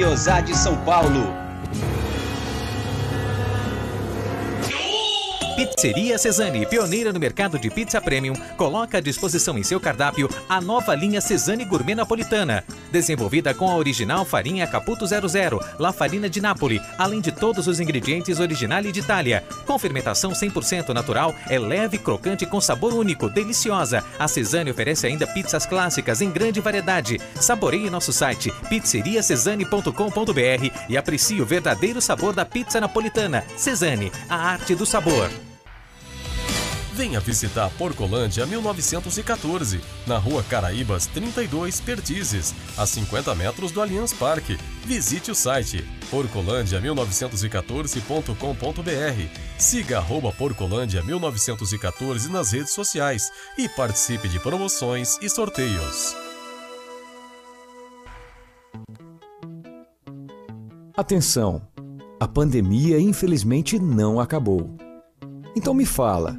Guiosá de São Paulo. Pizzeria Cesani, pioneira no mercado de pizza premium, coloca à disposição em seu cardápio a nova linha Cesani Gourmet Napolitana. Desenvolvida com a original farinha Caputo 00, La Farina de Nápoles, além de todos os ingredientes originais de Itália. Com fermentação 100% natural, é leve, crocante com sabor único, deliciosa. A Cesani oferece ainda pizzas clássicas em grande variedade. Saboreie nosso site pizzeriacesani.com.br e aprecie o verdadeiro sabor da pizza napolitana. Cesani, a arte do sabor. Venha visitar Porcolândia 1914, na rua Caraíbas 32 Pertizes, a 50 metros do Allianz Parque. Visite o site porcolândia1914.com.br. Siga arroba Porcolândia 1914 nas redes sociais e participe de promoções e sorteios. Atenção! A pandemia infelizmente não acabou. Então me fala,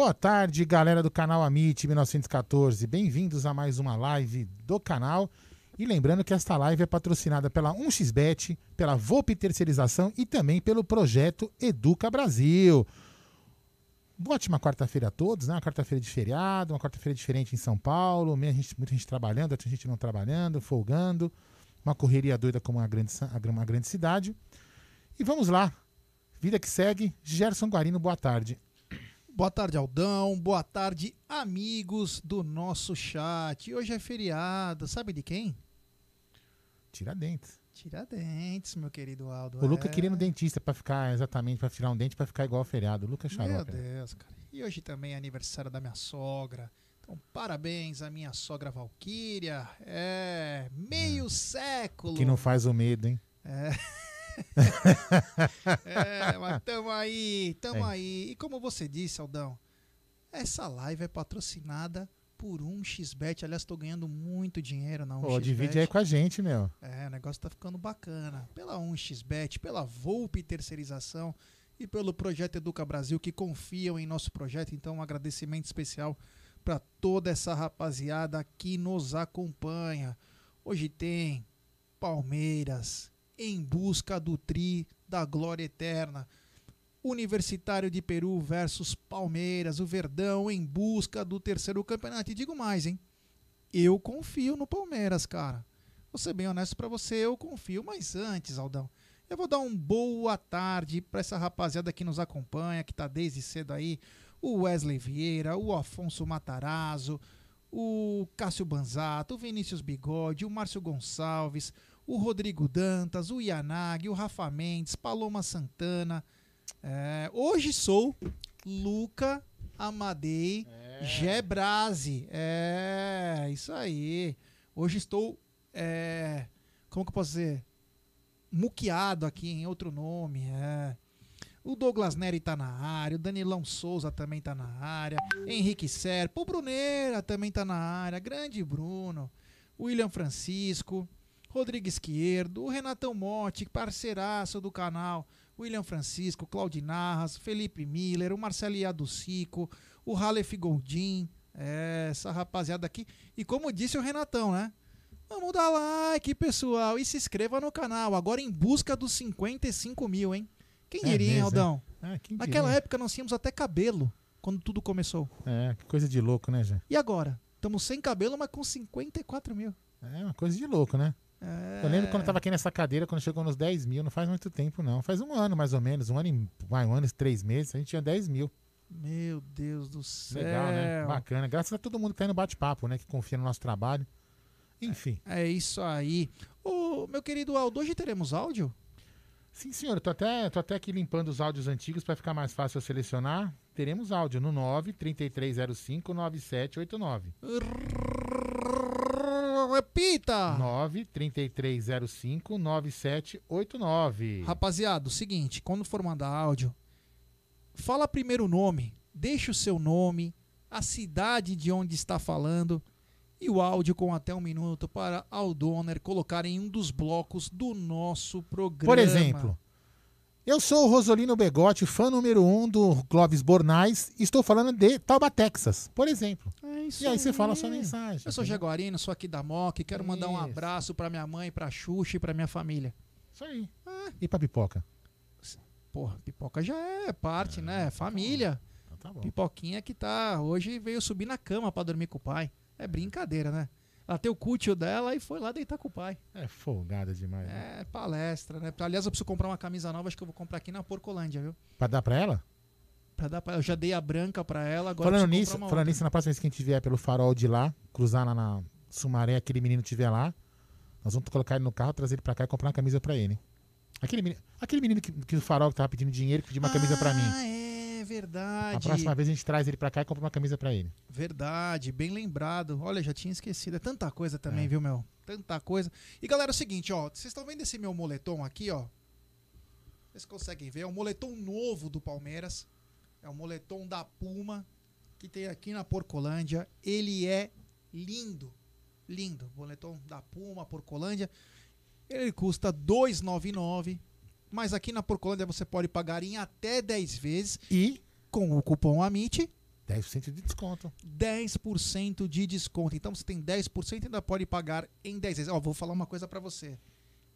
Boa tarde, galera do canal Amit 1914. Bem-vindos a mais uma live do canal. E lembrando que esta live é patrocinada pela 1xBet, pela Volpe Terceirização e também pelo projeto Educa Brasil. Boa ótima quarta-feira a todos, né? Uma quarta-feira de feriado, uma quarta-feira diferente em São Paulo, muita gente, muita gente trabalhando, outra gente não trabalhando, folgando, uma correria doida como uma grande, uma grande cidade. E vamos lá. Vida que segue. Gerson Guarino, boa tarde. Boa tarde, Aldão. Boa tarde, amigos do nosso chat. Hoje é feriado. Sabe de quem? Tiradentes. Tiradentes, meu querido Aldo. O Luca é... queria no dentista pra ficar, exatamente, pra tirar um dente pra ficar igual ao feriado. O Luca é Meu xarope. né? Deus, cara. E hoje também é aniversário da minha sogra. Então, parabéns à minha sogra Valquíria. É, meio século. Que não faz o medo, hein? É. é, mas tamo aí, tamo É. aí. E como você disse, Aldão, essa live é patrocinada por 1xBet. Aliás, tô ganhando muito dinheiro na 1xBet. Pô, divide aí com a gente, meu. É, o negócio tá ficando bacana. Pela 1xBet, pela Volpe Terceirização e pelo Projeto Educa Brasil, que confiam em nosso projeto. Então, um agradecimento especial para toda essa rapaziada que nos acompanha. Hoje tem Palmeiras em busca do tri da glória eterna. Universitário de Peru versus Palmeiras, o Verdão em busca do terceiro campeonato. E digo mais, hein? Eu confio no Palmeiras, cara. Vou ser bem honesto pra você, eu confio. Mas antes, Aldão, eu vou dar um boa tarde pra essa rapaziada que nos acompanha, que tá desde cedo aí. O Wesley Vieira, o Afonso Matarazzo, o Cássio Banzato, o Vinícius Bigode, o Márcio Gonçalves, o Rodrigo Dantas, o Yanag, o Rafa Mendes, Paloma Santana. É, hoje sou Luca Amadei Gebrase. É, isso aí. Hoje estou, é, como que eu posso dizer? Muqueado aqui em outro nome. É. O Douglas Neri tá na área, o Danilão Souza também tá na área, Henrique Serpa, o Bruneira também tá na área, grande Bruno. William Francisco, Rodrigo Esquerdo, o Renatão Motti, parceiraço do canal, William Francisco, Claudinarras, Felipe Miller, o Marcelo Iaducico, o Ralef Goldin, é, essa rapaziada aqui. E como disse o Renatão, né? Vamos dar like, pessoal, e se inscreva no canal. Agora em busca dos 55 mil, hein? Quem É diria, hein, mesmo, Aldão? Ah, quem Naquela diria? época nós tínhamos até cabelo, quando tudo começou. É, que coisa de louco, né, Jé? E agora? Estamos sem cabelo, mas com 54 mil. É uma coisa de louco, né? É... Eu lembro quando eu tava aqui nessa cadeira, quando chegou nos 10 mil, não faz muito tempo, não. Faz um ano, mais ou menos. Um ano e, vai, um ano e três meses, a gente tinha 10 mil. Meu Deus do céu. Legal, né? Bacana. Graças a todo mundo que tá aí no bate-papo, né? Que confia no nosso trabalho. Enfim. É isso aí. Ô, meu querido Aldo, hoje teremos áudio? Sim, senhor. Eu tô até, tô até aqui limpando os áudios antigos para ficar mais fácil eu selecionar. Teremos áudio no 9 3305 9789. Repita! 9 3305 9789. Rapaziada, o seguinte, quando for mandar áudio, fala primeiro o nome, deixa o seu nome, a cidade de onde está falando e o áudio com até um minuto para Aldoner colocar em um dos blocos do nosso programa. Por exemplo, eu sou o Rosolino Begotti, fã número um do Clóvis Bornais, estou falando de Tauba, Texas, por exemplo. É isso E aí você fala a sua mensagem. Eu sou? Jaguarino, sou aqui da MOC, quero mandar um Isso. abraço para minha mãe, pra Xuxa e pra minha família. Isso aí. E pra pipoca? Porra, pipoca já é parte, né? Família. Então tá. Pipoquinha que tá hoje veio subir na cama pra dormir com o pai. É brincadeira, né? Ela tem o cútil dela e foi lá deitar com o pai. É folgada demais. né? É palestra, né? Aliás, eu preciso comprar uma camisa nova, acho que eu vou comprar aqui na Porcolândia, viu? Pra dar pra ela? Pra dar pra... Eu já dei a branca pra ela, agora falando nisso, falando outra. nisso, na próxima vez que a gente vier pelo farol de lá, cruzar lá na Sumaré, aquele menino estiver lá, nós vamos colocar ele no carro, trazer ele pra cá e comprar uma camisa pra ele. Aquele menino, aquele menino que, que o farol que tava pedindo dinheiro, que pediu uma camisa pra mim. Ah, é verdade. A próxima vez a gente traz ele pra cá e compra uma camisa pra ele. Verdade, bem lembrado. Olha, já tinha esquecido. É tanta coisa também, É. viu, meu? Tanta coisa. E galera, é o seguinte, ó. Vocês estão vendo esse meu moletom aqui, ó? Vocês conseguem ver? É um moletom novo do Palmeiras. É um moletom da Puma que tem aqui na Porcolândia. Ele é lindo. Lindo. Moletom da Puma, Porcolândia. Ele custa R$ 2,99. Mas aqui na Porcolândia você pode pagar em até 10 vezes E com o cupom AMIT 10% de desconto. 10% de desconto. Então você tem 10% e ainda pode pagar em 10 vezes. Ó, vou falar uma coisa pra você.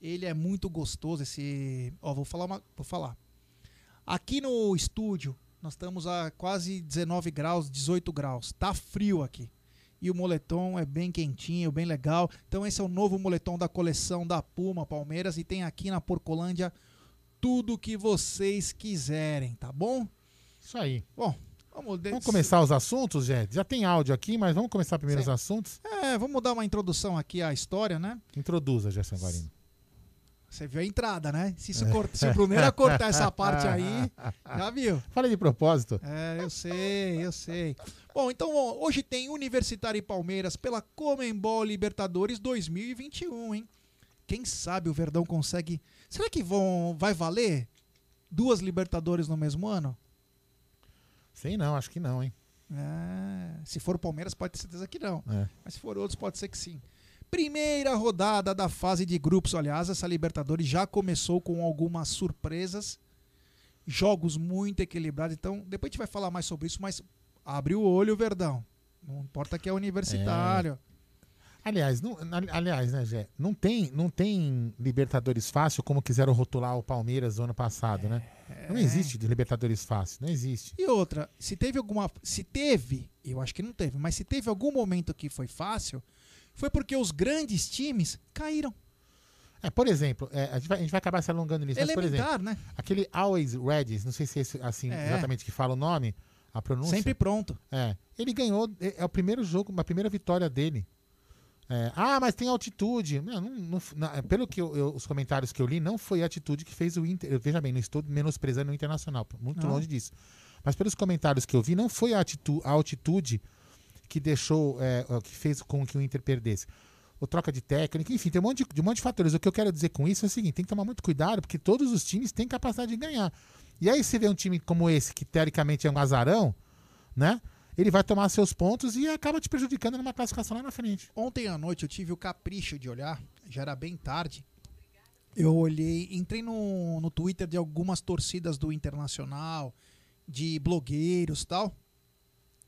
Ele é muito gostoso esse, ó, vou falar uma, vou falar. Aqui no estúdio nós estamos a quase 19 graus, 18 graus. Tá frio aqui. E o moletom é bem quentinho, bem legal. Então esse é o novo moletom da coleção da Puma Palmeiras e tem aqui na Porcolândia tudo que vocês quiserem, tá bom? Isso aí. Bom, vamos, Vamos começar os assuntos, gente? Já tem áudio aqui, mas vamos começar primeiro Sim. os assuntos? É, vamos dar uma introdução aqui à história, né? Introduza, Gerson Guarino. Você viu a entrada, né? Se, É. isso corta, se o Bruneira cortar essa parte aí, já viu? Fala de propósito. É, eu sei, eu sei. Bom, então ó, hoje tem Universitário e Palmeiras pela Comembol Libertadores 2021, hein? Quem sabe o Verdão consegue. Será que vão, vai valer duas Libertadores no mesmo ano? Sei não, acho que não, hein? É, se for o Palmeiras, pode ter certeza que não. É. Mas se for outros, pode ser que sim. Primeira rodada da fase de grupos. Aliás, essa Libertadores já começou com algumas surpresas. Jogos muito equilibrados. Então, depois a gente vai falar mais sobre isso, mas abre o olho, Verdão. Não importa que é universitário. Aliás, não, ali- aliás, né, Gé? Não tem, não tem Libertadores fácil como quiseram rotular o Palmeiras no ano passado, né? Não existe de Libertadores fácil, não existe. E outra, se teve alguma. Se teve, eu acho que não teve, mas se teve algum momento que foi fácil, foi porque os grandes times caíram. É, por exemplo, é, a, gente vai, a gente vai acabar se alongando nisso, mas, por exemplo, Elementar, né? aquele Always Ready, não sei se é esse, assim É. exatamente que fala o nome, a pronúncia. Sempre pronto. É. Ele ganhou, é, é o primeiro jogo, a primeira vitória dele. É, ah, mas tem altitude. Não, não- não- pelo que eu- eu- os comentários que eu li, não foi a atitude que fez o Inter. Veja bem, não estou menosprezando o Internacional, muito longe disso. Mas pelos comentários que eu vi, não foi a, atitu- a altitude que deixou, é, que fez com que o Inter perdesse. O troca de técnica, enfim, tem um monte de, de um monte de fatores. O que eu quero dizer com isso é o seguinte: tem que tomar muito cuidado, porque todos os times têm capacidade de ganhar. E aí você vê um time como esse, que teoricamente é um azarão, né? Ele vai tomar seus pontos e acaba te prejudicando numa classificação lá na frente. Ontem à noite eu tive o capricho de olhar, já era bem tarde. Eu olhei, entrei no, no Twitter de algumas torcidas do Internacional, de blogueiros e tal.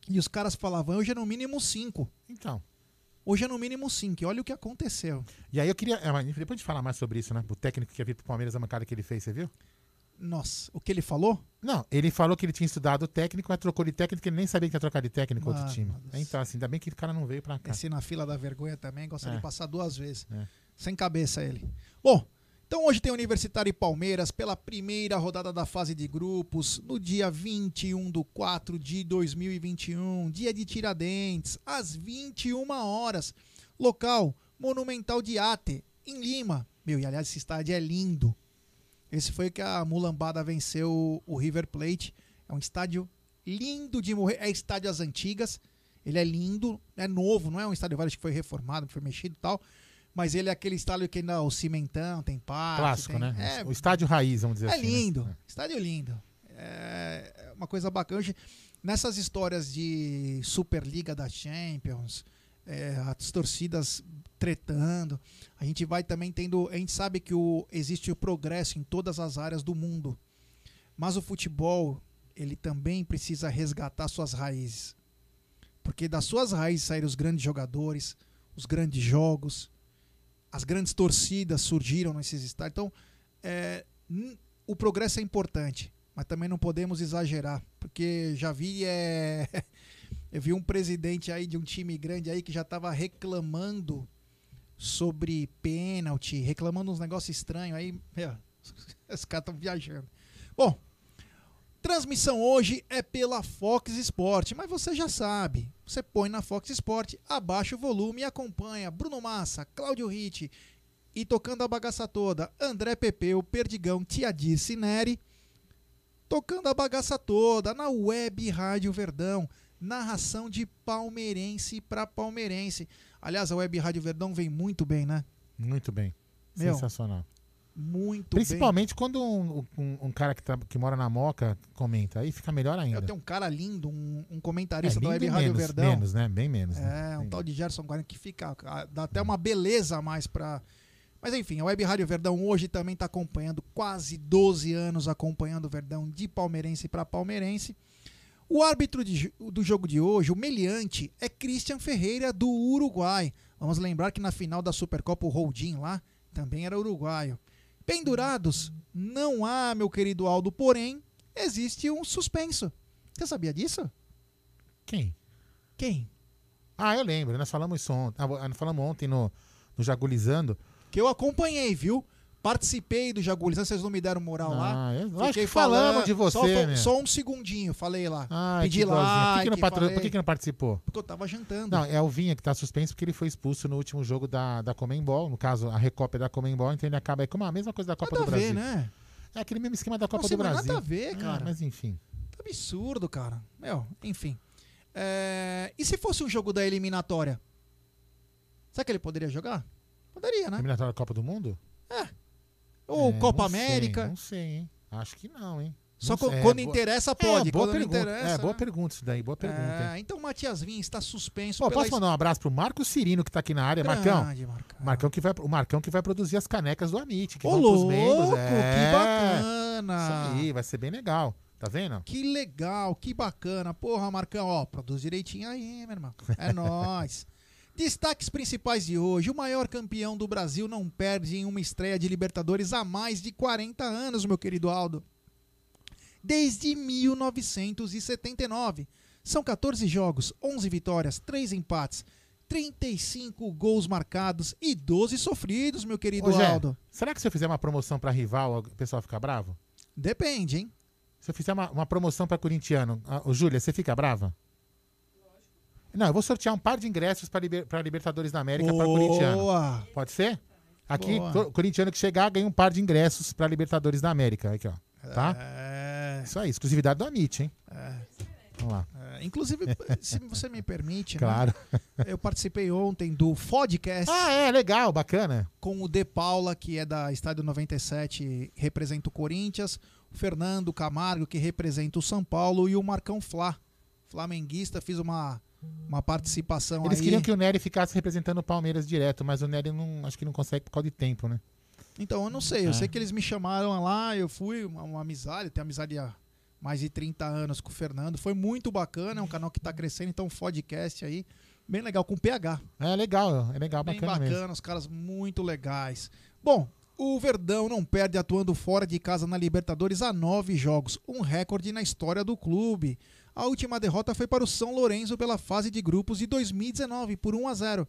E os caras falavam, hoje é no mínimo cinco. Então. Hoje é no mínimo cinco. E olha o que aconteceu. E aí eu queria. é, Depois a gente falar mais sobre isso, né? O técnico que ia vir pro Palmeiras, a mancada que ele fez, você viu? Nossa, o que ele falou? Não, ele falou que ele tinha estudado técnico, mas trocou de técnico, que ele nem sabia que ia trocar de técnico outro Mano time. céu. Então, assim, ainda bem que o cara não veio pra cá. Esse na fila da vergonha também, gosta É. de passar duas vezes. É. Sem cabeça ele. Bom, então hoje tem Universitário e Palmeiras pela primeira rodada da fase de grupos, no dia 21 do 4 de 2021, dia de Tiradentes, às 21 horas. Local, Monumental de Ate, em Lima. Meu, e aliás, esse estádio é lindo. Esse foi que a Mulambada venceu o River Plate. É um estádio lindo de morrer. É estádio às antigas. Ele é lindo, é novo, não é um estádio velho que foi reformado, que foi mexido e tal. Mas ele é aquele estádio que ainda o cimentão, tem parte. Clássico, tem- né? É, o estádio raiz, vamos dizer é assim. né? lindo. Estádio lindo. É uma coisa bacana. Hoje, Nessas histórias de Superliga da Champions, é, as torcidas tretando, a gente vai também tendo. A gente sabe que o, existe o progresso em todas as áreas do mundo. Mas o futebol, ele também precisa resgatar suas raízes. Porque das suas raízes saíram os grandes jogadores, os grandes jogos, as grandes torcidas surgiram nesses estádios. Então, é, o progresso é importante, mas também não podemos exagerar, porque já vi é, eu vi um presidente aí de um time grande aí que já estava reclamando sobre pênalti, reclamando uns negócios estranhos aí, meu, os caras estão viajando. Bom, transmissão hoje é pela Fox Sport, mas você já sabe. Você põe na Fox Sport, abaixa o volume e acompanha Bruno Massa, Cláudio Ritt e tocando a bagaça toda, André Pepeu, Perdigão, Tia Dirce Neri, tocando a bagaça toda na Web Rádio Verdão, narração de palmeirense para palmeirense. Aliás, a Web Rádio Verdão vem muito bem, né? Muito bem. Meu, Sensacional. Muito Principalmente quando um, um- um cara que, tá- que mora na Moca comenta, aí fica melhor bem. ainda. Eu tenho um cara lindo, um, um É, comentarista da lindo Web Rádio menos, Verdão. menos, né? Bem menos. né? É, um Bem tal de Gerson Guarani que fica. ah, Dá até uma beleza a mais pra. Mas enfim, a Web Rádio Verdão hoje também está acompanhando, quase 12 anos acompanhando o Verdão de palmeirense para palmeirense. O árbitro de do jogo de hoje, o meliante, é Christian Ferreira do Uruguai. Vamos lembrar que na final da Supercopa o Roldin lá também era uruguaio. Pendurados, não há, meu querido Aldo, porém, existe um suspenso. Você sabia disso? Quem? Quem? Ah, eu lembro. Nós falamos isso ontem. Ah, nós falamos ontem no, no Jagulizando. que eu acompanhei, viu? Participei do Jagulhos, vocês não me deram moral lá. Ah, eu, Fiquei acho que falamos falando- de você, só, né? só um segundinho, falei lá. Ai, Pedi igualzinho. Por que, que, não patro- por que, que não participou? Porque eu tava jantando. Não, é o Vinha que tá suspenso porque ele foi expulso no último jogo da, da Comembol. No caso, a recópia da Comembol, então ele acaba aí como a mesma coisa da Copa nada do a ver, Brasil. né? É aquele mesmo esquema da Copa Nossa, do Brasil. nada a ver, Ah, cara. mas enfim. Tá absurdo, cara. Meu, enfim. É, E se fosse um jogo da eliminatória? Será que ele poderia jogar? Poderia, né? Eliminatória da Copa do Mundo? Ou É, Copa não sei, América. não sei, hein? Acho que não, hein? Só Não sei. É, quando boa- interessa, pode. É, boa pergunta. interessa. é, boa né? pergunta isso daí, boa pergunta. É, então, Matias Vinha está suspenso Pô, posso mandar um abraço pro Marco Cirino, que tá aqui na área. Marcão, Grande, Marcão. Marcão que vai, o Marcão que vai produzir as canecas do Amit, que Ô, louco, membros. que É, bacana. Isso aí, vai ser bem legal. Tá vendo? Que legal, que bacana. Porra, Marcão, ó, produz direitinho aí, meu irmão. É nóis. Destaques principais de hoje. O maior campeão do Brasil não perde em uma estreia de Libertadores há mais de 40 anos, meu querido Aldo. Desde 1979. São 14 jogos, 11 vitórias, 3 empates, 35 gols marcados e 12 sofridos, meu querido Ô, Aldo. será que se eu fizer uma promoção pra rival, o pessoal fica bravo? Depende, hein? Se eu fizer uma, uma promoção pra corintiano, Júlia, você fica brava? Não, eu vou sortear um par de ingressos pra, liber, Libertadores da América pra corintiano. Boa! Pode ser? Aqui, Boa. corintiano que chegar ganha um par de ingressos pra Libertadores da América. Aqui, ó. Tá? É, Isso aí, exclusividade do Amit, hein? Vamos lá. é, inclusive, se você me permite, né, Claro. eu participei ontem do Podcast Ah, é, legal, bacana. com o De Paula, que é da Estádio 97, representa o Corinthians, o Fernando Camargo, que representa o São Paulo, e o Marcão Flá, flamenguista, fiz uma, uma participação Eles aí. queriam que o Nery ficasse representando o Palmeiras direto, mas o Nery não, acho que não consegue por causa de tempo, né? Então, eu não sei. Eu É. sei que eles me chamaram lá, eu fui, uma, uma amizade, tenho amizade há mais de 30 anos com o Fernando. Foi muito bacana, é um canal que tá crescendo, então um podcast aí, bem legal, com PH. É legal, é legal, Bem bacana, bacana, mesmo. os caras muito legais. Bom, o Verdão não perde atuando fora de casa na Libertadores há nove jogos, um recorde na história do clube. A última derrota foi para o São Lourenço pela fase de grupos de 2019 por 1 a 0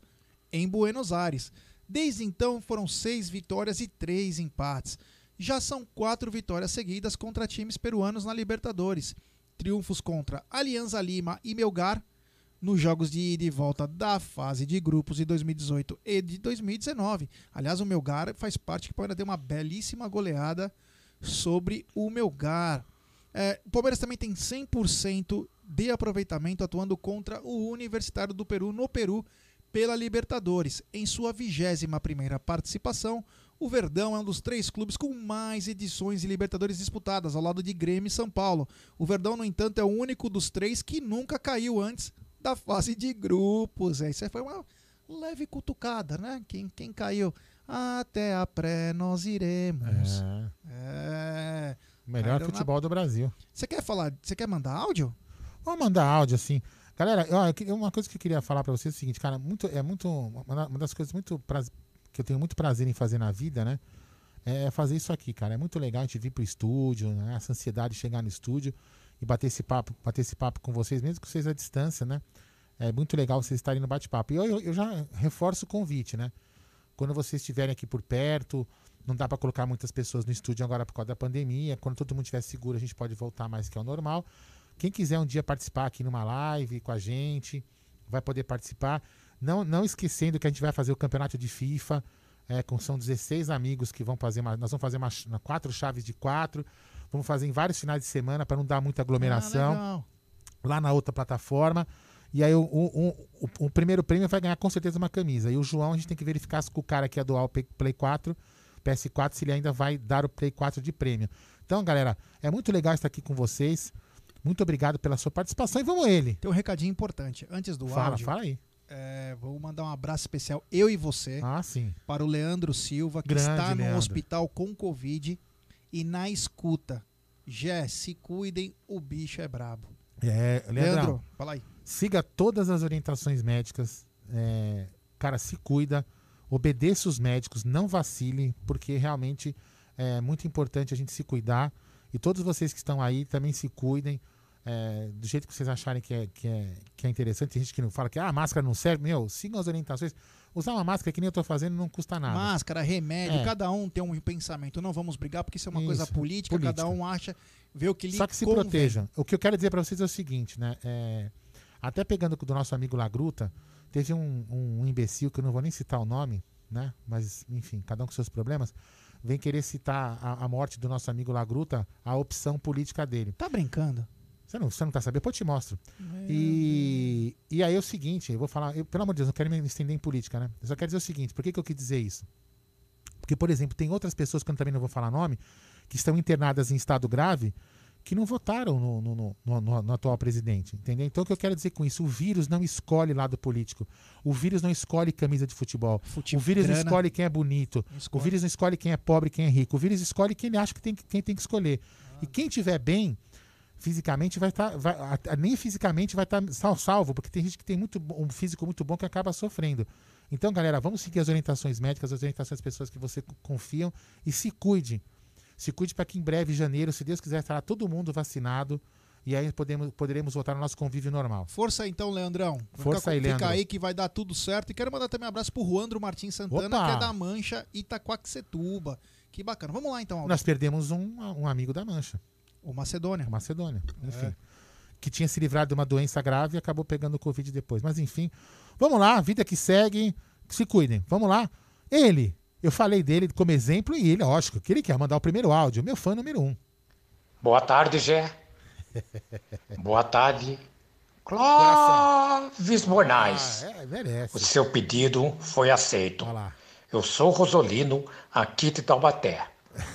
em Buenos Aires. Desde então foram seis vitórias e três empates. Já são quatro vitórias seguidas contra times peruanos na Libertadores. Triunfos contra Alianza Lima e Melgar nos jogos de ida e volta da fase de grupos de 2018 e de 2019. Aliás, o Melgar faz parte que pode ter uma belíssima goleada sobre o Melgar. É, o Palmeiras também tem 100% de aproveitamento atuando contra o Universitário do Peru no Peru pela Libertadores. Em sua 21ª participação, o Verdão é um dos três clubes com mais edições de Libertadores disputadas, ao lado de Grêmio e São Paulo. O Verdão, no entanto, é o único dos três que nunca caiu antes da fase de grupos. É, isso foi uma leve cutucada, né? Quem, quem caiu? Até a pré nós iremos. É, É. melhor na- futebol do Brasil. Você quer falar? Você quer mandar áudio? Vamos mandar áudio assim. Galera, ó, uma coisa que eu queria falar pra vocês é o seguinte, cara, muito, é muito. Uma das coisas muito que eu tenho muito prazer em fazer na vida, né? É fazer isso aqui, cara. É muito legal a gente vir pro estúdio, né? Essa ansiedade de chegar no estúdio e bater esse papo, bater esse papo com vocês, mesmo que vocês à distância, né? É muito legal vocês estarem no bate-papo. E eu, eu já reforço o convite, né? Quando vocês estiverem aqui por perto, não dá pra colocar muitas pessoas no estúdio agora por causa da pandemia. Quando todo mundo estiver seguro, a gente pode voltar mais que ao normal. Quem quiser um dia participar aqui numa live com a gente, vai poder participar. Não, não esquecendo que a gente vai fazer o campeonato de FIFA. É, com, são 16 amigos que vão fazer. Uma, nós vamos fazer uma, quatro chaves de quatro. Vamos fazer em vários finais de semana para não dar muita aglomeração Ah, lá na outra plataforma. E aí o, o, o- o primeiro prêmio vai ganhar com certeza uma camisa. E o João, a gente tem que verificar se o cara que ia doar o Play 4, PS4, se ele ainda vai dar o Play 4 de prêmio. Então, galera, é muito legal estar aqui com vocês. Muito obrigado pela sua participação. E vamos a ele. Tem um recadinho importante. Antes do Fala, áudio, fala aí. é, vou mandar um abraço especial, eu e você, Ah, para o Leandro Silva, que Grande está no Leandro. hospital com Covid e na escuta. Jé, se cuidem, o bicho é brabo. É, Leandrão, Leandro, fala aí. siga todas as orientações médicas. É, cara, se cuida, obedeça os médicos, não vacile, porque realmente é muito importante a gente se cuidar. E todos vocês que estão aí também se cuidem. é, do jeito que vocês acharem que é, que, é, que é interessante. Tem gente que não fala que ah, a máscara não serve. Meu, sigam as orientações. Usar uma máscara que nem eu tô fazendo não custa nada. Máscara, remédio, É. cada um tem um pensamento. Não vamos brigar porque isso é uma coisa Isso, política, política. cada um acha, vê o que lhe Só que se convém. protejam. O que eu quero dizer pra vocês é o seguinte, né? É, até pegando do nosso amigo Lagruta, teve um, um imbecil, que eu não vou nem citar o nome, né? Mas, enfim, cada um com seus problemas, vem querer citar a, a morte do nosso amigo Lagruta, a opção política dele. Tá brincando? Você não, você não tá sabendo? Depois eu te mostro. E, e aí é o seguinte, eu vou falar, eu, pelo amor de Deus, não quero me estender em política, né? Eu só quero dizer o seguinte, por que, que eu quis dizer isso? Porque, por exemplo, tem outras pessoas, que eu também não vou falar nome, que estão internadas em estado grave, que não votaram no, no, no- no- no- atual presidente, entendeu? Então, o que eu quero dizer com isso? O vírus não escolhe lado político. O vírus não escolhe camisa de futebol. Fute- o vírus não grana. escolhe quem é bonito. Não O vírus não escolhe quem é pobre, quem é rico. O vírus escolhe quem ele acha que tem, que- quem tem que escolher. E quem tiver bem, fisicamente vai estar. nem fisicamente vai estar salvo, porque tem gente que tem muito, um físico muito bom que acaba sofrendo. Então, galera, vamos seguir as orientações médicas, as orientações das pessoas que você co- confiam e se cuide. Se cuide para que em breve, janeiro, se Deus quiser, estará todo mundo vacinado e aí podemos, poderemos voltar ao nosso convívio normal. Força então, Leandrão. Força fica, aí, Fica Leandro. aí que vai dar tudo certo. E quero mandar também um abraço pro Juandro Martins Santana, Opa! que é da Mancha Itaquaquecetuba. Que bacana. Vamos lá, então, Aldo. Nós perdemos um, um amigo da Mancha, O Macedônia. a Macedônia. Enfim. É. Que tinha se livrado de uma doença grave e acabou pegando o Covid depois. Mas enfim, vamos lá, vida que segue, se cuidem. Vamos lá. Ele, eu falei dele como exemplo e ele, lógico, que ele quer mandar o primeiro áudio, meu fã número um. Boa tarde, Gé. Boa tarde, Clóvis Bornais. Ah, é. O seu pedido foi aceito. Eu sou Rosolino, aqui de Taubaté.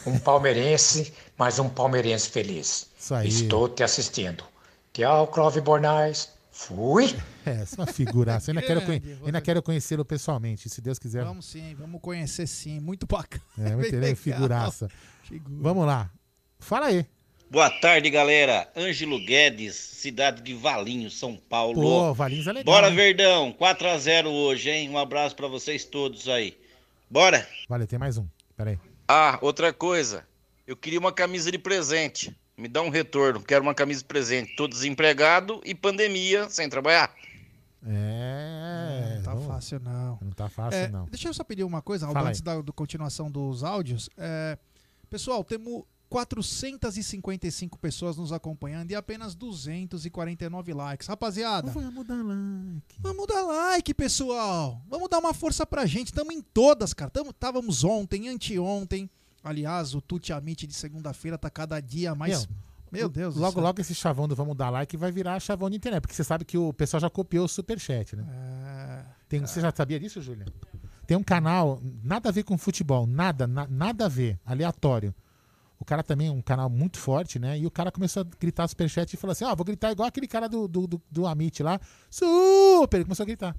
Um palmeirense, mas um palmeirense feliz. Isso aí. Estou te assistindo. Tchau, Clóvis Bornais. Fui. É, é uma figuraça. Eu ainda quero, conhe- Grande, ainda quero conhecê-lo pessoalmente, se Deus quiser. Vamos sim, vamos conhecer sim. Muito bacana. É, muito legal. figuraça. Figura. Vamos lá. Fala aí. Boa tarde, galera. Ângelo Guedes, cidade de Valinho, São Paulo. Pô, Valinhos é legal. Bora, hein? Verdão. 4 a 0 hoje, hein? Um abraço pra vocês todos aí. Bora. Vale, tem mais um. Pera aí. Ah, outra coisa. Eu queria uma camisa de presente. Me dá um retorno. Quero uma camisa de presente. Tô desempregado e pandemia sem trabalhar. É. Não tá fácil, não. Não tá fácil, É, não. Deixa eu só pedir uma coisa, Aldo, antes da do continuação dos áudios. É, pessoal, temos 455 pessoas nos acompanhando e apenas 249 likes. Rapaziada, Vamos dar like. vamos dar like, pessoal. Vamos dar uma força pra gente. Estamos em todas, cara. Tamo, távamos ontem, anteontem. Aliás, o Tuti Amit de segunda-feira tá cada dia mais. Meu, Deus do Logo, logo esse chavão do Vamos Dar Like vai virar chavão de internet, porque você sabe que o pessoal já copiou o superchat, né? É, Tem, Você já sabia disso, Júlia? Tem um canal, nada a ver com futebol, nada, na- nada a ver, aleatório. O cara também é um canal muito forte, né? E o cara começou a gritar superchat e falou assim: Ó, vou gritar igual aquele cara do, do, do, do Amit lá. Super! Ele começou a gritar.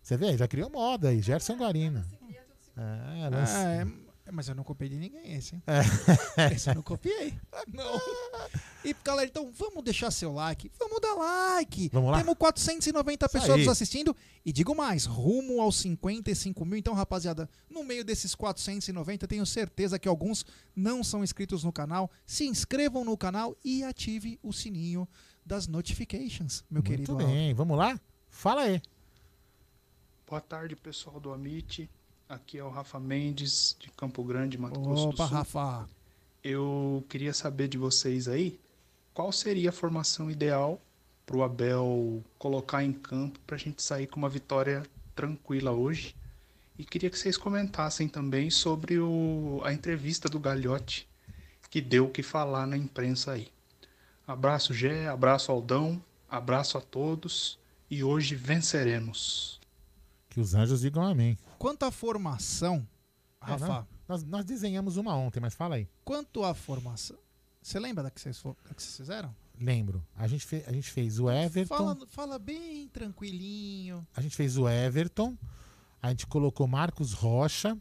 Você vê? Já criou moda aí, Gerson Guarina. É, lança- é, é, mas eu não copiei de ninguém esse, hein? É. Esse eu não copiei. Não. E galera, então vamos deixar seu like. Vamos dar like. Vamos lá? Temos 490 Isso pessoas aí. nos assistindo. E digo mais, rumo aos 55 mil. Então, rapaziada, no meio desses 490, tenho certeza que alguns não são inscritos no canal. Se inscrevam no canal e ative o sininho das notifications, meu querido. Muito Aldo. bem, vamos lá? Fala aí. Boa tarde, pessoal do Amit. Aqui é o Rafa Mendes, de Campo Grande, Mato Grosso do Opa, Sul. Rafa. Eu queria saber de vocês aí, qual seria a formação ideal para o Abel colocar em campo para a gente sair com uma vitória tranquila hoje? E queria que vocês comentassem também sobre o- a entrevista do Galhote, que deu o que falar na imprensa aí. Abraço, Gé, abraço, Aldão, abraço a todos e hoje venceremos. Que os anjos digam amém. Quanto à formação, É, Rafa, não, nós, nós desenhamos uma ontem, mas fala aí. quanto à formação. Você lembra da que vocês, da que vocês fizeram? Lembro. A gente, fe- a gente fez o Everton. Fala, fala bem tranquilinho. A gente fez o Everton. A gente colocou Marcos Rocha.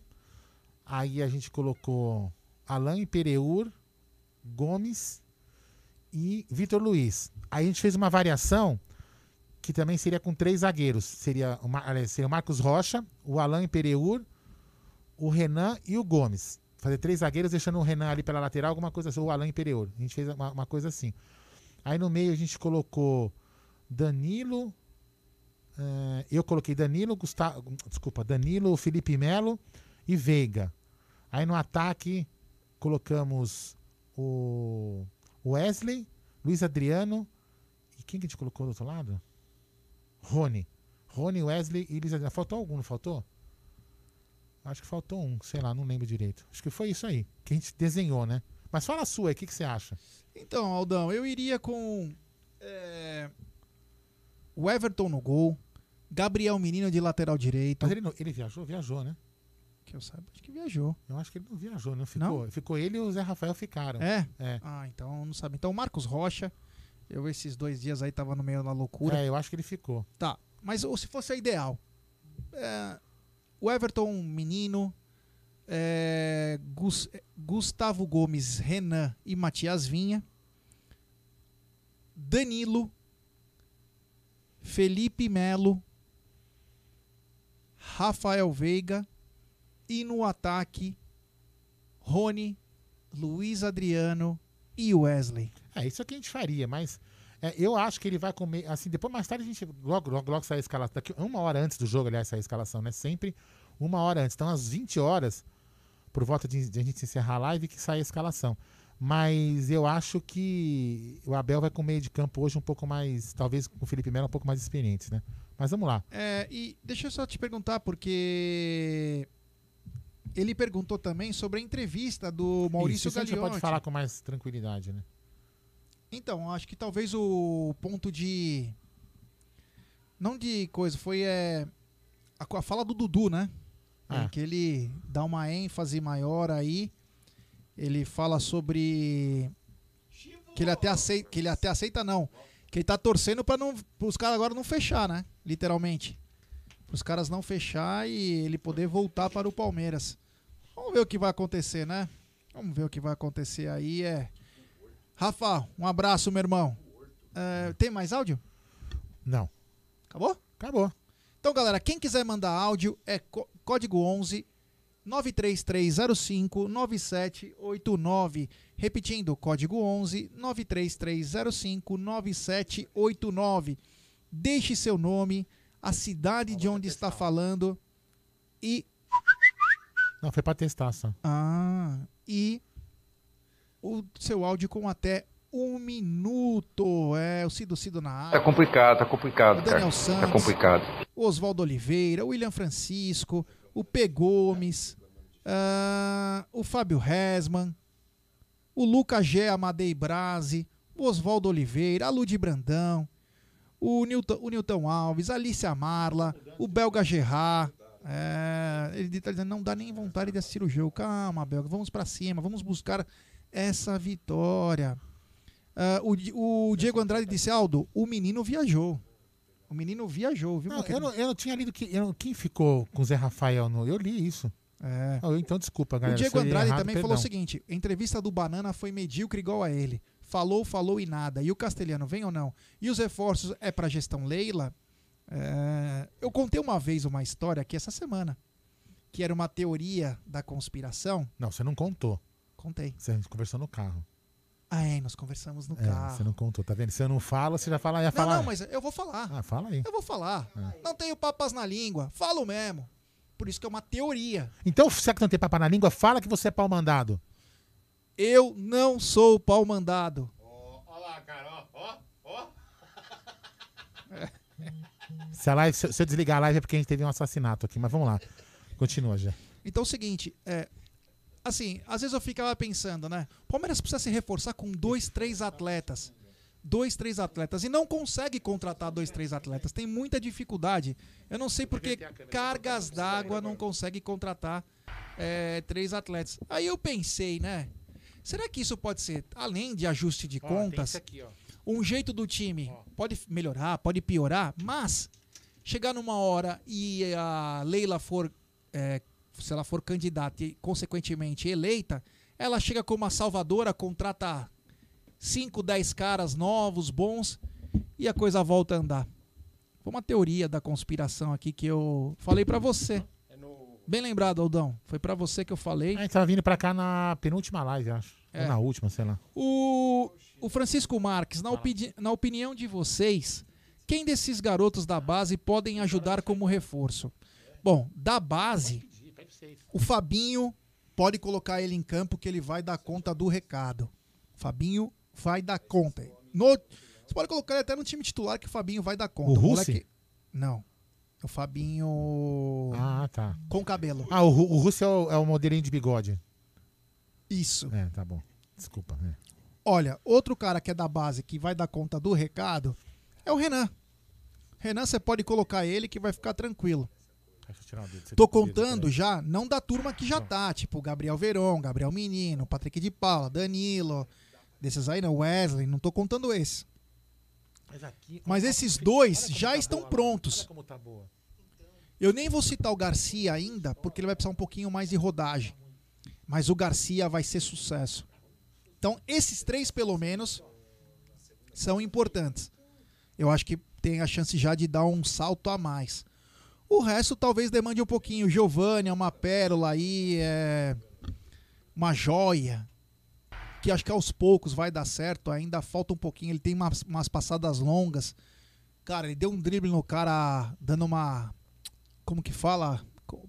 Aí a gente colocou Alain Pereur, Gomes e Vitor Luiz. Aí a gente fez uma variação que também seria com três zagueiros. Seria o, seria o Marcos Rocha, o Alain Pereur, o Renan e o Gomes. Fazer três zagueiros, deixando o Renan ali pela lateral, alguma coisa assim, o Alain Pereur. A gente fez uma, uma coisa assim. Aí no meio a gente colocou Danilo, eh, eu coloquei Danilo, Gustavo, desculpa, Danilo, Felipe Melo e Veiga. Aí no ataque colocamos o Wesley, Luiz Adriano e quem que a gente colocou do outro lado? Rony. Rony, Wesley e Adriano. Faltou algum, não faltou? Acho que faltou um, sei lá, não lembro direito. Acho que foi isso aí, que a gente desenhou, né? Mas fala a sua aí, o que, que você acha? Então, Aldão, eu iria com é, o Everton no gol, Gabriel Menino de lateral direito. Mas ele, não- ele viajou? Viajou, né? Que eu saiba, acho que viajou. Eu acho que ele não viajou, não ficou. Ficou ele e o Zé Rafael ficaram. É? É. Ah, então não sabe. Então, Marcos Rocha. Eu esses dois dias aí tava no meio da loucura. É, eu acho que ele ficou. Tá, mas ou se fosse a ideal, é, o Everton Menino, é, Gus- Gustavo Gomes, Renan e Matias Vinha, Danilo, Felipe Melo, Rafael Veiga e no ataque Rony, Luiz Adriano e Wesley. É, isso é o que a gente faria, mas é, eu acho que ele vai comer. Assim, depois mais tarde a gente. Logo, logo, logo sai a escalação. Daqui, uma hora antes do jogo, aliás, sai a escalação, né? Sempre uma hora antes. Então, às 20 horas, por volta de, de a gente encerrar a live, que sai a escalação. Mas eu acho que o Abel vai com o meio de campo hoje um pouco mais. Talvez com o Felipe Melo um pouco mais experientes, né? Mas vamos lá. É, e deixa eu só te perguntar, porque ele perguntou também sobre a entrevista do Maurício isso, isso a gente pode falar com mais tranquilidade, né? Então, acho que talvez o ponto de. Não de coisa, foi é, a, a fala do Dudu, né? Ah. Em que ele dá uma ênfase maior aí. Ele fala sobre. Que ele até aceita. Que ele até aceita, não. Que ele tá torcendo para não, os caras agora não fechar, né? Literalmente. Os caras não fechar e ele poder voltar para o Palmeiras. Vamos ver o que vai acontecer, né? Vamos ver o que vai acontecer aí. É. Rafa, um abraço, meu irmão. É, tem mais áudio? Não. Acabou? Acabou. Então, galera, quem quiser mandar áudio é có- código 11 93305 9789. Repetindo, código 11 93305 9789. Deixe seu nome, a cidade de onde está falando e Não, foi pra testar só. ah, e o seu áudio com até um minuto. É, o Cido Cido na área. Tá complicado, tá complicado, O Daniel cara. Santos. Tá complicado. o Oswaldo Oliveira, o William Francisco, o P. Gomes, ah, o Fábio Resman, o Lucas G. Amadei Brasi, o Oswaldo Oliveira, a Ludi Brandão, o Nilton, o Nilton Alves, a Alicia Marla, o Belga Gerard. É, ele tá dizendo, não dá nem vontade de assistir o jogo. Calma, Belga, vamos pra cima, vamos buscar essa vitória. Ah, o, o Diego Andrade disse, Aldo, o menino viajou. O menino viajou, viu? Não, eu, não, eu não tinha lido que. eu quem ficou com o Zé Rafael no. Eu li isso. É. Ah, então, desculpa, galera. o Diego li Andrade errado, também perdão. falou o seguinte: a entrevista do Banana foi medíocre igual a ele. Falou, falou e nada. E o Castelhano, vem ou não? E os reforços é pra gestão Leila? É, Eu contei uma vez uma história aqui essa semana, que era uma teoria da conspiração. Não, você não contou. Contei. Você conversou no carro. Ah, é, nós conversamos no É, carro. você não contou, tá vendo? Se eu não falo, você já fala, ia Não, falar. não, mas eu vou falar. Ah, fala aí. Eu vou falar. É. Não tenho papas na língua. Falo mesmo. Por isso que é uma teoria. Então, se que não tem papo na língua, fala que você é pau mandado. Eu não sou pau mandado. Se, a live, se, se eu desligar a live é porque a gente teve um assassinato aqui, mas vamos lá. Continua, já. Então é o seguinte, é, assim, às vezes eu ficava pensando, né? O Palmeiras precisa se reforçar com dois, três atletas. Dois, três atletas. E não consegue contratar dois, três atletas. Tem muita dificuldade. Eu não sei porque cargas d'água não consegue contratar é, três atletas. Aí eu pensei, né? Será que isso pode ser, além de ajuste de contas, um jeito do time pode melhorar, pode piorar, mas chegar numa hora e a Leila for, é, se ela for candidata e consequentemente eleita, ela chega como uma salvadora, contrata 5, 10 caras novos, bons, e a coisa volta a andar. Foi uma teoria da conspiração aqui que eu falei pra você. Bem lembrado, Aldão. Foi pra você que eu falei. A gente tava vindo pra cá na penúltima live, acho. É. Ou na última, sei lá. O, o Francisco Marques, na, opini- na opinião de vocês, quem desses garotos da base podem ajudar como reforço? Bom, da base, o Fabinho pode colocar ele em campo que ele vai dar conta do recado. Fabinho vai dar conta. No- você pode colocar ele até no time titular que o Fabinho vai dar conta. O Russi? Não. O Fabinho Ah, tá. com cabelo. Ah, o, o Russo é o, é o modelinho de bigode. Isso. É, tá bom. Desculpa. É. Olha, outro cara que é da base que vai dar conta do recado é o Renan. Renan, você pode colocar ele que vai ficar tranquilo. Dedo. Tô tá dedo, contando peraí. já, não da turma que já tá, tipo Gabriel Veron, Gabriel Menino, Patrick de Paula, Danilo, desses aí não, Wesley, não tô contando esse. Mas, aqui, Mas olha esses como- dois já tá estão boa, prontos. Tá. Eu nem vou citar o Garcia ainda, porque ele vai precisar um pouquinho mais de rodagem. Mas o Garcia vai ser sucesso. Então, esses três, pelo menos, são importantes. Eu acho que tem a chance já de dar um salto a mais. O resto talvez demande um pouquinho. Giovanni é uma pérola aí, é uma joia. Que acho que aos poucos vai dar certo. Ainda falta um pouquinho. Ele tem umas, umas passadas longas. Cara, ele deu um drible no cara, dando uma. Como que fala?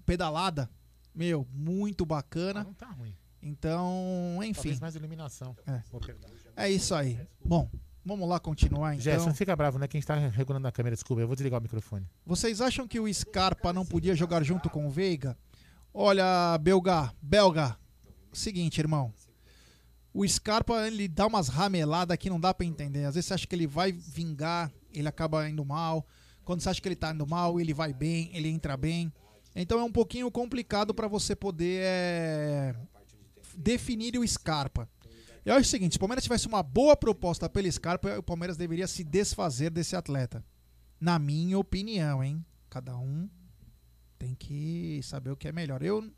Pedalada. Meu, muito Ah, bacana. não tá ruim. Então, enfim. Talvez mais iluminação. É. É isso aí. Bom, vamos lá continuar então. Gerson, não fica bravo, né? Quem está regulando a câmera, desculpa, eu vou desligar o microfone. Vocês acham que o Scarpa não podia jogar junto com o Veiga? Olha, Belga, Belga, seguinte, irmão. O Scarpa, ele dá umas rameladas que não dá pra entender. Às vezes você acha que ele vai vingar, ele acaba indo mal. Quando você acha que ele tá indo mal, ele vai bem, ele entra bem. Então é um pouquinho complicado pra você poder é, definir o Scarpa. Eu acho o seguinte: se o Palmeiras tivesse uma boa proposta pelo Scarpa, o Palmeiras deveria se desfazer desse atleta. Na minha opinião, hein? Cada um tem que saber o que é melhor. Eu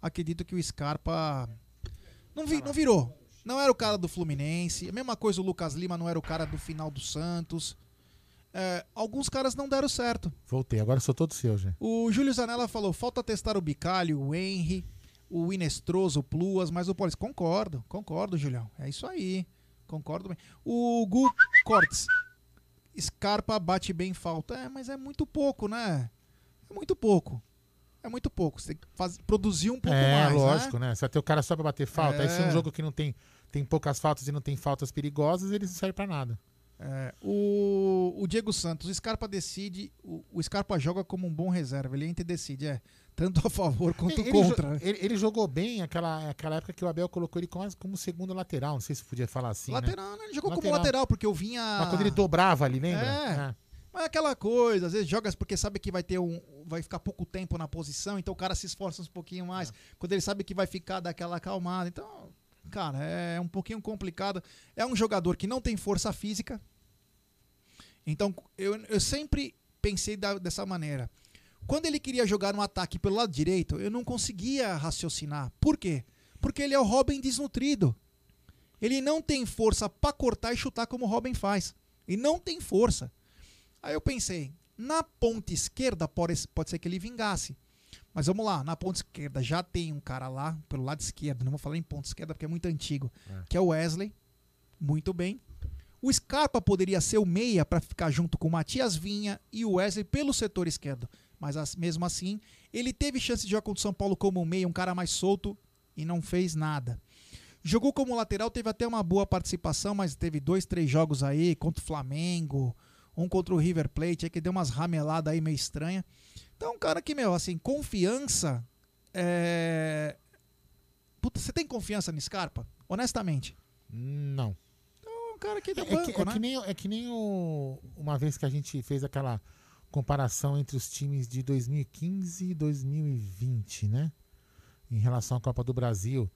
acredito que o Scarpa não, vi, não virou. Não era o cara do Fluminense. A mesma coisa o Lucas Lima não era o cara do final do Santos. É, alguns caras não deram certo. Voltei, agora sou todo seu, já. O Júlio Zanella falou: falta testar o Bicalho, o Henry, o Inestroso, o Pluas, mas o Paulista. Concordo, concordo, Julião. É isso aí. Concordo bem. O Gu Cortes. Scarpa bate bem falta. É, mas é muito pouco, né? É muito pouco. É muito pouco. Você tem que faz, produzir um pouco é, mais. lógico, né? né? Você vai ter o cara só pra bater falta. Aí se é um É. jogo que não tem, tem poucas faltas e não tem faltas perigosas, ele não serve pra nada. É, o, o Diego Santos, o Scarpa decide, o, o Scarpa joga como um bom reserva, ele entra e decide, é, tanto a favor quanto Ele, contra. jo- ele- ele jogou bem aquela, aquela época que o Abel colocou ele como, como segundo lateral. Não sei se podia falar assim. né? lateral, né? ele jogou como Lateral. lateral, porque eu vinha... Mas quando ele dobrava ali, lembra? É. Mas é aquela coisa, às vezes joga porque sabe que vai ter um. Vai ficar pouco tempo na posição, então o cara se esforça um pouquinho mais. Quando ele sabe que vai ficar daquela acalmada. Então, cara, é um pouquinho complicado. É um jogador que não tem força física. Então, eu, eu sempre pensei da- dessa maneira. Quando ele queria jogar no ataque pelo lado direito, eu não conseguia raciocinar. Por quê? Porque ele é o Robin desnutrido. Ele não tem força pra cortar e chutar como o Robin faz. E não tem força. Aí eu pensei, na ponta esquerda pode, pode ser que ele vingasse. Mas vamos lá, na ponta esquerda já tem um cara lá, pelo lado esquerdo, não vou falar em ponta esquerda porque é muito antigo, que é o Wesley. Muito bem. O Scarpa poderia ser o meia para ficar junto com o Matias Vinha e o Wesley pelo setor esquerdo. Mas as- mesmo assim, ele teve chance de jogar contra o São Paulo como meia, um cara mais solto e não fez nada. Jogou como lateral, teve até uma boa participação, mas teve dois, três jogos aí contra o Flamengo, um contra o River Plate, aí que deu umas rameladas aí meio estranha. Então, um cara que, meu, assim, confiança. É... Puta, você tem confiança no Scarpa? Honestamente. Não. É um cara que deu É, banco, que, é né? que nem, é que nem o, uma vez que a gente fez aquela comparação entre os times de 2015 e 2020, né? Em relação à Copa do Brasil.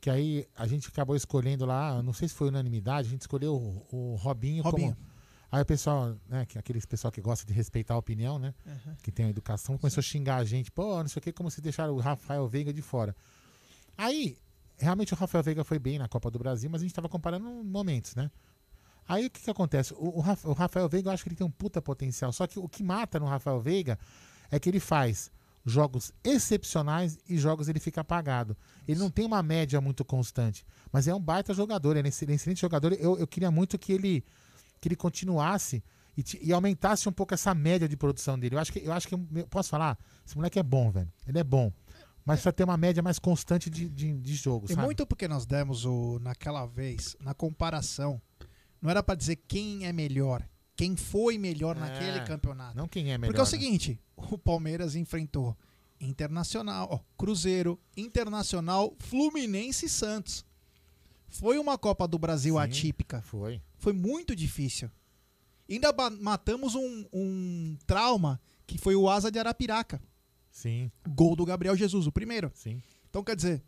Que aí a gente acabou escolhendo lá, não sei se foi unanimidade, a gente escolheu o, o Robinho, Robinho. como. Aí o pessoal, né, que aqueles pessoal que gosta de respeitar a opinião, né? Uhum. Que tem a educação, começou a xingar a gente, pô, não sei o que, como se deixaram o Rafael Veiga de fora. Aí, realmente o Rafael Veiga foi bem na Copa do Brasil, mas a gente tava comparando momentos, né? Aí o que, que acontece? O, o Raf- o Rafael Veiga, eu acho que ele tem um puta potencial. Só que o que mata no Rafael Veiga é que ele faz jogos excepcionais e jogos ele fica apagado. Ele não tem uma média muito constante, mas é um baita jogador, é um excelente excelente jogador. Eu, eu queria muito que ele, que ele continuasse e, ti- e aumentasse um pouco essa média de produção dele. Eu acho que, eu acho que eu posso falar, esse moleque é bom, velho. Ele é bom. Mas precisa ter uma média mais constante de, de, de jogo, E sabe? muito porque nós demos o naquela vez, na comparação, não era pra dizer quem é melhor, quem foi melhor naquele campeonato. Não quem é melhor. Porque é o né? seguinte, o Palmeiras enfrentou Internacional, ó, Cruzeiro, Internacional, Fluminense e Santos. Foi uma Copa do Brasil Sim, atípica. Foi. Foi muito difícil. Ainda matamos um, um trauma que foi o Asa de Arapiraca. Sim, Gol do Gabriel Jesus, o primeiro. sim. Então, quer dizer,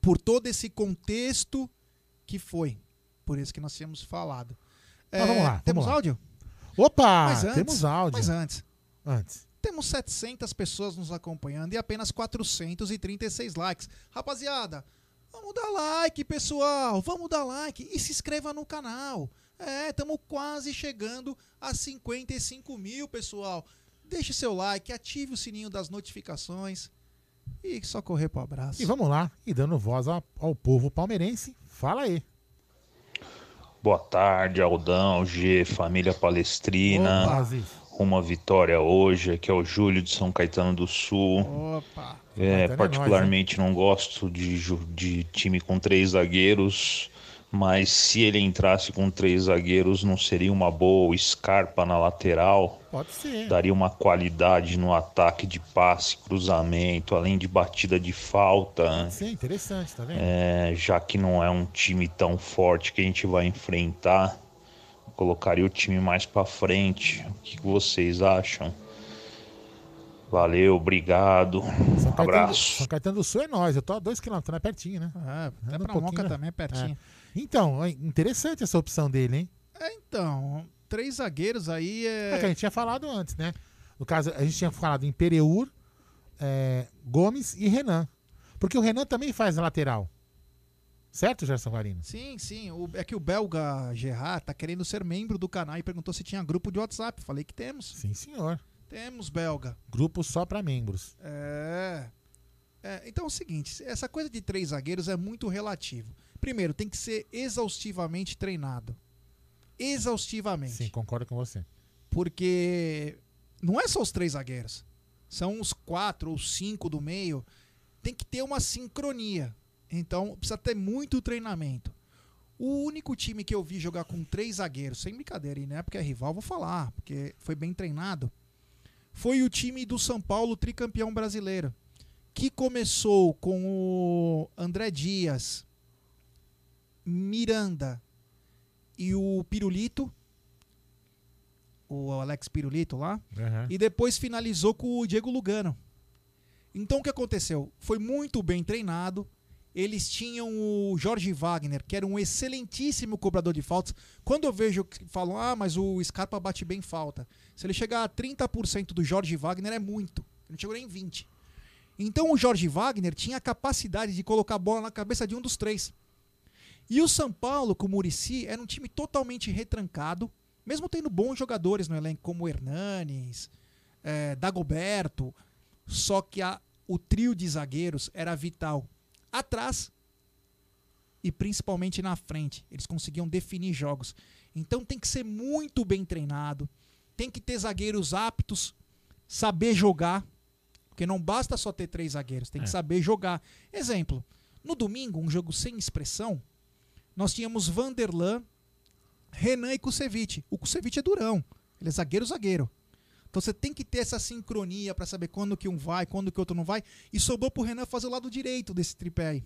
por todo esse contexto que foi, por isso que nós tínhamos falado. Mas vamos lá, vamos Temos lá. áudio? Opa! Mas antes, temos áudio. Mas antes, Antes. temos 700 pessoas nos acompanhando e apenas 436 likes. Rapaziada, vamos dar like, pessoal. Vamos dar like e se inscreva no canal. É, estamos quase chegando a 55 mil, pessoal. Deixe seu like, ative o sininho das notificações e só correr pro abraço. E vamos lá, e dando voz ao, ao povo palmeirense, fala aí. Boa tarde, Aldão, G, família palestrina. Opa. Uma vitória hoje, aqui é o Júlio de São Caetano do Sul. Opa! É, Caetano é particularmente não gosto de, de time com três zagueiros, mas se ele entrasse com três zagueiros, não seria uma boa Scarpa na lateral? Pode ser. Daria uma qualidade no ataque de passe, cruzamento, além de batida de falta. Pode ser interessante, tá vendo? É, já que não é um time tão forte que a gente vai enfrentar, colocaria o time mais pra frente. O que vocês acham? Valeu, obrigado. São Caetano, Abraço. São Caetano do Sul é nós, eu tô a dois quilômetros, é pertinho, né? É, até Anda um pra pouquinho, Moca né? também é pertinho. É. Então, é interessante essa opção dele, hein? É, então, três zagueiros aí É que a é. gente tinha falado antes, né? No caso, a gente tinha falado em Pereur, é, Gomes e Renan. Porque o Renan também faz lateral. Certo, Gerson Guarino? Sim, sim. O- é que o belga Gerard tá querendo ser membro do canal e perguntou se tinha grupo de WhatsApp. Falei que temos. Sim, senhor. Temos, belga. Grupo só para membros. É. É, Então é o seguinte: essa coisa de três zagueiros é muito relativo. Primeiro, tem que ser exaustivamente treinado. Exaustivamente. Sim, concordo com você. Porque não é só os três zagueiros. São os quatro ou cinco do meio. Tem que ter uma sincronia. Então precisa ter muito treinamento. O único time que eu vi jogar com três zagueiros, sem brincadeira, e não é porque é rival, vou falar, porque foi bem treinado, foi o time do São Paulo, tricampeão brasileiro. Que começou com o André Dias, Miranda e o Pirulito, o Alex Pirulito lá, Aham. e depois finalizou com o Diego Lugano. Então o que aconteceu? Foi muito bem treinado. Eles tinham o Jorge Wagner, que era um excelentíssimo cobrador de faltas. Quando eu vejo que falam, ah, mas o Scarpa bate bem falta. Se ele chegar a 30% do Jorge Wagner, é muito. Ele não chegou nem 20%. Então o Jorge Wagner tinha a capacidade de colocar a bola na cabeça de um dos três. E o São Paulo, com o Murici, era um time totalmente retrancado, mesmo tendo bons jogadores no elenco, como o Hernanes, eh, Dagoberto. Só que a- o trio de zagueiros era vital atrás e principalmente na frente. Eles conseguiam definir jogos. Então tem que ser muito bem treinado, tem que ter zagueiros aptos, saber jogar, porque não basta só ter três zagueiros, tem que É. saber jogar. Exemplo, no domingo, um jogo sem expressão, nós tínhamos Vanderlan, Renan e Kusevich. O Kusevich é durão, ele é zagueiro zagueiro. Então você tem que ter essa sincronia para saber quando que um vai, quando que o outro não vai. E sobrou pro Renan fazer o lado direito desse tripé aí.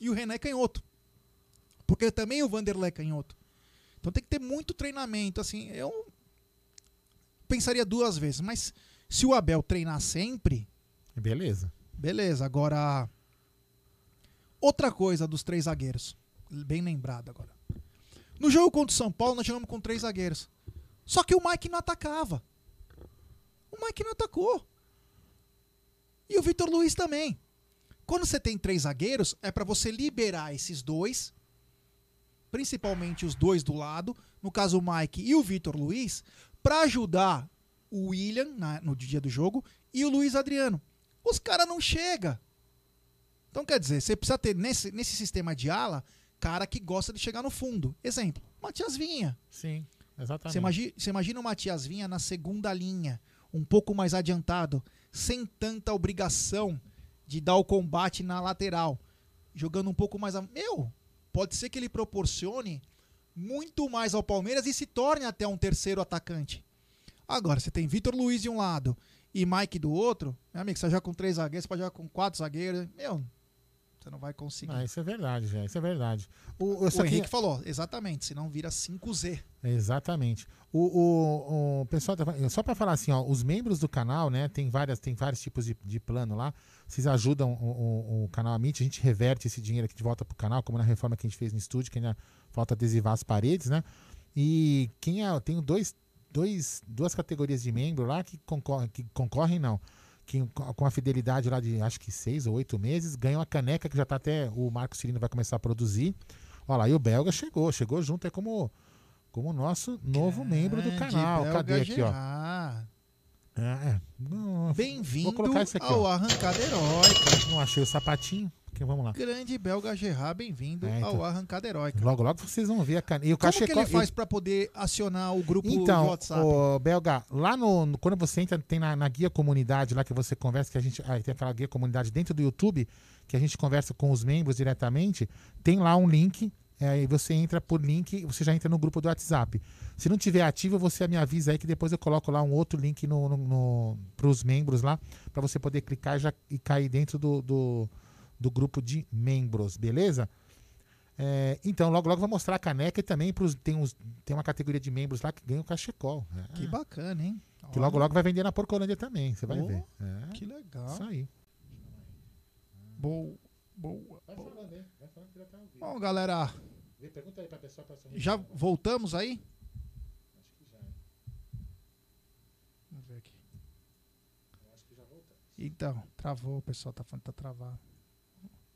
E o Renan é canhoto. Porque também o Vanderlei é canhoto. Então tem que ter muito treinamento. Assim, eu pensaria duas vezes. Mas se o Abel treinar sempre, Beleza. beleza. Agora, outra coisa dos três zagueiros. Bem lembrado agora. No jogo contra o São Paulo, nós jogamos com três zagueiros. Só que o Mike não atacava. O Mike não atacou. E o Vitor Luiz também. Quando você tem três zagueiros, é para você liberar esses dois, principalmente os dois do lado, no caso o Mike e o Vitor Luiz, para ajudar o William na- no dia do jogo e o Luiz Adriano. Os caras não chegam. Então quer dizer, você precisa ter nesse, nesse sistema de ala, cara que gosta de chegar no fundo. Exemplo, Matias Vinha. Sim, exatamente. Você imagina, você imagina o Matias Vinha na segunda linha, um pouco mais adiantado, sem tanta obrigação de dar o combate na lateral, jogando um pouco mais. A... Meu, pode ser que ele proporcione muito mais ao Palmeiras e se torne até um terceiro atacante. Agora, você tem Vitor Luiz de um lado e Mike do outro, meu amigo, você joga com três zagueiros, você pode jogar com quatro zagueiros. Meu, você não vai conseguir. Ah, isso é verdade, já. Isso é verdade. O, o Henrique falou, exatamente, senão vira 5Z. Exatamente. O, o, o pessoal tá só para falar assim, ó, os membros do canal, né, tem várias, tem vários tipos de, de plano lá. Vocês ajudam o, o, o canal Amit, a gente reverte esse dinheiro aqui de volta pro canal, como na reforma que a gente fez no estúdio, que ainda falta adesivar as paredes, né? E quem é, tem dois, dois, duas categorias de membro lá que concorrem, que concorrem não, que co- com a fidelidade lá de acho que seis ou oito meses, ganham a caneca que já tá até o Marcos Cirino vai começar a produzir. Olha lá, e o Belga chegou, chegou junto é como como nosso novo membro do Grande canal. Belga Cadê aqui, ó? Gerard. É, é. Não, Bem-vindo ao ó. Arrancada Heróica. Não achei o sapatinho. Vamos lá. Grande belga Gerard, bem-vindo É, então. ao Arrancada Heróica. Logo, logo vocês vão ver a caneta. E o Como que ele faz pra poder acionar o grupo Então, WhatsApp? o Belga, lá no, no- quando você entra, tem na, na guia comunidade lá que você conversa, que a gente. ah, tem aquela guia comunidade dentro do YouTube, que a gente conversa com os membros diretamente, tem lá um link. é, Aí você entra por link, você já entra no grupo do WhatsApp. Se não tiver ativo, você me avisa aí que depois eu coloco lá um outro link no, no, no, para os membros lá, para você poder clicar e, já, e cair dentro do, do, do grupo de membros, beleza? É, então, logo, logo vou mostrar a caneca e também pros, tem, uns, tem uma categoria de membros lá que ganha o cachecol. É, Que bacana, hein? Que logo logo vai vender na Porcolândia também, você vai Oh, ver. É, Que legal. isso aí. Boa, boa. boa. Bom, galera, Pergunta aí pra pessoa pra já voltamos aí? Vamos ver aqui. Então, travou, o pessoal tá falando que tá travado.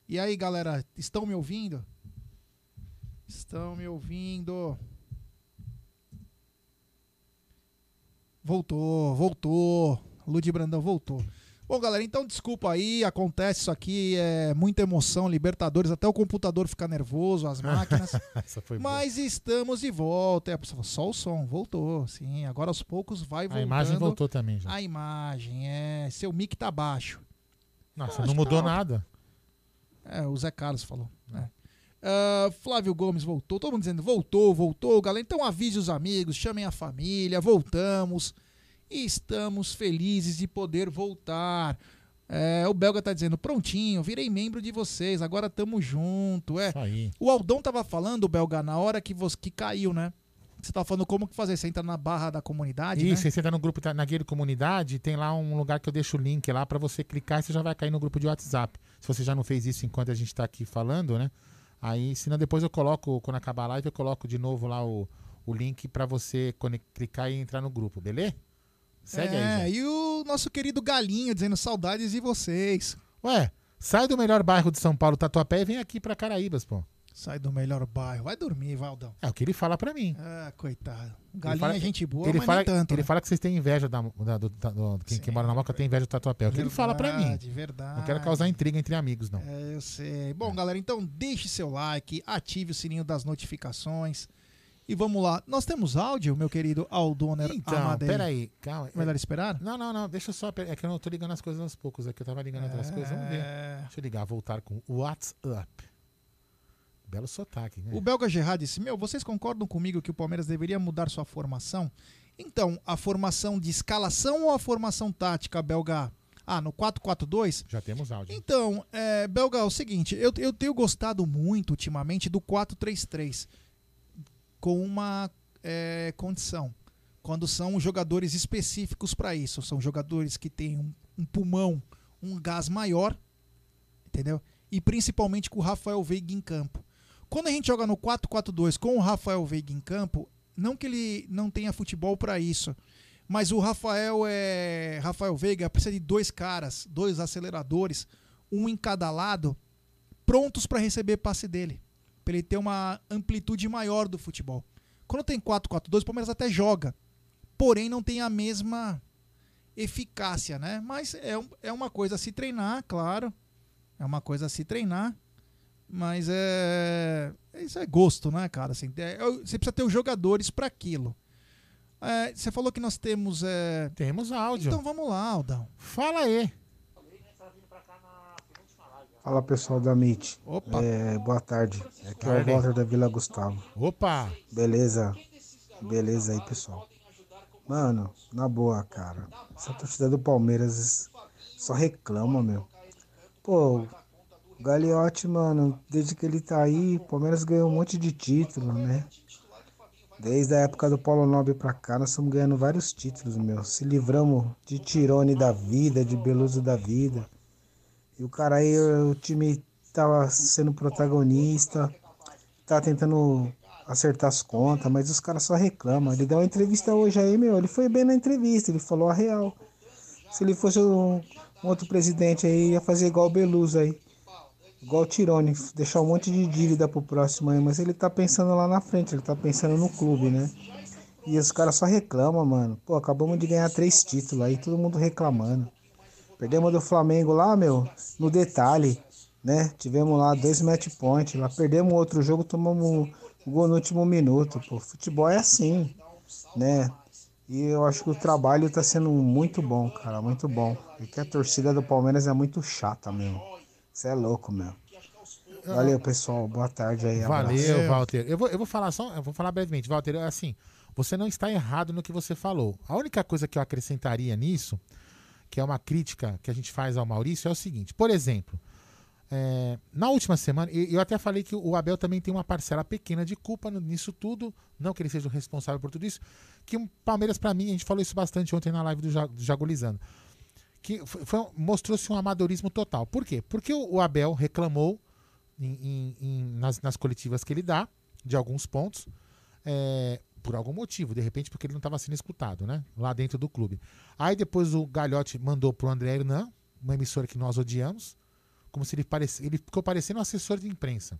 E aí, galera, estão me ouvindo? Estão me ouvindo? Voltou, voltou. Lud Brandão voltou. Bom, galera, então desculpa aí, acontece isso aqui, é muita emoção, Libertadores, até o computador fica nervoso, as máquinas. Foi boa. Mas estamos de volta. É, só o som, voltou, sim. Agora aos poucos vai voltando. A imagem voltou também já. A imagem, é. Seu mic tá baixo. Nossa, acho não mudou tá nada. É, o Zé Carlos falou. né? Ah, Flávio Gomes voltou. Todo mundo dizendo voltou, voltou, galera. Então avise os amigos, chamem a família, voltamos. E estamos felizes de poder voltar. É, o Belga tá dizendo, prontinho, virei membro de vocês, agora tamo junto. É. O Aldão tava falando, Belga, na hora que, você, que caiu, né? Você tava falando como que fazer. Você entra na barra da comunidade, Isso, né? você tá no grupo, tá naquele comunidade, tem lá um lugar que eu deixo o link lá pra você clicar e você já vai cair no grupo de WhatsApp. Se você já não fez isso enquanto a gente tá aqui falando, né? Aí, senão depois eu coloco, quando acabar a live, eu coloco de novo lá o, o link pra você clicar e entrar no grupo, beleza? Segue é, aí, Zé. e o nosso querido Galinho dizendo saudades de vocês. Ué, sai do melhor bairro de São Paulo, Tatuapé, e vem aqui pra Caraíbas, pô. Sai do melhor bairro. Vai dormir, Valdão. É o que ele fala pra mim. Ah, coitado. Ele Galinho fala- é gente boa, ele mas fala, nem tanto. Ele né? fala que vocês têm inveja da, da- do, da- do- quem, quem mora na Moca tem inveja do Tatuapé. É o que ele fala pra mim. Verdade, Verdade. Não quero causar intriga entre amigos, não. É, eu sei. Bom, galera, então deixe seu like, ative o sininho das notificações. E vamos lá. Nós temos áudio, meu querido Aldoner Então, Amadei. peraí, calma. Melhor esperar? Não, não, não, deixa só. É que eu não tô ligando as coisas aos poucos aqui. Eu tava ligando outras coisas. Vamos ver. Deixa eu ligar, voltar com o WhatsApp. Belo sotaque, né? O Belga Gerard disse: Meu, vocês concordam comigo que o Palmeiras deveria mudar sua formação? Então, a formação de escalação ou a formação tática, Belga? Ah, no 4-4-2? Já temos áudio. Então, é, Belga, é o seguinte: eu, eu tenho gostado muito ultimamente do 4-3-3 com uma é, condição. Quando são jogadores específicos para isso. São jogadores que têm um, um pulmão, um gás maior, entendeu? E principalmente com o Rafael Veiga em campo. Quando a gente joga no 4-4-2 com o Rafael Veiga em campo, não que ele não tenha futebol para isso, mas o Rafael é Rafael Veiga precisa de dois caras, dois aceleradores, um em cada lado, prontos para receber passe dele, para ele ter uma amplitude maior do futebol. Quando tem 4-4-2, o Palmeiras até joga, porém não tem a mesma eficácia, né? Mas é, é uma coisa a se treinar, claro. É uma coisa a se treinar. Mas é. Isso é gosto, né, cara? Assim, é- é- você precisa ter os jogadores para aquilo. É, você falou que nós temos. É... Temos áudio. Então vamos lá, Aldão. Fala aí. Fala pessoal da MIT. Opa. É, boa tarde. Aqui é o. Walter da Vila Gustavo. Opa! Beleza? Beleza aí, pessoal. Mano, na boa, cara. Essa torcida do Palmeiras só reclama, meu. Pô, Gagliotti, mano, desde que ele tá aí, o Palmeiras ganhou um monte de título, né? Desde a época do Paulo Nobre pra cá, nós estamos ganhando vários títulos, meu. Se livramos de Tirone da vida, de Beluso da vida. E o cara aí, o time tava sendo protagonista, tá tentando acertar as contas, mas os caras só reclamam. Ele deu uma entrevista hoje aí, meu, ele foi bem na entrevista, ele falou a real. Se ele fosse um, um outro presidente aí, ia fazer igual o Beluso aí. Igual o Tirone, deixar um monte de dívida pro próximo aí, mas ele tá pensando lá na frente, ele tá pensando no clube, né? E os caras só reclamam, mano. Pô, acabamos de ganhar três títulos aí, todo mundo reclamando. Perdemos do Flamengo lá, meu, no detalhe, né? Tivemos lá dois match point, lá perdemos outro jogo, tomamos um gol no último minuto. Pô, futebol é assim, né? E eu acho que o trabalho tá sendo muito bom, cara, muito bom. E que a torcida do Palmeiras é muito chata, meu. Você é louco, meu. Valeu, pessoal. Boa tarde aí. abraço. Valeu, Walter. Eu vou, eu vou falar só, eu vou falar brevemente. Walter, é assim, você não está errado no que você falou. A única coisa que eu acrescentaria nisso, que é uma crítica que a gente faz ao Maurício, é o seguinte: por exemplo, É, na última semana, eu até falei que o Abel também tem uma parcela pequena de culpa nisso tudo, não que ele seja o responsável por tudo isso, que o Palmeiras, pra mim, a gente falou isso bastante ontem na live do, Ja- do que mostrou-se um amadorismo total. Por quê? Porque o, o Abel reclamou em- em- em- nas, nas coletivas que ele dá, de alguns pontos, é, por algum motivo, de repente porque ele não estava sendo escutado, né? Lá dentro do clube. Aí depois o Galhote mandou pro André Hernan, uma emissora que nós odiamos, como se ele parecesse. Ele ficou parecendo um assessor de imprensa.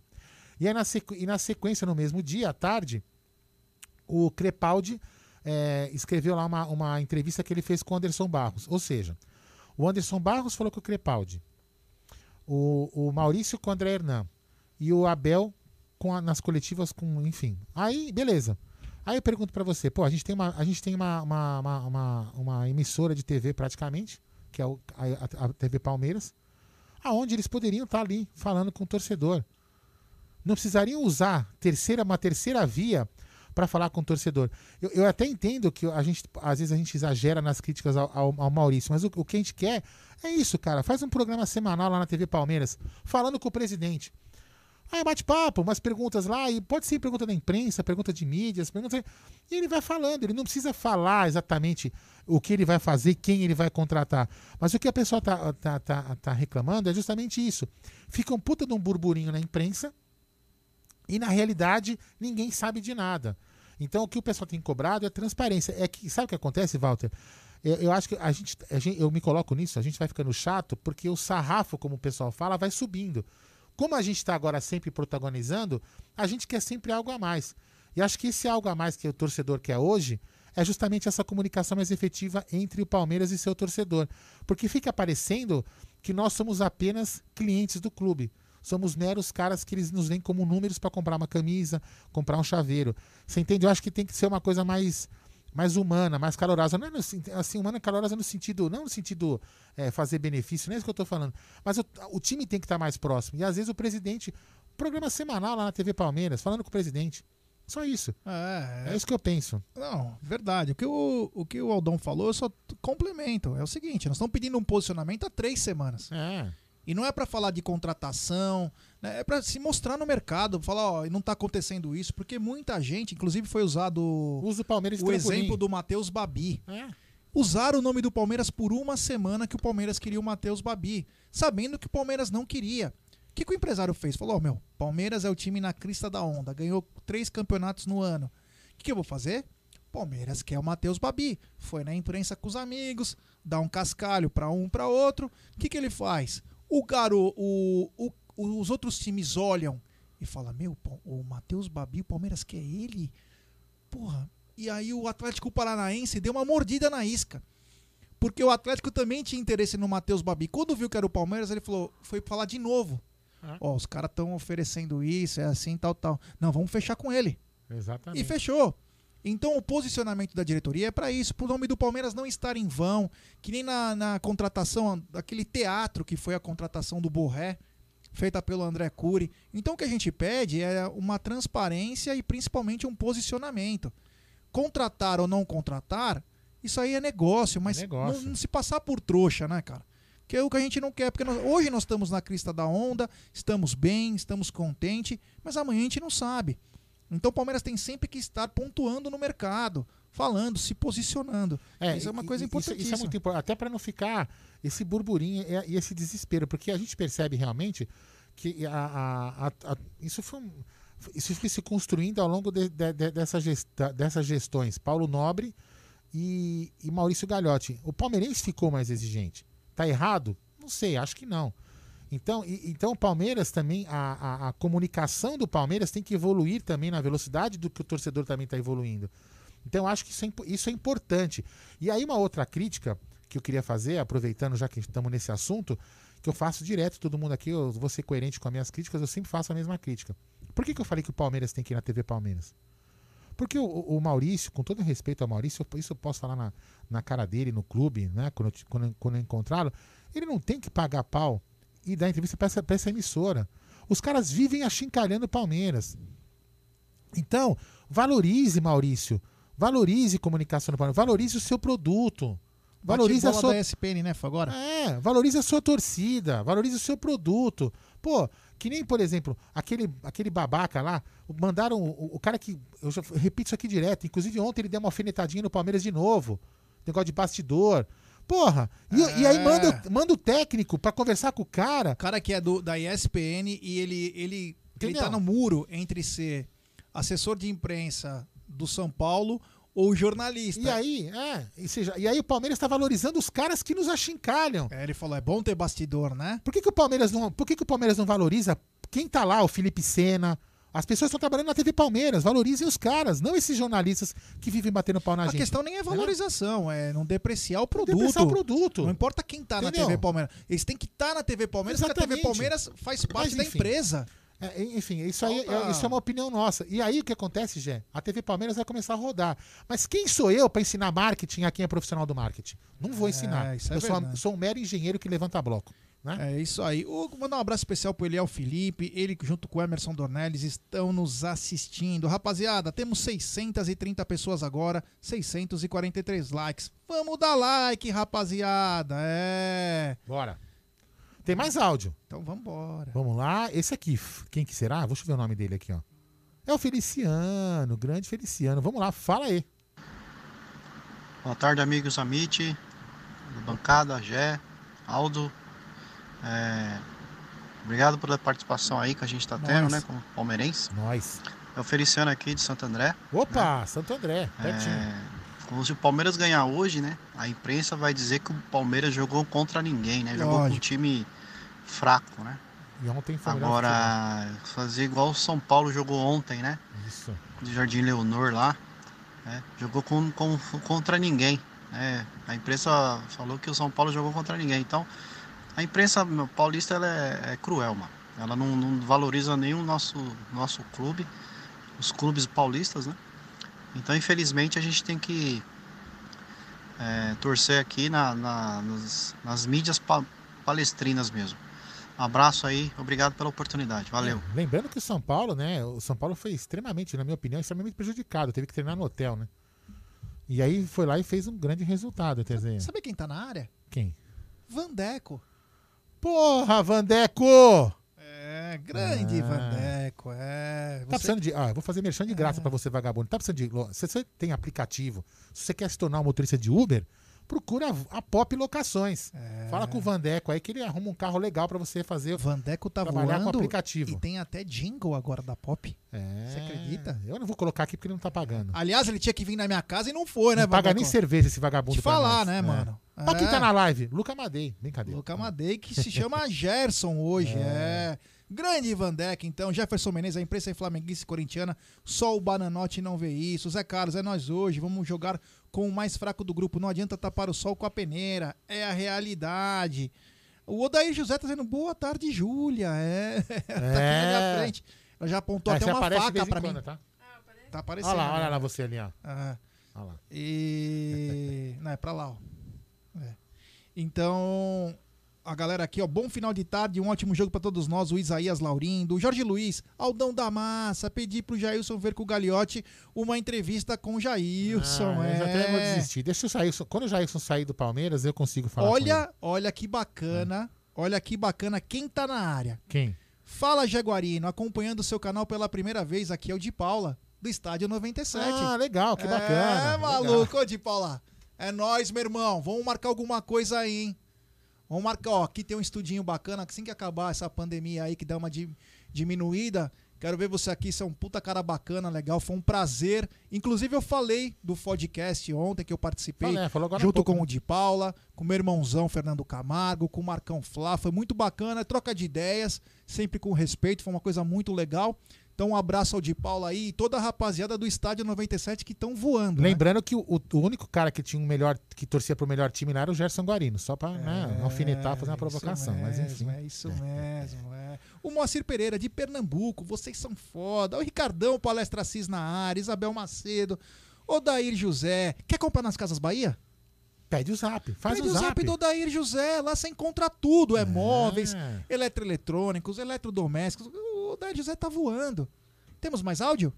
E aí na, sequ- e na sequência, no mesmo dia, à tarde, o Crepaldi é, escreveu lá uma, uma entrevista que ele fez com o Anderson Barros. Ou seja, o Anderson Barros falou com o Crepaldi, o, o Maurício com o André Hernan e o Abel com a- nas coletivas com, enfim. Aí, beleza. Aí eu pergunto pra você, pô, a gente tem uma, a gente tem uma, uma, uma, uma- uma emissora de TV praticamente, que é o- a, a- TV Palmeiras, aonde eles poderiam estar ali falando com o torcedor. Não precisariam usar terceira, uma terceira via para falar com o torcedor. Eu, eu até entendo que a gente, às vezes a gente exagera nas críticas ao, ao- ao Maurício, mas o, o que a gente quer é isso, cara. Faz um programa semanal lá na TV Palmeiras, falando com o presidente. Aí bate papo, umas perguntas lá, e pode ser pergunta da imprensa, pergunta de mídias, pergunta. E ele vai falando, ele não precisa falar exatamente o que ele vai fazer, quem ele vai contratar. Mas o que a pessoa tá, tá, tá, tá reclamando é justamente isso. Fica um puta de um burburinho na imprensa, e na realidade ninguém sabe de nada. Então o que o pessoal tem cobrado é transparência. É que sabe o que acontece, Walter? Eu, eu acho que a gente, a gente- eu me coloco nisso, a gente vai ficando chato porque o sarrafo, como o pessoal fala, vai subindo. Como a gente está agora sempre protagonizando, a gente quer sempre algo a mais. E acho que esse algo a mais que o torcedor quer hoje é justamente essa comunicação mais efetiva entre o Palmeiras e seu torcedor. Porque fica parecendo que nós somos apenas clientes do clube. Somos meros caras que eles nos veem como números para comprar uma camisa, comprar um chaveiro. Você entende? Eu acho que tem que ser uma coisa mais mais humana, mais calorosa. Não é no assim, humana e calorosa no sentido, não no sentido é, fazer benefício, não é isso que eu estou falando. Mas o, o time tem que estar mais próximo. E às vezes o presidente, programa semanal lá na TV Palmeiras, falando com o presidente. Só isso. É, É isso que eu penso. Não, verdade. O que o, o que o Aldão falou, eu só complemento. É o seguinte, nós estamos pedindo um posicionamento há três semanas. É. E não é pra falar de contratação, né? é pra se mostrar no mercado, falar, ó, não tá acontecendo isso, porque muita gente, inclusive foi usado Usa o Palmeiras o trampolim. exemplo do Matheus Babi. É. Usaram o nome do Palmeiras por uma semana que o Palmeiras queria o Matheus Babi, sabendo que o Palmeiras não queria. O que, que o empresário fez? Falou, ó, meu, Palmeiras é o time na crista da onda, ganhou três campeonatos no ano. O que, que eu vou fazer? Palmeiras quer o Matheus Babi. Foi na imprensa com os amigos, dá um cascalho pra um pra outro. O que, que ele faz? O garo, o, o- os outros times olham e falam: Meu, o Matheus Babi, o Palmeiras quer ele? Porra. E aí o Atlético Paranaense deu uma mordida na isca. Porque o Atlético também tinha interesse no Matheus Babi. Quando viu que era o Palmeiras, ele falou, foi falar de novo. Ó, os caras estão oferecendo isso, é assim, tal, tal. Não, vamos fechar com ele. Exatamente. E fechou. Então o posicionamento da diretoria é para isso, pro nome do Palmeiras não estar em vão, que nem na, na contratação, daquele teatro que foi a contratação do Borré, feita pelo André Cury. Então o que a gente pede é uma transparência e principalmente um posicionamento. Contratar ou não contratar, isso aí é negócio, mas negócio. Não, não se passar por trouxa, né, cara? Que é o que a gente não quer, porque nós- hoje nós estamos na crista da onda, estamos bem, estamos contentes, mas amanhã a gente não sabe. Então o Palmeiras tem sempre que estar pontuando no mercado, falando, se posicionando. isso é uma coisa importante. Isso, isso é muito importante, até para não ficar esse burburinho e, e esse desespero, porque a gente percebe realmente que a- a- a- isso foi um- isso foi se construindo ao longo de- de- de- dessa gesta- dessas gestões. Paulo Nobre e, e Maurício Gagliotti. O palmeirense ficou mais exigente. Tá errado? Não sei, acho que não. Então, e- então o Palmeiras também, a, a- a comunicação do Palmeiras tem que evoluir também na velocidade do que o torcedor também está evoluindo. Então acho que isso é, isso é importante. E aí uma outra crítica que eu queria fazer, aproveitando já que estamos nesse assunto, que eu faço direto, todo mundo aqui, eu vou ser coerente com as minhas críticas, eu sempre faço a mesma crítica. Por que, que eu falei que o Palmeiras tem que ir na TV Palmeiras? Porque o, o Maurício, com todo respeito ao Maurício, isso eu posso falar na, na cara dele, no clube, né? Quando, eu- quando eu encontrá-lo, ele não tem que pagar pau e dar entrevista para essa, pra essa emissora. Os caras vivem achincalhando o Palmeiras. Então, valorize, Maurício. Valorize comunicação no Palmeiras. Valorize o seu produto. Valorize a sua da ESPN, né? Agora? É, valorize a sua torcida, valorize o seu produto. Pô, que nem, por exemplo, aquele, aquele babaca lá, mandaram o, o cara que. Eu já repito isso aqui direto. Inclusive, ontem ele deu uma alfinetadinha no Palmeiras de novo. Negócio de bastidor. Porra, e, e aí É. manda, manda o técnico pra conversar com o cara. O cara que é do, da ESPN e ele, ele, ele tá no muro entre ser assessor de imprensa do São Paulo ou jornalista. E aí, é, e, seja, e aí o Palmeiras tá valorizando os caras que nos achincalham. É, ele falou, é bom ter bastidor, né? Por que, que o Palmeiras não, por que, que o Palmeiras não valoriza quem tá lá, o Felipe Sena? As pessoas estão trabalhando na TV Palmeiras, valorizem os caras, não esses jornalistas que vivem batendo pau na A gente. questão nem é valorização, é não depreciar o produto. depreciar o produto. Não importa quem tá na? TV Palmeiras. Eles têm que estar na TV Palmeiras, porque a TV Exatamente. Palmeiras faz parte Mas, da empresa. É, enfim, isso aí é, isso é uma opinião nossa. E aí o que acontece, Gé? A TV Palmeiras vai começar a rodar. Mas quem sou eu para ensinar marketing a quem é profissional do marketing? Não vou ensinar. isso é eu sou, sou um mero engenheiro que levanta bloco. Né? É isso aí. O, mandar um abraço especial pro Eliel Felipe. Ele, junto com o Emerson Dornelles, estão nos assistindo. Rapaziada, temos 630 pessoas agora, 643 likes. Vamos dar like, rapaziada. É. Bora. Tem mais áudio. Então vambora. Vamos lá. Esse aqui, quem que será? Deixa eu ver o nome dele aqui, ó. É o Feliciano, grande Feliciano. Vamos lá, fala aí. Boa tarde, amigos Amit, bancada, Gé, Aldo. É, Obrigado pela participação aí que a gente está tendo, né, como palmeirense. Nós. É o Feliciano aqui de Santo André. Opa, Santo André, pertinho. É, como se o Palmeiras ganhar hoje, né, a imprensa vai dizer que o Palmeiras jogou contra ninguém, né? Jogou com um Lógico. time fraco, né? E ontem foi Agora, fazer igual o São Paulo jogou ontem, né? Isso. De Jardim Leonor lá. né? Jogou com, com- contra ninguém. né? A imprensa falou que o São Paulo jogou contra ninguém. Então, a imprensa meu, paulista ela é, é cruel, mano. Ela não, não valoriza o nosso, nosso clube, os clubes paulistas, né? Então, infelizmente, a gente tem que é, torcer aqui na, na- nas, nas mídias pa- palestrinas mesmo. Abraço aí, obrigado pela oportunidade. Valeu. É, lembrando que o São Paulo, né? O São Paulo foi extremamente, na minha opinião, extremamente prejudicado. Teve que treinar no hotel, né? E aí foi lá e fez um grande resultado, quer dizer. Sabe quem tá na área? Quem? Vandeco. Porra, Vandeco! É, grande Ah. Vandeco. É. Tá Você- precisando de. Ah, eu vou fazer merchan de graça pra você, vagabundo. Tá precisando de. Se você tem aplicativo, se você quer se tornar um motorista de Uber, procura a, a Pop Locações. Fala com o Vandeco aí que ele arruma um carro legal pra você fazer. Vandeco tá trabalhar voando com aplicativo. E tem até jingle agora da Pop. É, Você acredita? Eu não vou colocar aqui porque ele não tá pagando. Aliás, ele tinha que vir na minha casa e não foi, né, não paga nem cerveja esse vagabundo Te falar, né, É. mano? Pra quem É. tá na live? Luca Madei. Brincadeira. Luca Madei, que se chama Gerson hoje. É. Grande Vandeck, então. Jefferson Menezes, a imprensa é flamenguista e corintiana. Só o Bananote não vê isso. Zé Carlos, é nós hoje. Vamos jogar com o mais fraco do grupo. Não adianta tapar o sol com a peneira. É a realidade. O Odair José tá dizendo boa tarde, Júlia. É. tá aqui na minha frente. Ela já apontou É, até uma faca pra quando, mim. tá? Tá aparecendo. Olha lá, olha né? lá você ali, ó. Ah. Olha lá. E. Não, é pra lá, ó. É. Então, a galera aqui, ó. Bom final de tarde, um ótimo jogo pra todos nós. O Isaías Laurindo, o Jorge Luiz, Aldão da Massa. Pedi pro Jailson ver com o Galiote uma entrevista com o Jailson. Ah, eu já até vou é. desistir. Deixa o Jailson. Quando o Jailson sair do Palmeiras, eu consigo falar. Olha, olha que bacana. Olha que bacana quem tá na área. Quem? Fala, Jaguarino, acompanhando o seu canal pela primeira vez. Aqui é o de Paula, do Estádio 97. Ah, legal, que bacana. É, maluco, ô de Paula. É nóis, meu irmão. Vamos marcar alguma coisa aí, hein? Vamos marcar, ó. Aqui tem um estudinho bacana. Assim que acabar essa pandemia aí, que dá uma di- diminuída. Quero ver você aqui. Você é um puta cara bacana, legal. Foi um prazer. Inclusive, eu falei do podcast ontem que eu participei. Falei, há junto pouco, com né? o de Paula, com o meu irmãozão Fernando Camargo, com o Marcão Flá. Foi muito bacana. Troca de ideias, sempre com respeito. Foi uma coisa muito legal. Então, um abraço ao de Paula aí e toda a rapaziada do Estádio 97 que estão voando. né? Lembrando que o, o- único cara que tinha um melhor, que torcia pro melhor time lá era o Gerson Guarino, só pra né, alfinetar, fazer uma provocação. É, Isso mas mesmo, enfim. É isso mesmo, é. O Moacir Pereira, de Pernambuco, vocês são foda. O Ricardão, Palestra Assis na área, Isabel Macedo, Odair José. Quer comprar nas Casas Bahia? Pede o zap, faz Pede o o zap zap. do Odair José, lá você encontra tudo. É, móveis, eletroeletrônicos, eletrodomésticos. O Odair José tá voando. Temos mais áudio?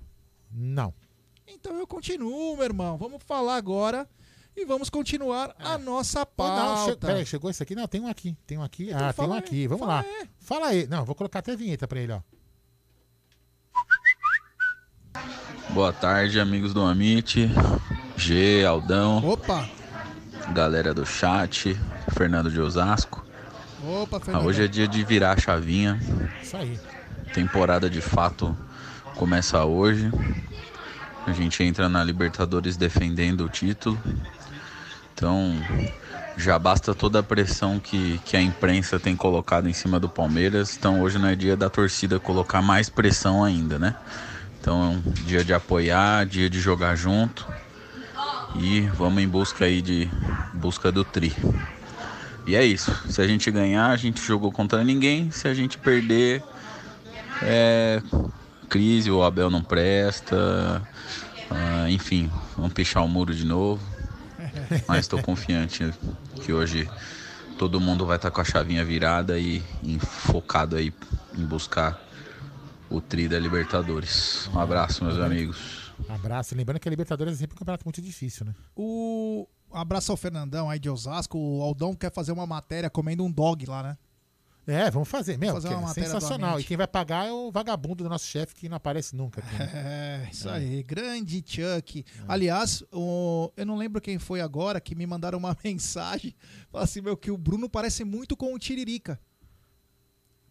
Não. Então eu continuo, meu irmão. Vamos falar agora E vamos continuar a nossa Pô, não, che... pauta. peraí, chegou esse aqui? Não, tem um aqui. Tem um aqui. Então ah, tem um aí, aqui. Vamos fala lá. aí. Fala aí. Não, vou colocar até a vinheta pra ele, ó. Boa tarde, amigos do Amit. G, Aldão. Opa! Galera do chat. Fernando de Osasco. Opa, Ah, Fernando. hoje é dia de virar a chavinha. Isso aí. Temporada de fato começa hoje. A gente entra na Libertadores defendendo o título. Então já basta toda a pressão que, que a imprensa tem colocado em cima do Palmeiras. Então hoje não é dia da torcida colocar mais pressão ainda, né? Então é um dia de apoiar, dia de jogar junto. E vamos em busca aí de busca do tri. E é isso. Se a gente ganhar, a gente jogou contra ninguém. Se a gente perder, é crise, o Abel não presta. ah, enfim, vamos pichar o muro de novo. Mas estou confiante que hoje todo mundo vai estar com a chavinha virada e, e focado aí em buscar o tri da Libertadores. Um abraço, meus amigos. Abraço. Lembrando que a Libertadores é sempre um campeonato muito difícil, né? O abraço ao Fernandão aí de Osasco. O Aldão quer fazer uma matéria comendo um dog lá, né? É, vamos fazer. Meu, Fazer uma é matéria sensacional. E quem vai pagar é o vagabundo do nosso chefe que não aparece nunca. aqui, né? É, isso aí. Grande Chuck. Aliás, o- eu não lembro quem foi agora que me mandaram uma mensagem. Falaram assim, meu, que o Bruno parece muito com o Tiririca.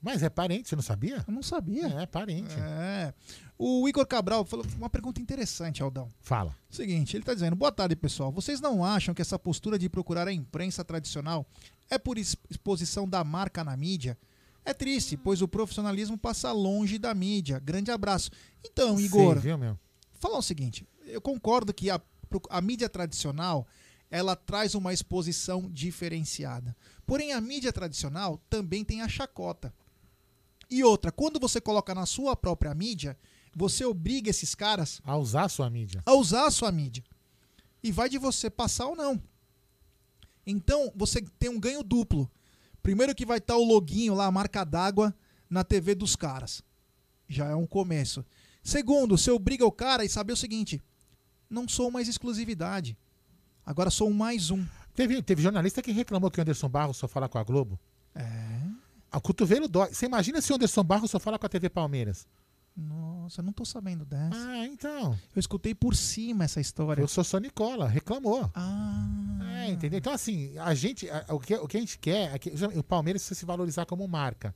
Mas é parente, você não sabia? Eu não sabia. É, parente. É. O Igor Cabral falou uma pergunta interessante, Aldão. Fala. Seguinte, ele está dizendo: boa tarde, pessoal. Vocês não acham que essa postura de procurar a imprensa tradicional é por ex- exposição da marca na mídia? É triste, pois o profissionalismo passa longe da mídia. Grande abraço. Então, Igor, Sei, viu, meu? falar o seguinte: eu concordo que a, a mídia tradicional ela traz uma exposição diferenciada. Porém, a mídia tradicional também tem a chacota. E outra, quando você coloca na sua própria mídia, você obriga esses caras A usar a sua mídia. a usar a sua mídia. E vai de você passar ou não. Então, você tem um ganho duplo. Primeiro que vai estar o loginho lá, a marca d'água, na TV dos caras. Já é um começo. Segundo, você obriga o cara a saber o seguinte: não sou mais exclusividade. Agora sou mais um. Teve, teve jornalista que reclamou que o Anderson Barros só fala com a Globo. É. O cotovelo dói. Você imagina se o Anderson Barros só fala com a TV Palmeiras? Nossa, eu não tô sabendo dessa. Ah, então. Eu escutei por cima essa história. Eu sou só Nicola, reclamou. Ah. É, entendeu? Então, assim, a gente. a- o, que, o que a gente quer é que o Palmeiras precisa se valorizar como marca.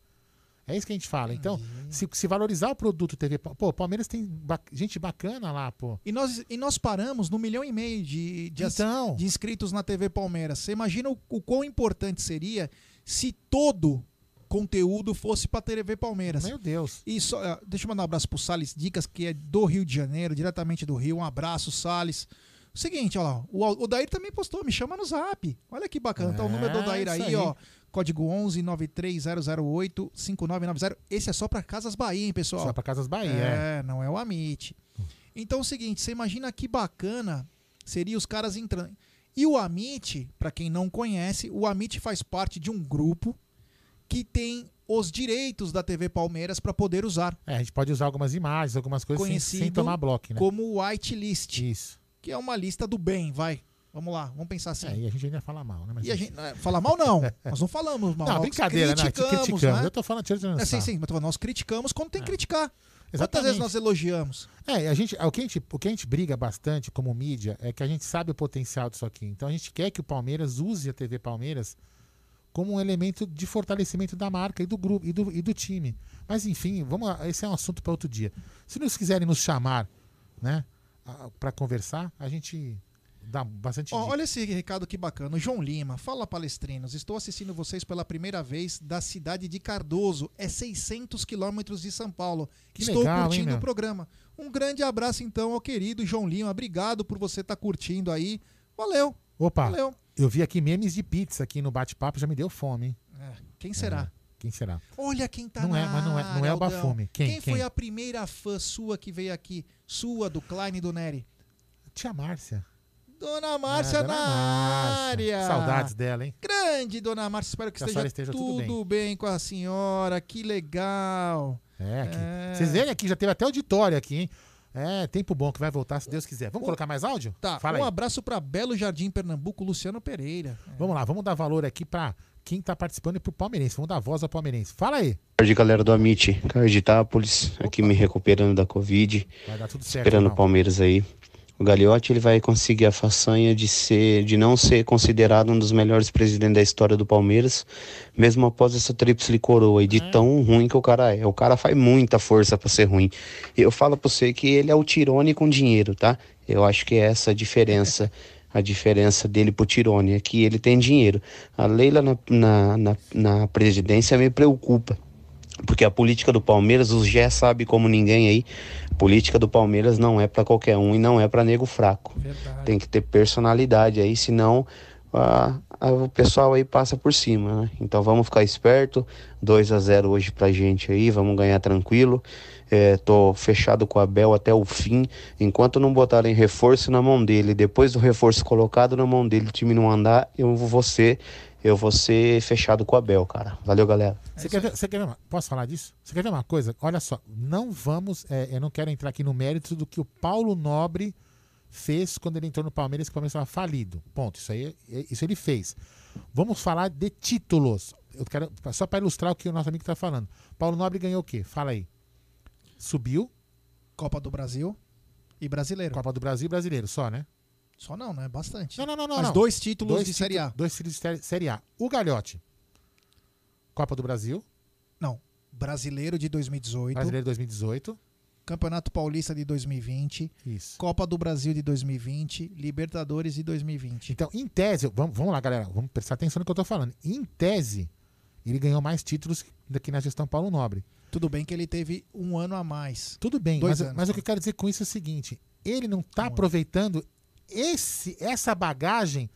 É isso que a gente fala. Então, se, se valorizar o produto TV. Pô, o Palmeiras tem ba- gente bacana lá, pô. E nós, e nós paramos no milhão e meio de, de, Então. de inscritos na TV Palmeiras. Você imagina o, o quão importante seria se todo conteúdo fosse para TV Palmeiras. Meu Deus. E só, ah, deixa eu mandar um abraço pro Salles Dicas, que é do Rio de Janeiro, diretamente do Rio. Um abraço, Salles. Seguinte, ó lá, o, Dair também postou, me chama no zap. Olha que bacana. Tá o número do É, Dair aí, aí. ó. Código 11 93008 5990. Esse é só para Casas Bahia, hein, pessoal? Só pra Casas Bahia, É, não é o Amit. Então é o seguinte, você imagina que bacana seria os caras entrando. E o Amit, para quem não conhece, o Amit faz parte de um grupo que tem os direitos da TV Palmeiras para poder usar. É, a gente pode usar algumas imagens, algumas coisas sem, Conhecido sem tomar bloco, né? como Whitelist. Isso. Que é uma lista do bem, vai. Vamos lá, vamos pensar assim. É, e a gente ainda fala mal, né? Mas E a gente, é, fala mal não, nós não falamos mal. Não, nós brincadeira, né? criticamos, Criticamos. né? Eu tô falando tirando É, sim, sim, mas nós criticamos quando tem que criticar. Quantas Exatamente. vezes nós elogiamos? É, a gente, o, que a gente, o que a gente briga bastante como mídia é que a gente sabe o potencial disso aqui. Então a gente quer que o Palmeiras use a TV Palmeiras como um elemento de fortalecimento da marca e do grupo e do, e do time. Mas enfim, vamos lá, esse é um assunto para outro dia. Se nos quiserem nos chamar, né, para conversar, a gente dá bastante dica. olha esse recado que bacana. João Lima, fala palestrinos. Estou assistindo vocês pela primeira vez da cidade de Cardoso. É 600 quilômetros de São Paulo. Que Estou legal, hein, curtindo meu? o programa. Um grande abraço então ao querido João Lima. Obrigado por você estar curtindo aí. Valeu. Opa, Valeu. Eu vi aqui memes de pizza aqui no bate-papo, já me deu fome, hein? É, quem será? É, quem será? Olha quem tá Não é, mas não é- não é o área, Aldão. Bafume. Quem, foi quem? a primeira fã sua que veio aqui? Sua, do Klein e do Nery? Tia Márcia. Dona Márcia Ah, Dona na Márcia. área. Saudades dela, hein? Grande, Dona Márcia. Espero que, Que esteja, esteja tudo, tudo bem. com a senhora. Que legal. É, aqui. É. Vocês verem aqui, já teve até auditório aqui, hein? É, tempo bom que vai voltar, se Deus quiser. Vamos colocar mais áudio? Tá, Fala um aí. abraço pra Belo Jardim, Pernambuco, Luciano Pereira. Vamos lá, vamos dar valor aqui pra quem tá participando e pro palmeirense. Vamos dar voz ao palmeirense. Fala aí. Boa tarde, galera do Amit. Caio de Itápolis, aqui me recuperando da Covid. Vai dar tudo certo. Esperando o irmão. Palmeiras aí. O Gagliotti ele vai conseguir a façanha de ser, de não ser considerado um dos melhores presidentes da história do Palmeiras, mesmo após essa tríplice coroa e de tão ruim que o cara é. O cara faz muita força pra ser ruim. Eu falo pra você que ele é o Tirone com dinheiro, tá? Eu acho que é essa a diferença. A diferença dele pro Tirone é que ele tem dinheiro. A Leila na, na, na, na presidência me preocupa. Porque a política do Palmeiras, o Gé sabe como ninguém aí, política do Palmeiras não é pra qualquer um e não é pra nego fraco. Tem que ter personalidade aí, senão ah, o pessoal aí passa por cima, né? Então vamos ficar esperto, 2 a 0 hoje pra gente aí, vamos ganhar tranquilo. É, tô fechado com o Abel até o fim. Enquanto não botarem reforço na mão dele, depois do reforço colocado na mão dele, o time não andar, eu vou ser, eu vou ser fechado com o Abel, cara. Valeu, galera. Você quer, ver, você quer ver uma, Posso falar disso? Você quer ver uma coisa? Olha só, não vamos. é, eu não quero entrar aqui no mérito do que o Paulo Nobre fez quando ele entrou no Palmeiras, que o Palmeiras estava falido. Ponto. Isso aí, é- isso ele fez. Vamos falar de títulos. Eu quero, só para ilustrar o que o nosso amigo está falando. Paulo Nobre ganhou o quê? Fala aí. Subiu. Copa do Brasil e Brasileiro. Copa do Brasil e Brasileiro, só, né? Só não, né? Bastante. Não, não, não, não. Mas não. dois títulos Dois de Série A. Dois títulos de série- A. O Galhote. Copa do Brasil. Não. Brasileiro de 2018. Brasileiro 2018. Campeonato Paulista de 2020. Isso. Copa do Brasil de 2020. Libertadores de 2020. Então, em tese, vamos, vamos lá, galera, vamos prestar atenção no que eu tô falando. Em tese, ele ganhou mais títulos daqui na gestão Paulo Nobre. Tudo bem que ele teve um ano a mais. Tudo bem, mas, anos, mas o que eu quero dizer com isso é o seguinte: ele não tá aproveitando esse, essa bagagem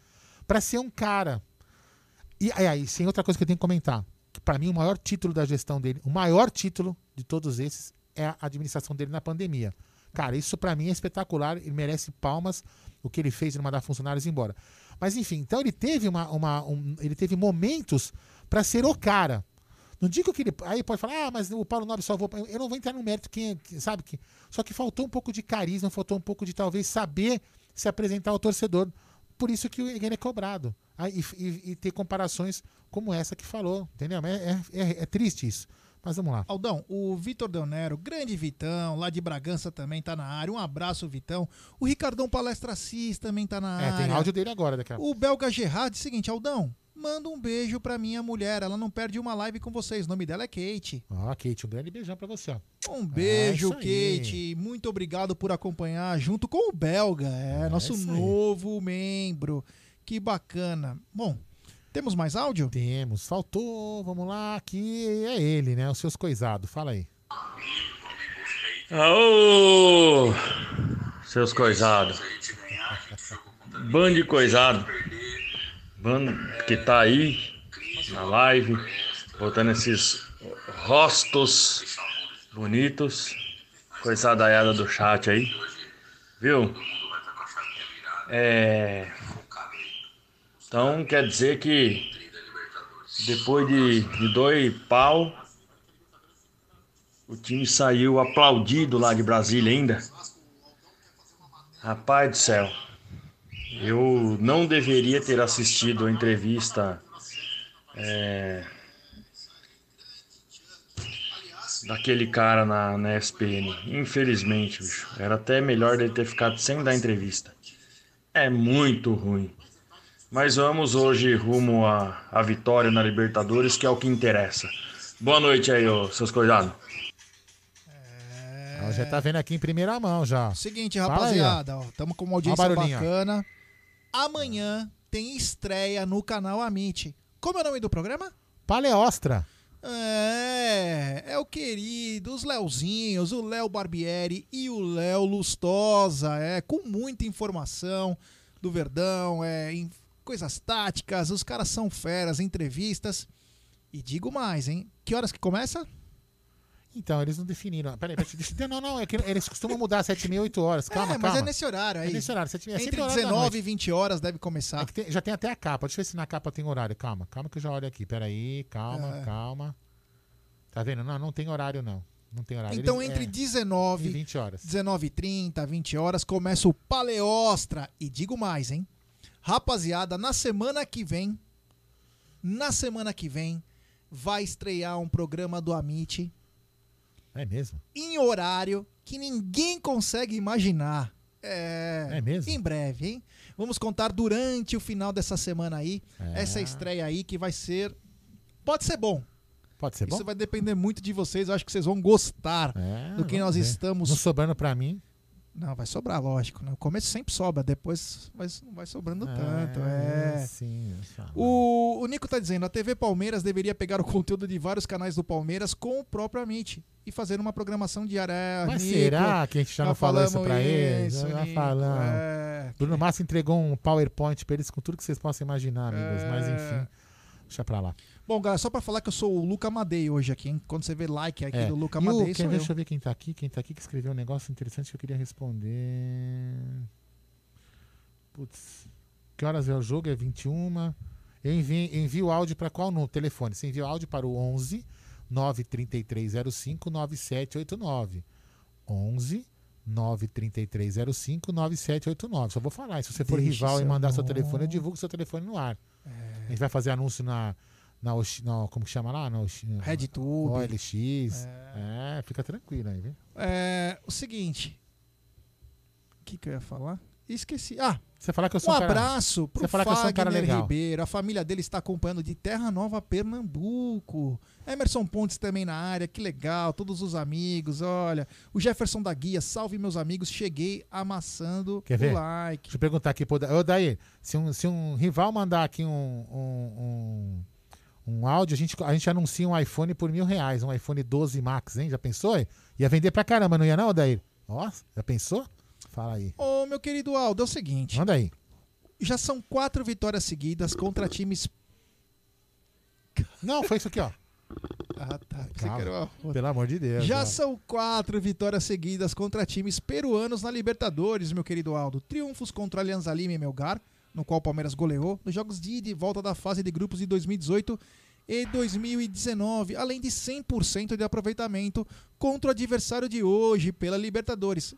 para ser um cara. E aí, sem outra coisa que eu tenho que comentar, que para mim o maior título da gestão dele, o maior título de todos esses é a administração dele na pandemia. Cara, isso para mim é espetacular, ele merece palmas o que ele fez não mandar funcionários embora. Mas enfim, então ele teve uma, uma um- ele teve momentos para ser o cara. Não digo que ele. Aí pode falar, ah, mas o Paulo Nobre salvou. Eu não vou entrar no mérito, quem, é- sabe? que Só que faltou um pouco de carisma, faltou um pouco de talvez saber se apresentar ao torcedor. Por isso que ele é cobrado. Ah, e, e- e ter comparações como essa que falou, entendeu? É, é- é- é triste isso. Mas vamos lá. Aldão, o Vitor Del Nero, grande Vitão, lá de Bragança também tá na área. Um abraço, Vitão. O Ricardão Palestra Assis também tá na É, área. tem áudio dele agora daqui a. O Belga Gerard, seguinte, Aldão, manda um beijo pra minha mulher. Ela não perde uma live com vocês. O nome dela é Kate. Ó, Kate, um grande beijão pra você, ó. Um beijo, É. Kate. Muito obrigado por acompanhar junto com o Belga. É, nosso isso aí. novo membro. Que bacana. Bom, temos mais áudio? Temos. Faltou, vamos lá, aqui é ele, né? Os seus coisados. Fala aí. Aô! Seus coisados. Bando de coisado. Bando que tá aí na live, botando esses rostos bonitos. Coisadaiada do chat aí. Viu? É. Então quer dizer que depois de, de dois pau, o time saiu aplaudido lá de Brasília ainda. Rapaz do céu. Não deveria ter assistido a entrevista é, daquele cara na, na SPN. Infelizmente, bicho. Era até melhor ele ter ficado sem dar entrevista. É muito ruim. Mas vamos hoje rumo à, à vitória na Libertadores, que é o que interessa. Boa noite aí, ô, seus coisados. Ó, Já tá vendo aqui em primeira mão já. Seguinte, rapaziada, ó, tamo com uma audiência bacana. Amanhã tem estreia no canal Amit. Como é o nome do programa? Paleostra. É, é o querido, os Leozinhos, o Léo Barbieri e o Léo Lustosa, é, com muita informação do Verdão, é, em coisas táticas, os caras são feras, entrevistas. E digo mais, hein? Que horas que começa? Então, eles não definiram. Peraí, peraí, deixa, não, não, não. É que eles costumam mudar 7 e 8 horas. Calma, é, mas calma. é nesse horário aí. É nesse horário. 7 é Entre horário da 19 noite. e 20 horas deve começar. É tem- já tem até a capa. Deixa eu ver se na capa tem horário. Calma, calma que eu já olho aqui. Peraí, calma, É. calma. Tá vendo? Não, não tem horário, não. Não tem horário. Então, Eles- entre é, 19 e 20 horas. 19h30, 20 horas, começa o Paleostra. E digo mais, hein? Rapaziada, na semana que vem, na semana que vem, vai estrear um programa do Amit É mesmo? em horário que ninguém consegue imaginar. É, É mesmo? Em breve, hein? Vamos contar durante o final dessa semana aí, É. essa estreia aí que vai ser. Pode ser bom. Pode ser bom? Isso vai depender muito de vocês. Eu acho que vocês vão gostar É, do que nós ver. estamos. Não sobrando pra mim. Não, vai sobrar, lógico. No começo sempre sobra, depois vai, não vai sobrando Ah, tanto. É. Sim. O, o Nico tá dizendo, a TV Palmeiras deveria pegar o conteúdo de vários canais do Palmeiras com o próprio Amit e fazer uma programação diária. É, Mas Nico, será que a gente já não falou isso pra eles? isso, Já falamos. é. Bruno Massa entregou um PowerPoint pra eles com tudo que vocês possam imaginar, amigos. Mas É. enfim, deixa pra lá. Bom, galera, só pra falar que eu sou o Luca Madei hoje aqui, hein? Quando você vê like aqui É. do Luca o- Madei, quem- sou eu. deixa eu ver quem tá aqui. Quem tá aqui que escreveu um negócio interessante que eu queria responder. Putz. Que horas é o jogo? É 21. Eu envio, envio o áudio para qual no telefone? Você envia o áudio para o 11 93305 9789. 11 93305 9789. Só vou falar. Se você for rival e seu mandar seu nome. telefone, eu divulgo seu telefone no ar. A gente vai fazer anúncio na. Na, Ox- na como que chama lá? Na Ox- RedTube. OLX. É. fica tranquilo aí, viu? É, o seguinte. O que, que eu ia falar? Esqueci. Ah, Você falar que eu um sou um cara- abraço pro Você falar que eu sou um cara Fagner legal. Ribeiro. A família dele está acompanhando de Terra Nova, Pernambuco. Emerson Pontes também na área, que legal. Todos os amigos, olha. O Jefferson da Guia, salve meus amigos. Cheguei amassando Quer ver? o like. Deixa eu perguntar aqui pro Da- Ô, Daí, se um, se um rival mandar aqui um, um, um, um áudio, a gente, a gente anuncia um iPhone por mil reais, um iPhone 12 Max, hein? Já pensou? Ia vender pra caramba, não ia não, Daí? Nossa, já pensou? Fala aí. Ô, meu querido Aldo, é o seguinte. Manda aí. Já são quatro vitórias seguidas contra times. Não, foi isso aqui, ó. Ah, tá. Calma. Pelo amor de Deus. Já ó. são quatro vitórias seguidas contra times peruanos na Libertadores, meu querido Aldo. Triunfos contra Alianza Lima e Melgar, no qual o Palmeiras goleou, nos jogos de volta da fase de grupos de 2018 e 2019, além de 100% de aproveitamento contra o adversário de hoje pela Libertadores.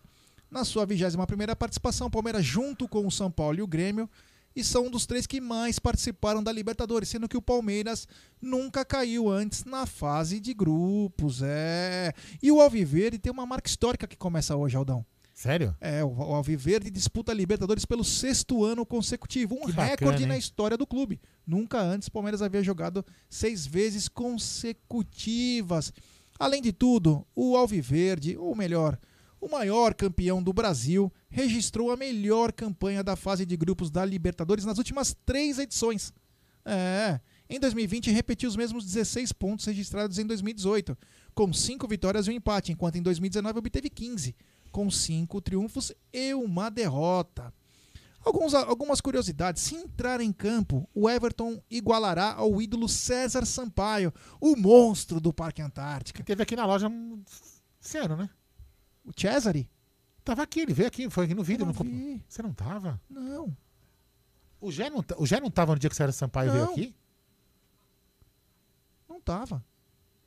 Na sua 21ª participação, o Palmeiras junto com o São Paulo e o Grêmio e são um dos três que mais participaram da Libertadores, sendo que o Palmeiras nunca caiu antes na fase de grupos. É. E o Alviverde tem uma marca histórica que começa hoje, Aldão. Sério? É, o o Alviverde disputa a Libertadores pelo sexto ano consecutivo, um Que bacana, recorde na hein? história do clube. Nunca antes o Palmeiras havia jogado seis vezes consecutivas. Além de tudo, o Alviverde, ou melhor, o maior campeão do Brasil, registrou a melhor campanha da fase de grupos da Libertadores nas últimas três edições. É. Em 2020, repetiu os mesmos 16 pontos registrados em 2018, com 5 vitórias e um empate, enquanto em 2019 obteve 15, com 5 triunfos e uma derrota. Alguns, algumas curiosidades. Se entrar em campo, o Everton igualará ao ídolo César Sampaio, o monstro do Parque Antártica. Teve aqui na loja um- esse ano, né? O Cesare? Tava aqui, ele veio aqui, foi aqui no vídeo. não no. Você não tava? Não. O Gé não, o Gé não tava no dia que o Sérgio Sampaio veio Não. aqui? Não tava.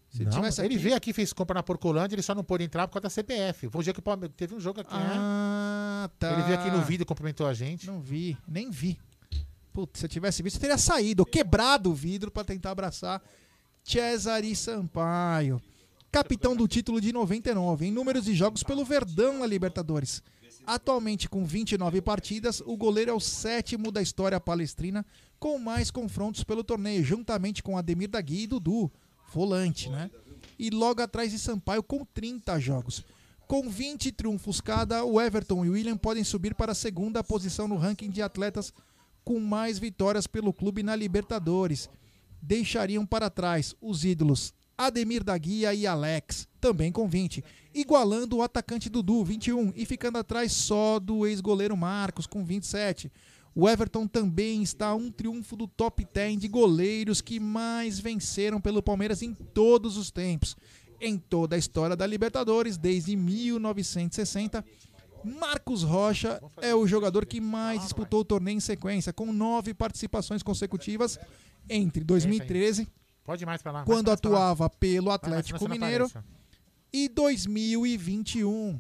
Se não, tivesse ele aqui- veio aqui, fez compra na Porcolândia, ele só não pôde entrar por causa da CPF. Foi o dia que o Palmeiras teve um jogo aqui, Ah, né? tá. Ele veio aqui no vídeo, cumprimentou a gente. Não vi, nem vi. Putz, se eu tivesse visto, eu teria saído, quebrado o vidro pra tentar abraçar Cesare Sampaio. Capitão do título de 99, em números de jogos pelo Verdão na Libertadores. Atualmente com 29 partidas, o goleiro é o sétimo da história palestrina com mais confrontos pelo torneio, juntamente com Ademir da Guia e Dudu, volante, né? E logo atrás de Sampaio com 30 jogos. Com 20 triunfos cada, o Everton e o William podem subir para a segunda posição no ranking de atletas com mais vitórias pelo clube na Libertadores. Deixariam para trás os ídolos Ademir da Guia e Alex, também com 20, igualando o atacante Dudu, 21, e ficando atrás só do ex-goleiro Marcos, com 27. O Everton também está a um triunfo do top 10 de goleiros que mais venceram pelo Palmeiras em todos os tempos. Em toda a história da Libertadores, desde 1960, Marcos Rocha é o jogador que mais disputou o torneio em sequência, com nove participações consecutivas entre 2013, Pode ir mais pra lá. mais quando atuava pelo Atlético Mineiro, e 2021.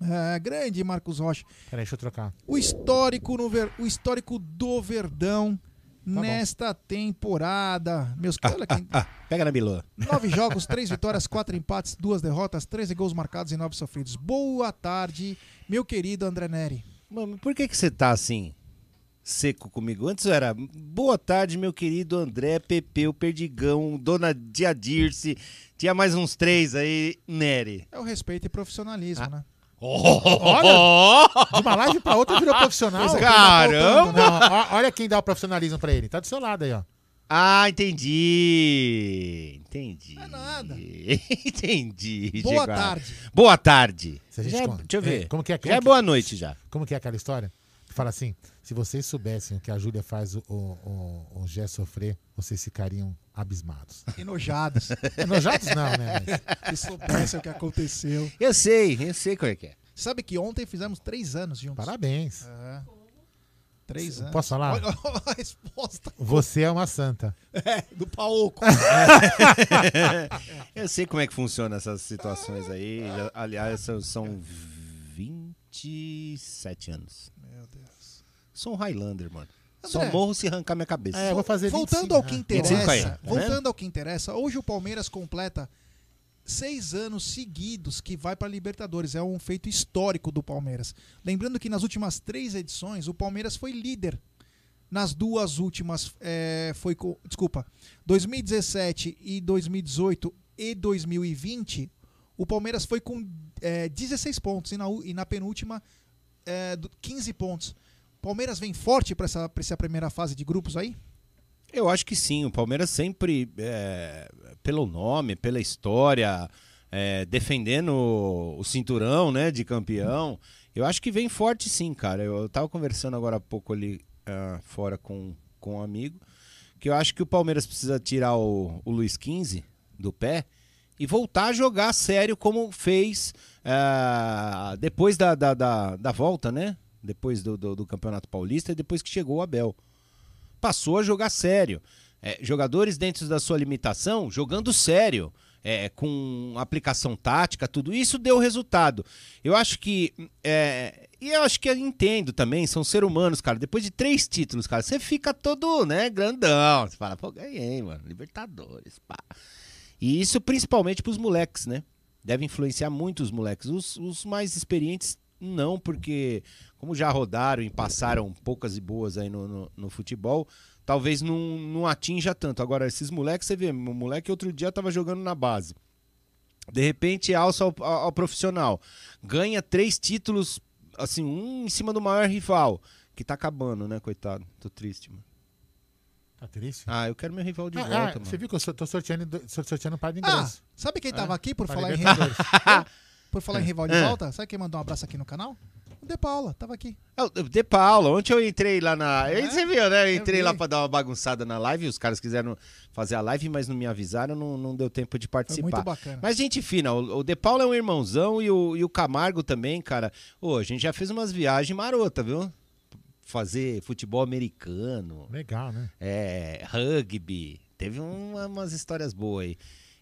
É, grande Marcos Rocha. Peraí, deixa eu trocar. O histórico, no ver- o histórico do Verdão Tá bom. nesta temporada. Meus olha quem- Pega na bilô. Nove jogos, três vitórias, quatro empates, duas derrotas, 13 gols marcados e nove sofridos. Boa tarde, meu querido André Neri. Mano, por que, que você tá assim, seco comigo? Antes era boa tarde, meu querido André, Pepeu, Perdigão, Dona Diadirce. Tinha mais uns três aí, Nery. É o respeito e profissionalismo, né? Olha, de uma live pra outra virou profissional. É, caramba! não. Ó, Olha quem dá o profissionalismo pra ele. Tá do seu lado aí, ó. Ah, entendi. Entendi. Não é nada. entendi. Boa Diego. tarde. Boa tarde. Se a gente Já é- con- deixa eu ver. Como que é, Já é boa noite já. Como que é aquela história? Fala assim: se vocês soubessem o que a Júlia faz o, o, o, o Gé sofrer, vocês ficariam abismados. Enojados. Enojados não, né? Mas... Se soubessem o que aconteceu. Eu sei, eu sei qual é que é. Sabe que ontem fizemos três anos juntos. Parabéns. É. Três anos. Posso falar? Olha a resposta. Você é uma santa. É, do Paoco. eu sei como é que funciona essas situações aí. Aliás, são- são 27 anos. Sou um Highlander, mano. Só André. morro se arrancar minha cabeça. É, vou fazer Voltando 25, ao que interessa, 25 aí, tá voltando ao que interessa, hoje o Palmeiras completa seis anos seguidos que vai para Libertadores. É um feito histórico do Palmeiras. Lembrando que nas últimas três edições o Palmeiras foi líder. Nas duas últimas é, foi com, desculpa, 2017 e 2018 e 2020 o Palmeiras foi com é, 16 pontos e na, e na penúltima é, do- 15 pontos. Palmeiras vem forte para essa, pra essa primeira fase de grupos aí? Eu acho que sim. O Palmeiras sempre, é, pelo nome, pela história, é, defendendo o cinturão né, de campeão, eu acho que vem forte sim, cara. Eu, eu tava conversando agora há pouco ali ah, fora com, com um amigo, que eu acho que o Palmeiras precisa tirar o, o Luiz 15 do pé e voltar a jogar sério como fez ah, depois da, da, da, da volta, né? Depois do, do, do Campeonato Paulista e depois que chegou o Abel passou a jogar sério. É, jogadores dentro da sua limitação, jogando sério, é, com aplicação tática, tudo isso deu resultado. Eu acho que. é, e eu acho que eu entendo também, são seres humanos, cara. Depois de três títulos, cara, você fica todo, né, grandão. Você fala, pô, ganhei, mano. Libertadores, pá. E isso principalmente pros moleques, né? Deve influenciar muito os moleques. Os, os mais experientes, não, porque como já rodaram e passaram poucas e boas aí no, no, no futebol, talvez não, não atinja tanto. Agora, esses moleques, você vê, o moleque outro dia tava jogando na base. De repente, alça ao, ao- ao profissional. Ganha três títulos, assim, um em cima do maior rival. Que tá acabando, né, coitado? Tô triste, mano. Tá triste? Ah, eu quero meu rival de Ah, volta, ah, mano. Você viu que eu sou- tô sorteando, do- sor- sorteando um par de Ah, ingressos. sabe quem tava É, aqui por falar em Libertadores. Por falar em rival de É. volta, sabe quem mandou um abraço aqui no canal? O De Paula, tava aqui. É, o De Paula, ontem eu entrei lá na. É? Você viu, né? Eu Eu entrei vi. lá pra dar uma bagunçada na live. Os caras quiseram fazer a live, mas não me avisaram, não, não deu tempo de participar. muito bacana. Mas, gente fina, o, o De Paula é um irmãozão e o, e o Camargo também, cara. Ô, a gente já fez umas viagens marotas, viu? Fazer futebol americano. Legal, né? É, rugby. Teve uma- umas histórias boas aí.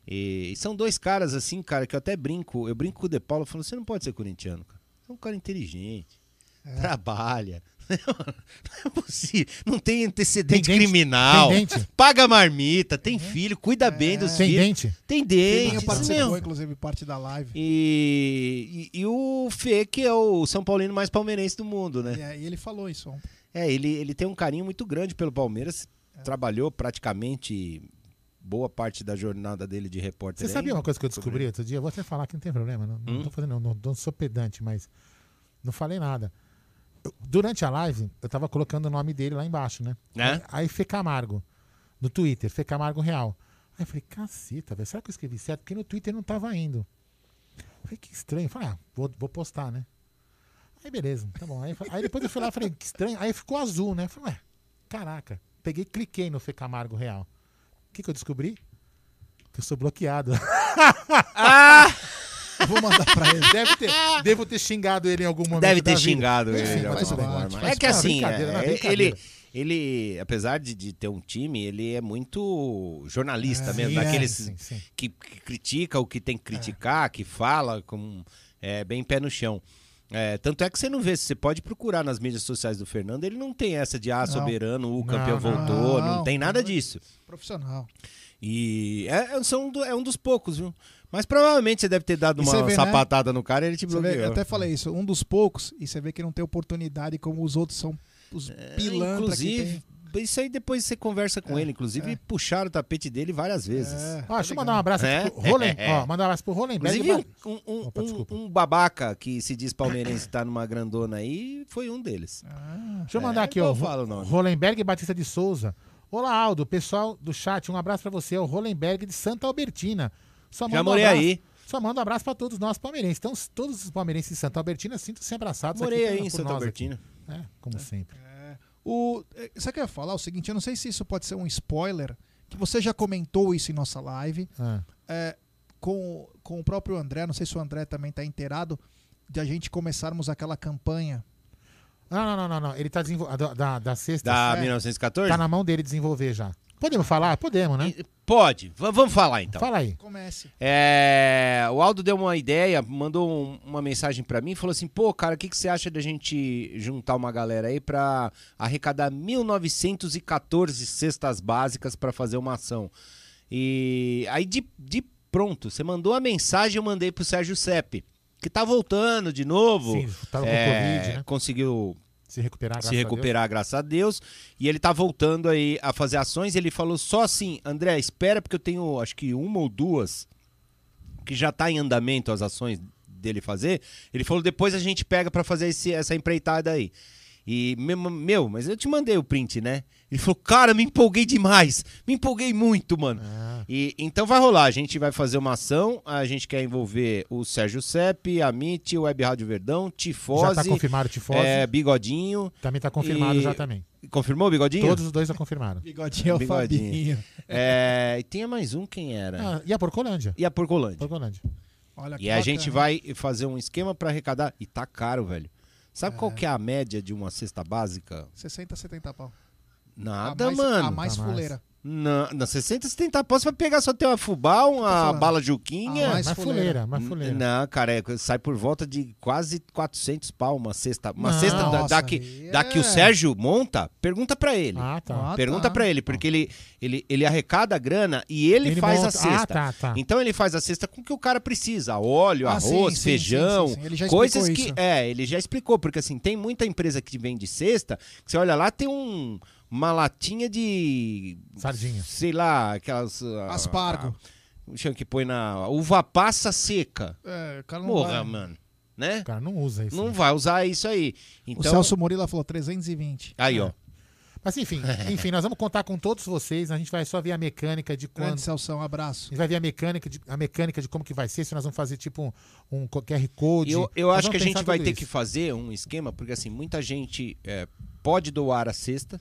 E, e são dois caras assim, cara, que eu até brinco. Eu brinco com o De Paula falando: você não pode ser corintiano, cara. Você é um cara inteligente. É. Trabalha. Não é possível. Não tem antecedente Tem criminal. Tem? Paga marmita, tem filho, cuida bem dos Tem filhos. dente? Tem dente. participou, meu. inclusive, parte da live. E, e, e o Fê, que é o São Paulino mais palmeirense do mundo, né? E aí ele falou isso ontem. É, ele, ele tem um carinho muito grande pelo Palmeiras. Trabalhou praticamente boa parte da jornada dele de repórter. Você sabia uma coisa que eu descobri outro dia? Eu vou até falar que não tem problema. Não, Hum? tô fazendo, não, não, não sou pedante, mas não falei nada. Eu- durante a live, eu tava colocando o nome dele lá embaixo, né? É? Aí, aí Fê Camargo, no Twitter, Fê Camargo Real. Aí eu falei, caceta, velho, será que eu escrevi certo? Porque no Twitter não tava indo. Eu falei, que estranho. Eu falei, ah, vou, vou postar, né? Aí beleza, tá bom. Aí, aí depois eu fui lá e falei, que estranho. Aí ficou azul, né? Eu falei, ué, caraca. Peguei cliquei no Fê Camargo Real. O que, que eu descobri? Que eu sou bloqueado. Ah! Vou mandar pra ele. Deve ter, devo ter xingado ele em algum momento. Deve ter vida. xingado Enfim, ele faz parte, faz É que assim, é, não, ele, ele, apesar de, de ter um time, ele é muito jornalista É, mesmo, é, daqueles sim, sim. Que, que critica o que tem que criticar, que fala com é, bem pé no chão. É, tanto é que você não vê, você pode procurar nas mídias sociais do Fernando, ele não tem essa de ah, Não. soberano, o campeão não, voltou, não, não, tem nada disso. Profissional. E é, é- são é um dos poucos, viu? Mas provavelmente você deve ter dado uma vê, né? sapatada no cara e ele te vê, bloqueou. eu até falei isso, um dos poucos, e você vê que não tem oportunidade como os outros são os É, Inclusive, tem. Isso aí depois você conversa com ele. Inclusive, puxaram o tapete dele várias vezes. Ó, deixa eu mandar um abraço É? aqui pro Rolen, ó, mandar um abraço pro Rolenberg. Inclusive, um, um- um- um babaca que se diz palmeirense tá numa grandona aí foi um deles. Deixa eu mandar É, aqui, então ó. Rolenberg Batista de Souza. Olá, Aldo, pessoal do chat, um abraço pra você. É o Rolenberg de Santa Albertina. Só Já um morei abraço- aí. Só manda um abraço pra todos nós palmeirenses. Então, todos os palmeirenses de Santa Albertina sintam-se abraçados Morei aqui aí por em Santa Albertina. aqui. É, como sempre. O, você quer falar o seguinte? Eu não sei se isso pode ser um spoiler, que você já comentou isso em nossa live. Ah. é, com, com o próprio André, não sei se o André também está inteirado, de a gente começarmos aquela campanha. Não, não, não, não, não. Ele tá desenvolvendo. Da, da, da sexta. Da É. 1914? Tá na mão dele desenvolver já. Podemos falar? Podemos, né? Pode. V- vamos falar então. Fala aí. Comece. É, o Aldo deu uma ideia, mandou um- uma mensagem pra mim, falou assim: pô, cara, o que, que você acha da gente juntar uma galera aí pra arrecadar 1914 cestas básicas pra fazer uma ação? E aí de, de pronto, você mandou a mensagem, eu mandei pro Sérgio Sepp, que tá voltando de novo. Sim, tava com É, Covid, né? Conseguiu Se recuperar, se graças a recuperar, graças a Deus. E ele tá voltando aí a fazer ações. Ele falou só assim, André, espera porque eu tenho acho que uma ou duas que já tá em andamento as ações dele fazer. Ele falou depois a gente pega pra fazer esse- essa empreitada aí. E meu, mas eu te mandei o print, né? Ele falou, cara, me empolguei demais, me empolguei muito, mano. Ah. E então vai rolar, a gente vai fazer uma ação, a gente quer envolver o Sérgio Sepp, a MIT, o Web Rádio Verdão, Tifose. Já tá confirmado o Tifose. É, Bigodinho. Também tá confirmado E- já também. Confirmou o Bigodinho? Todos os dois já confirmaram. Bigodinho é o Fabinho. É, e tinha mais um, quem era? Ah, e a Porcolândia? E a Porcolândia. Porcolândia. Olha E a gente vai fazer um esquema pra arrecadar. E tá caro, velho. Sabe qual que é a média de uma cesta básica? 60, 70 pau. Nada, a mais, mano. A mais fuleira. Na, na 60, 70 pau, você vai pegar só ter uma fubá, uma bala juquinha. A mais Mais fuleira, fuleira. mais fuleira. Não, cara, é, sai por volta de quase 400 pau uma cesta. Uma Não. cesta da, da que, da que o é- Sérgio monta, pergunta pra ele. Ah, tá. Ah, pergunta tá. pra ele, porque ele, ele, ele arrecada a grana e ele, Ele faz monta- a cesta. Ah, tá, tá. Então ele faz a cesta com o que o cara precisa: óleo, Ah, arroz, sim, sim, feijão, sim, sim, sim. Ele já coisas explicou que isso. é, ele já explicou, porque assim, tem muita empresa que vende cesta, que você olha lá, tem um uma latinha de Sardinha. Sei lá, aquelas ah, Aspargo. ah, chama que põe na uva passa seca. É, o cara não Porra, vai. mano, né? O cara não usa isso. Não né? vai usar isso aí. O Então, Celso Murila falou 320. aí, ó. Mas enfim, enfim, nós vamos contar com todos vocês. A gente vai só ver a mecânica de quando. Grande Celso, um abraço. A gente vai ver a mecânica de, a mecânica de como que vai ser, se nós vamos fazer tipo um, um QR Code. Eu, eu acho que a gente vai ter isso. que fazer um esquema, porque assim, muita gente é, pode doar a cesta.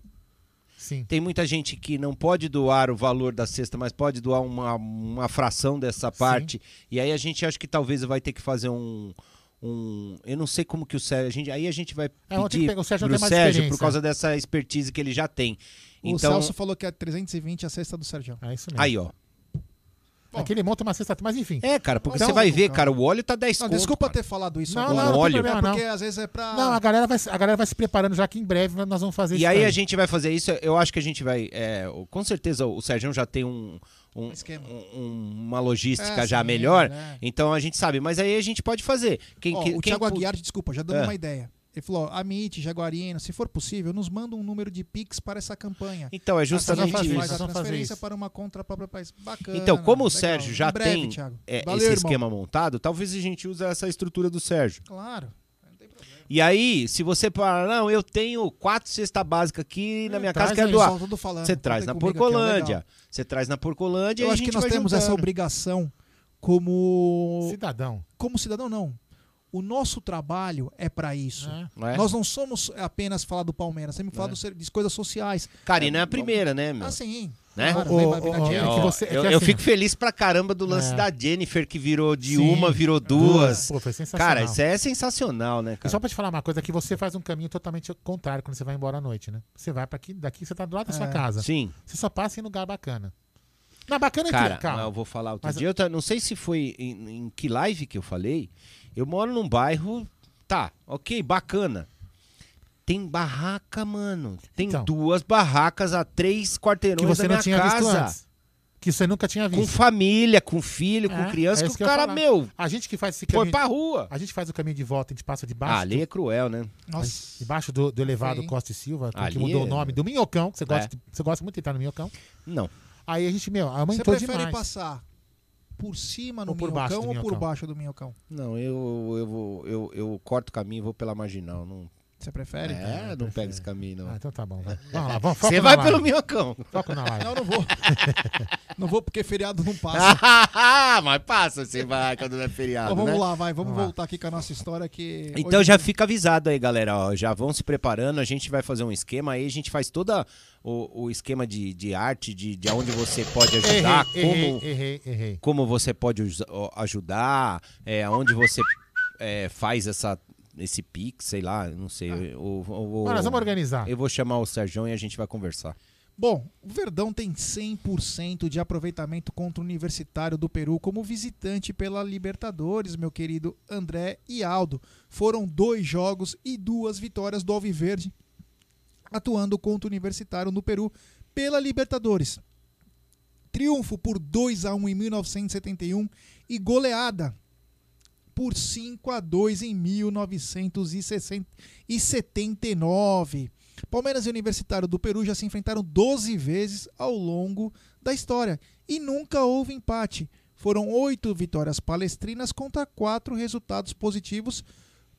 Sim. Tem muita gente que não pode doar o valor da cesta, mas pode doar uma, uma fração dessa parte. E aí a gente acha que talvez vai ter que fazer um. um eu não sei como que o Sérgio. a gente- aí a gente vai É, pedir pegar- o Sérgio pro Sérgio por causa dessa expertise que ele já tem. O Então, Celso falou que é 320 a cesta do Sérgio. É isso mesmo. aí ó. Aqui ele monta uma cesta, mas enfim. É, cara, porque Então- você vai ver, cara, o óleo tá 10 Não, conto, desculpa cara. ter falado isso Não, agora. não, não óleo. problema, É não. porque às vezes é pra... Não, a galera, vai, a galera vai se preparando já que em breve nós vamos fazer E isso. aí daí. a gente vai fazer isso. Eu acho que a gente vai. é, com certeza o Sérgio já tem um. um- um- uma logística É, já sim, melhor, né? então a gente sabe, mas aí a gente pode fazer. Quem, Ó, que- o quem Thiago Aguiar, desculpa, já dando É. uma ideia. Ele falou, Amit, Jaguarino, se for possível, nos manda um número de Pix para essa campanha. Então, é Assim justamente a gente isso. faz a vamos fazer transferência isso. para uma conta própria país. Bacana. Então, como o legal. Sérgio já breve, tem é, Valeu, esse irmão. esquema montado, talvez a gente use essa estrutura do Sérgio. Claro. E aí, se você falar, não, eu tenho quatro cesta básica aqui na minha casa, É, aí, doar. só tudo falando, Você traz na Porcolândia. Você traz na Porcolândia Eu e a acho que gente nós temos essa juntando. obrigação como... Cidadão. Como cidadão, não. O nosso trabalho é pra isso. É. Nós não somos apenas falar do Palmeiras, temos que falar É. de coisas sociais. Cara, e não é a primeira, né, meu? Ah, sim. Né? Brinadinho. é que Ó, você- é que eu, eu assim- fico feliz pra caramba do lance É. da Jennifer, que virou de Sim. uma, virou duas. Pô, foi sensacional. Cara, isso é sensacional, né, E cara? só pra te falar uma coisa, que você faz um caminho totalmente contrário quando você vai embora à noite, né? Você vai para aqui, daqui você tá do lado da sua É. casa. Sim. Você só passa em lugar bacana. Não, bacana é Cara, que, calma. eu vou falar outro Mas- dia, eu não sei se foi em, em que live que eu falei. Eu moro num bairro, tá, ok, bacana. Tem barraca, mano. Tem duas barracas a três quarteirões Então. que você da não minha tinha casa. visto antes. Que você nunca tinha visto. Com família, com filho, É, com criança, é que o cara, meu, A gente que faz esse foi caminho. pra rua. A gente faz o caminho de volta, a gente passa debaixo. Ah, ali é cruel, né? Nossa. Debaixo do, do elevado Sim. Costa e Silva, que mudou é- o nome do Minhocão, que você gosta, É. você gosta muito de entrar no Minhocão. Não. Aí a gente, meu, Você aumentou prefere demais. passar por cima no Ou por minhocão ou por minhocão? baixo do minhocão? Não, eu, eu, vou, eu, eu corto o caminho e vou pela marginal. Não... Você prefere? É, não pega esse caminho, não. Ah, então tá bom. Vai. Vamos lá, vamos Você vai live. pelo minhocão. Foco na live. Não, não vou. não vou porque feriado não passa. Mas passa, você vai quando não é feriado, Então vamos né? lá, vai. Vamos, Vamos lá. voltar aqui com a nossa história que. Então hoje- já fica avisado aí, galera. ó, já vão se preparando. A gente vai fazer um esquema aí. A gente faz todo o, o esquema de, de arte, de, de onde você pode ajudar, Errei, como, errei, errei, como você pode ajudar, é, onde você é, faz essa, esse pix, sei lá, não sei. eu- eu- eu vou- Mas nós vamos organizar. Eu vou chamar o Sérgio e a gente vai conversar. Bom, o Verdão tem 100% de aproveitamento contra o Universitário do Peru como visitante pela Libertadores, meu querido André e Aldo. Foram dois jogos e duas vitórias do Alviverde atuando contra o Universitário no Peru pela Libertadores. Triunfo por 2 a 1 em 1971 e goleada por 5 a 2 em 1979. Palmeiras e Universitário do Peru já se enfrentaram 12 vezes ao longo da história e nunca houve empate. Foram oito vitórias palestrinas contra quatro resultados positivos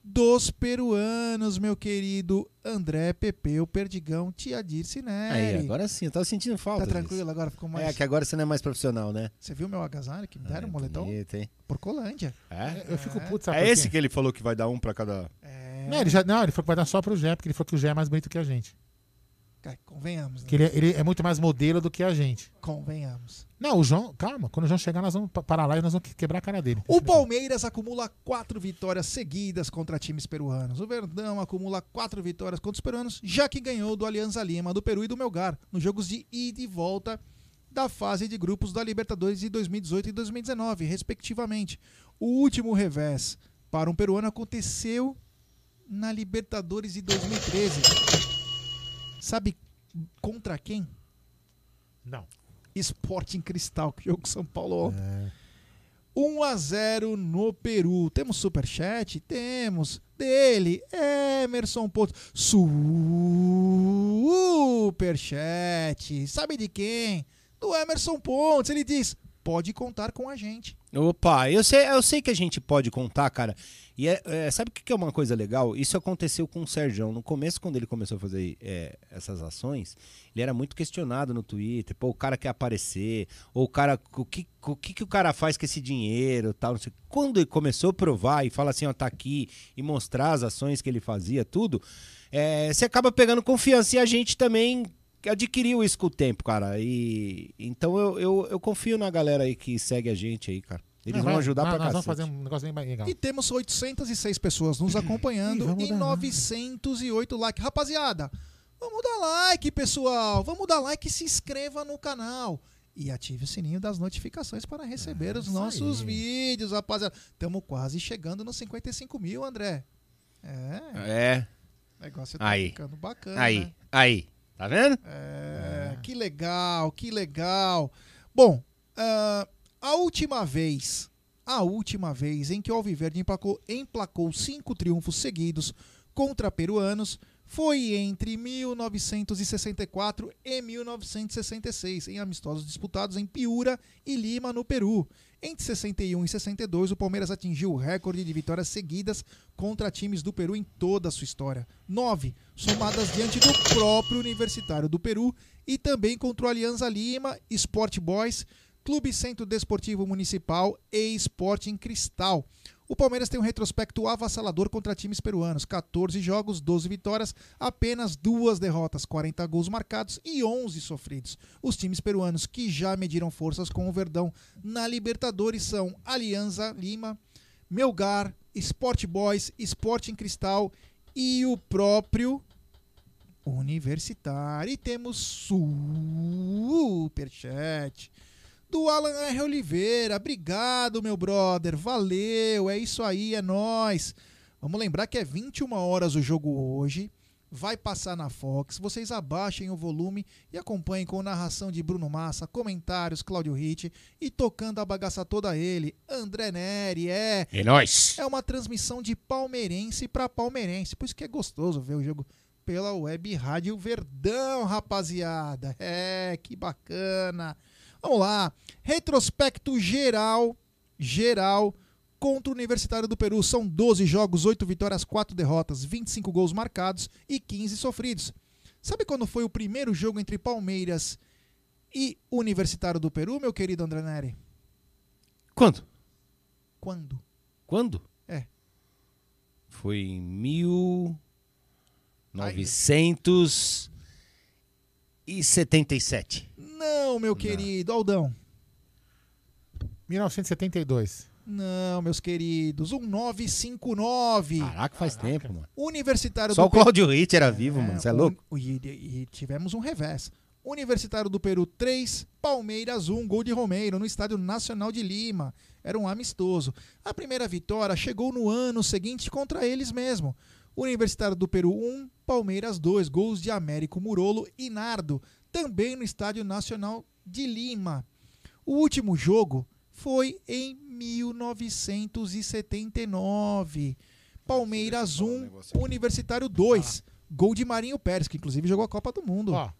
dos peruanos, meu querido André Pepeu Perdigão Tia Dirce Neri. Aí, agora sim, eu tava sentindo falta. Tá tranquilo disso. agora? Ficou mais... É que agora você não é mais profissional, né? Você viu meu agasalho que me deram, É, moletom? bonito, hein? Porcolândia. É? Eu fico puto, sabe É esse que ele falou que vai dar um pra cada. Não, ele já, não, ele falou que vai dar só pro Gé, porque ele falou que o Gé é mais bonito que a gente. Convenhamos, né? Que ele, ele é muito mais modelo do que a gente. Convenhamos. Não, o João, calma, quando o João chegar, nós vamos pa- parar lá e nós vamos quebrar a cara dele. O Palmeiras acumula quatro vitórias seguidas contra times peruanos. O Verdão acumula quatro vitórias contra os peruanos, já que ganhou do Alianza Lima, do Peru e do Melgar, nos jogos de ida e volta da fase de grupos da Libertadores de 2018 e 2019, respectivamente. O último revés para um peruano aconteceu na Libertadores de 2013. Sabe contra quem? Não. Sporting Cristal, que jogo São Paulo ontem. 1 a 0 no Peru. Temos superchat? Temos. Dele, Emerson Pontes. Superchat. Sabe de quem? Do Emerson Pontes. Ele diz: pode contar com a gente. Opa, eu sei, eu sei que a gente pode contar, cara. E é, é, sabe o que é uma coisa legal? Isso aconteceu com o Sérgio. No começo, quando ele começou a fazer é, essas ações, ele era muito questionado no Twitter. Pô, o cara quer aparecer, ou o cara. O que, o que, que o cara faz com esse dinheiro tal, não sei. Quando ele começou a provar e fala assim, ó, tá aqui, e mostrar as ações que ele fazia, tudo, é, você acaba pegando confiança e a gente também adquiriu isso com o tempo, cara. E então eu, eu, eu confio na galera aí que segue a gente aí, cara. Eles Não, vão vai- ajudar nós- pra Nós cacete. vamos fazer um negócio bem legal. E temos 806 pessoas nos acompanhando e dar 908 likes. Rapaziada, vamos dar like, pessoal. Vamos dar like e se inscreva no canal. E ative o sininho das notificações para receber os nossos vídeos, rapaziada. Estamos quase chegando nos 55 mil, André. É. É. O negócio tá Aí. ficando bacana. Aí, né? aí. Tá vendo? É, que legal, que legal. Bom, ah, a última vez, a última vez em que o Alviverde emplacou, emplacou cinco triunfos seguidos contra peruanos foi entre 1964 e 1966, em amistosos disputados em Piura e Lima, no Peru. Entre 61 e 62, o Palmeiras atingiu o recorde de vitórias seguidas contra times do Peru em toda a sua história. Nove, somadas diante do próprio Universitário do Peru e também contra o Alianza Lima, Sport Boys, Clube Centro Desportivo Municipal e Sporting Cristal. O Palmeiras tem um retrospecto avassalador contra times peruanos: 14 jogos, 12 vitórias, apenas duas derrotas, 40 gols marcados e 11 sofridos. Os times peruanos que já mediram forças com o Verdão na Libertadores são Alianza Lima, Melgar, Sport Boys, Sporting Cristal e o próprio Universitário. E temos superchat do Alan R. Oliveira. Obrigado, meu brother. Valeu. É isso aí, é nós. Vamos lembrar que é 21 horas o jogo hoje. Vai passar na Fox. Vocês abaixem o volume e acompanhem com narração de Bruno Massa, comentários, Cláudio Ritt e tocando a bagaça toda ele, André Neri. É. É nóis. É uma transmissão de palmeirense para palmeirense. Por isso que é gostoso ver o jogo pela web Rádio Verdão, rapaziada. É, que bacana. Vamos lá. Retrospecto geral, geral contra o Universitário do Peru. São 12 jogos, 8 vitórias, 4 derrotas, 25 gols marcados e 15 sofridos. Sabe quando foi o primeiro jogo entre Palmeiras e Universitário do Peru, meu querido André Neri? Quando? Quando? Quando? É. Foi em 1977. Não, meu querido Aldão. 1972. Não, meus queridos, um 959. Caraca, faz tempo, mano. Universitário Só do o Cláudio Ritt era vivo, mano. Você é um- louco? E, e tivemos um revés. Universitário do Peru 3, Palmeiras 1, gol de Romeiro no Estádio Nacional de Lima. Era um amistoso. A primeira vitória chegou no ano seguinte contra eles mesmo. Universitário do Peru 1, Palmeiras 2, gols de Américo Murolo e Nardo, também no Estádio Nacional de Lima. O último jogo foi em 1979. Palmeiras 1, Universitário 2. Gol de Marinho Pérez, que inclusive jogou a Copa do Mundo. Ó,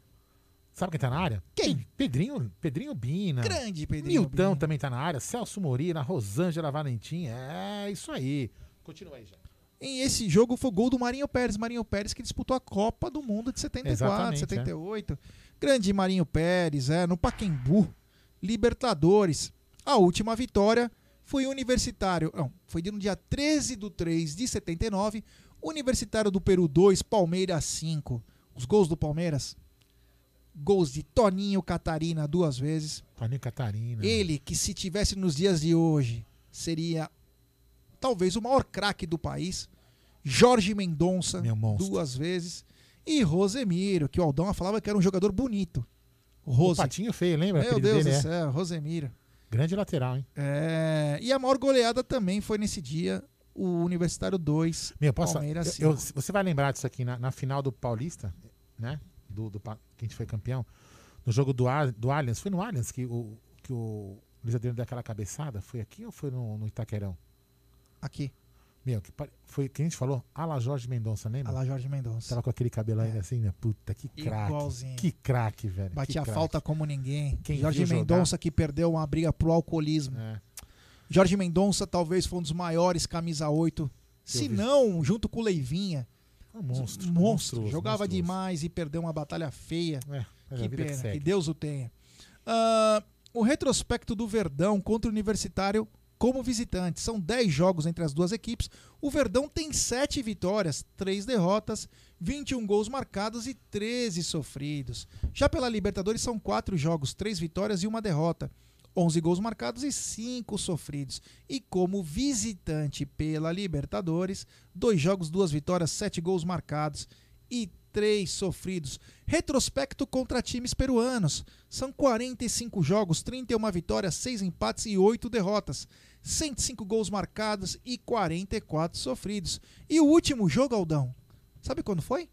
sabe quem tá na área? Quem? Pedrinho, Pedrinho Bina. Grande Pedrinho Milton Bina. também tá na área. Celso Morina, Rosângela Valentim. É, isso aí. Continua aí, já. Em esse jogo foi o gol do Marinho Pérez. Marinho Pérez que disputou a Copa do Mundo de 74, Exatamente, 78. Grande Marinho Pérez, é, no Paquembu. Libertadores. A última vitória foi Universitário. Não, foi no dia 13 de 3 de 79. Universitário do Peru 2, Palmeiras 5. Os gols do Palmeiras. Gols de Toninho Catarina duas vezes. Toninho Catarina. Ele que se tivesse nos dias de hoje seria talvez o maior craque do país. Jorge Mendonça duas vezes e Rosemiro, que o Aldão falava que era um jogador bonito. O O Rose. patinho feio, lembra? Meu Deus dele, do é. céu, Rosemiro. Grande lateral, hein? É, e a maior goleada também foi nesse dia, o Universitário 2, Meu, posso Palmeiras eu- eu- 5. Você vai lembrar disso aqui na, na final do Paulista, né? Do, do, que a gente foi campeão. No jogo do, do Allianz. Foi no Allianz que o, que o Luiz Adriano deu aquela cabeçada? Foi aqui ou foi no, no Itaquerão? Aqui. Meu, que foi que a gente falou? Ala Jorge Mendonça, lembra? Ala Jorge Mendonça. Tava com aquele cabelo ainda assim, né? Puta, que craque. Igualzinho. Que craque, velho. Batia que a craque. falta como ninguém. Quem Jorge viu jogar? Mendonça que perdeu uma briga pro alcoolismo. É. Jorge Mendonça talvez foi um dos maiores camisa 8. Se não, junto com o Leivinha. Um monstro. Monstro. monstruoso, Jogava monstruoso. demais e perdeu uma batalha feia. É, que que pena. segue. Que Deus o tenha. Ah, o retrospecto do Verdão contra o Universitário como visitante. São 10 jogos entre as duas equipes. O Verdão tem 7 vitórias, 3 derrotas, 21 gols marcados e 13 sofridos. Já pela Libertadores são 4 jogos, 3 vitórias e uma derrota. 11 gols marcados e 5 sofridos. E como visitante pela Libertadores, 2 jogos, 2 vitórias, 7 gols marcados e 3 sofridos. Retrospecto contra times peruanos. São 45 jogos, 31 vitórias, 6 empates e 8 derrotas. 105 gols marcados e 44 sofridos. E o último jogo, Aldão, sabe quando foi?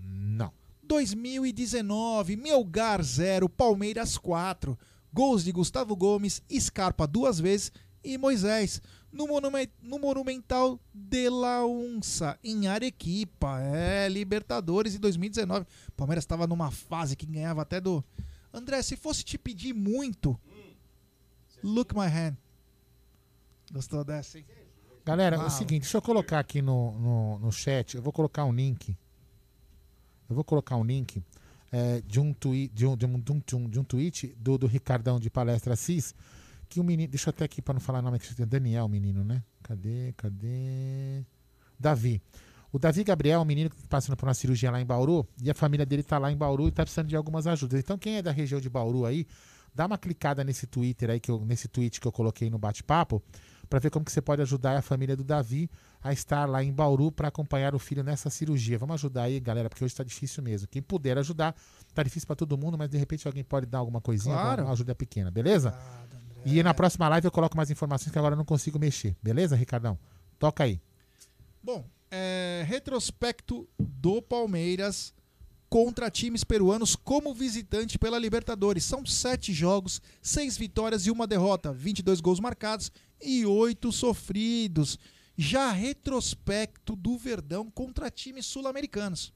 Não. 2019, Melgar 0, Palmeiras 4. Gols de Gustavo Gomes, Scarpa duas vezes e Moisés. No, no Monumental de la Unça, em Arequipa. É, Libertadores de 2019. Palmeiras estava numa fase que ganhava até do. André, se fosse te pedir muito. Look my hand. Gostou dessa, hein? Galera, é o seguinte, deixa eu colocar aqui no, no, no chat, eu vou colocar um link. Eu vou colocar um link é, de, um twi de, um, de, um, de, um, de um tweet do, do Ricardão de Palestra Assis, que o menino. Deixa eu até aqui para não falar nome que tem Daniel, menino, né? Cadê? Cadê? Davi. O Davi Gabriel é um menino que está passando por uma cirurgia lá em Bauru e a família dele está lá em Bauru e está precisando de algumas ajudas. Então, quem é da região de Bauru aí, dá uma clicada nesse Twitter aí, que eu, nesse tweet que eu coloquei no bate-papo, para ver como que você pode ajudar a família do Davi a estar lá em Bauru para acompanhar o filho nessa cirurgia. Vamos ajudar aí, galera, porque hoje está difícil mesmo. Quem puder ajudar, tá difícil para todo mundo, mas de repente alguém pode dar alguma coisinha, Claro. uma ajuda pequena, beleza? E na próxima live eu coloco mais informações que agora eu não consigo mexer, beleza, Ricardão? Toca aí. Bom, é, retrospecto do Palmeiras contra times peruanos como visitante pela Libertadores. São sete jogos, seis vitórias e uma derrota, 22 gols marcados e oito sofridos. Já retrospecto do Verdão contra times sul-americanos.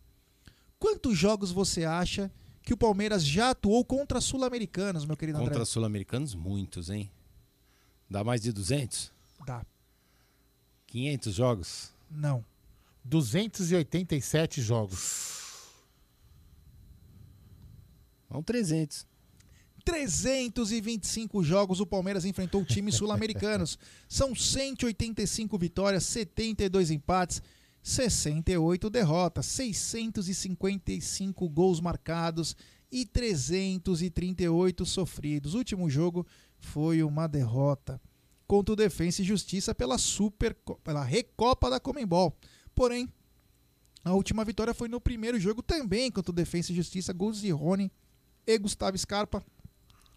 Quantos jogos você acha que o Palmeiras já atuou contra sul-americanos, meu querido André? Contra sul-americanos, muitos, hein? Dá mais de 200? Dá. 500 jogos? Não. 287 jogos. Vão 300. 325 jogos o Palmeiras enfrentou times sul-americanos. São 185 vitórias, 72 empates, 68 derrotas, 655 gols marcados e 338 sofridos. O último jogo foi uma derrota contra o Defensa e Justiça pela Super pela Recopa da Comembol. Porém, a última vitória foi no primeiro jogo também contra o Defensa e Justiça, gols de Rony e Gustavo Scarpa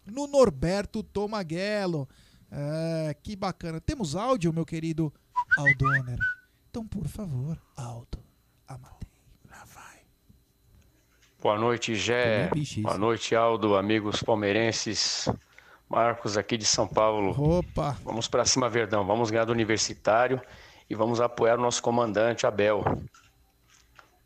no Norberto Tomaguelo. É, que bacana. Temos áudio, meu querido Aldoner. Então, por favor, Aldo. Boa noite, Gé. Boa noite, Aldo, amigos palmeirenses. Marcos aqui de São Paulo. Opa! Vamos para cima, Verdão. Vamos ganhar do Universitário e vamos apoiar o nosso comandante, Abel.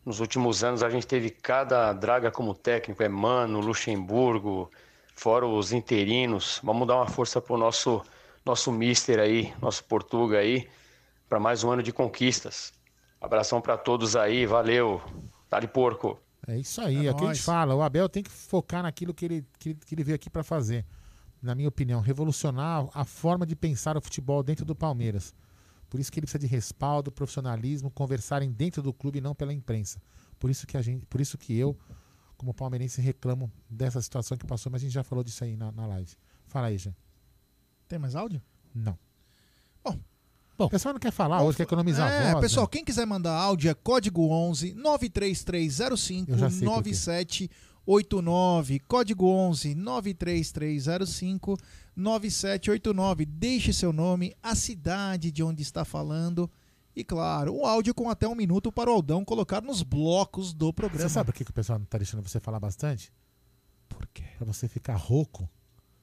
Nos últimos anos a gente teve cada draga como técnico, é Mano, Luxemburgo, fora os interinos. Vamos dar uma força pro nosso nosso mister aí, nosso Portuga aí, para mais um ano de conquistas. Abração para todos aí, valeu. Tá de porco. É isso aí, é, É o que a gente fala. O Abel tem que focar naquilo que ele, que, ele- que ele veio aqui para fazer. Na minha opinião, revolucionar a forma de pensar o futebol dentro do Palmeiras. Por isso que ele precisa de respaldo, profissionalismo, conversarem dentro do clube e não pela imprensa. Por isso que a gente, por isso que eu, como palmeirense, reclamo dessa situação que passou, mas a gente já falou disso aí na, na live. Fala aí, já. Tem mais áudio? Não. Bom. O pessoal não quer falar hoje, quer economizar É, voz. pessoal, né? quem quiser mandar áudio é código 11 93305 Eu já sei por quê. 9789. Código 11 93305 9789. Deixe seu nome, a cidade de onde está falando. E claro, um áudio com até um minuto para o Aldão colocar nos blocos do programa. Você sabe por que, que o pessoal não tá deixando você falar bastante? Por quê? Pra você ficar rouco,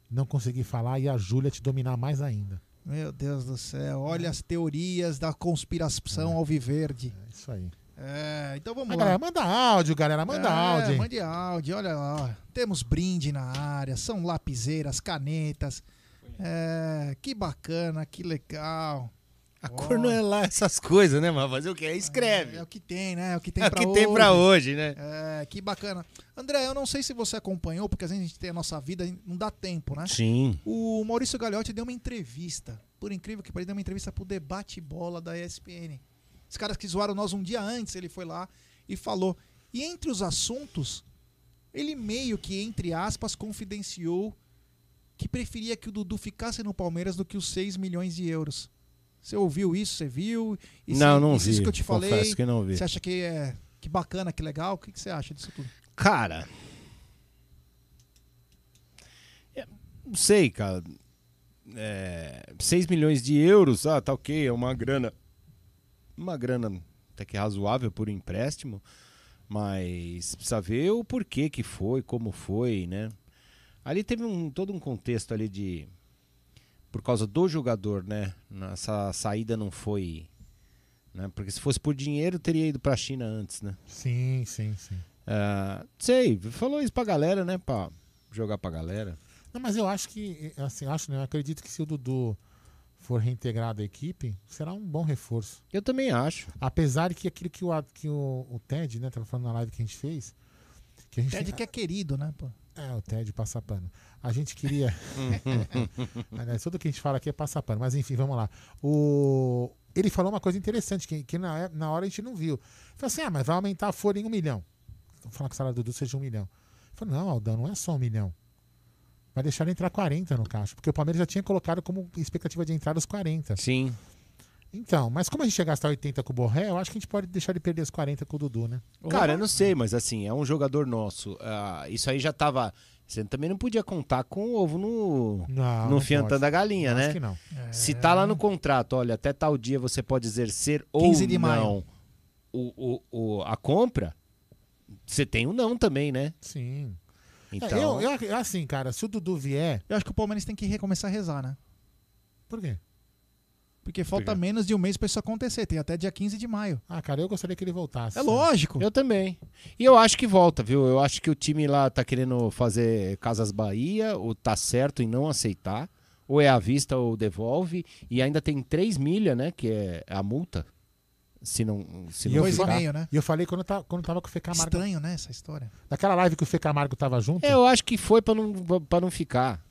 não conseguir falar e a Júlia te dominar mais ainda. Meu Deus do céu, olha as teorias da conspiração alviverde. É isso aí. É, então vamos Mas, lá. galera, manda áudio, galera, manda É, áudio. hein? Mande áudio, olha lá. Temos brinde na área, são lapiseiras, canetas. É, que bacana, que legal. A cor não é lá essas coisas, né, mas fazer o que? Escreve. É, o que tem, né? É o que tem É o pra que hoje. tem pra hoje, né? É, que bacana. André, eu não sei se você acompanhou, porque às vezes a gente tem a nossa vida, não dá tempo, né? Sim. O Maurício Gagliotti deu uma entrevista, por incrível que pareça, deu uma entrevista pro debate bola da ESPN. Os caras que zoaram nós um dia antes, ele foi lá e falou. E entre os assuntos, ele meio que, entre aspas, confidenciou que preferia que o Dudu ficasse no Palmeiras do que os 6 milhões de euros. Você ouviu isso? Você viu? E Não, se- não se Isso vi. que eu te falei. Confesso que não vi. Você acha que é que bacana, que legal? O que, que você acha disso tudo? Cara. é, Não sei, cara. É, 6 milhões de euros, ah, tá ok, é uma grana. Uma grana até que razoável por empréstimo. Mas precisa ver o porquê que foi, como foi, né? Ali teve um, todo um contexto ali de. Por causa do jogador, né? Essa saída não foi. Né? Porque se fosse por dinheiro, teria ido pra China antes, né? Sim, sim, sim. Ah, sei, falou isso pra galera, né? Pra jogar pra galera. Não, mas eu acho que, assim, acho, não, eu acredito que se o Dudu for reintegrado à equipe, será um bom reforço. Eu também acho. Apesar de que aquilo que o, que o, o Ted, né, tava falando na live que a gente fez, que a gente Ted que é querido, né, pô? É, o Ted passa pano. A gente queria. Aliás, tudo que a gente fala aqui é passar pano, mas enfim, vamos lá. O... Ele falou uma coisa interessante que, que na, na hora a gente não viu. Ele falou assim: ah, mas vai aumentar a folha em um milhão. Vamos falar que o salário do Dudu seja um milhão. Ele falou: não, Aldão, não é só um milhão. Vai deixar ele entrar 40 no caixa. Porque o Palmeiras já tinha colocado como expectativa de entrada os 40. Sim. Então, mas como a gente ia gastar 80 com o Borré, eu acho que a gente pode deixar ele perder os 40 com o Dudu, né? Cara, eu não sei, mas assim, é um jogador nosso. Ah, isso aí já tava. Você também não podia contar com o ovo no, Não, no fiantão da galinha, Eu né? acho que não. Se tá lá no contrato, olha, até tal dia você pode exercer ou 15 de maio. não o, o, o- a compra, você tem o não também, né? Sim. Então, É, eu, eu- assim, cara, se o Dudu vier. Eu acho que o Palmeiras tem que recomeçar a rezar, né? Por quê? Porque falta menos de um mês pra isso acontecer. Tem até dia 15 de maio. Ah, cara, eu gostaria que ele voltasse. É lógico. Eu também. E eu acho que volta, viu? Eu acho que o time lá tá querendo fazer Casas Bahia, ou tá certo em não aceitar, ou é à vista ou devolve, e ainda tem 3 milha, né? Que é a multa. Se não. Se E não eu, Dois e ficar- meio, né? e eu falei quando, tá, quando tava com o Fê Camargo. Estranho, né, essa história. Daquela live que o Fê Camargo tava junto. É, eu acho que foi pra não, pra não ficar.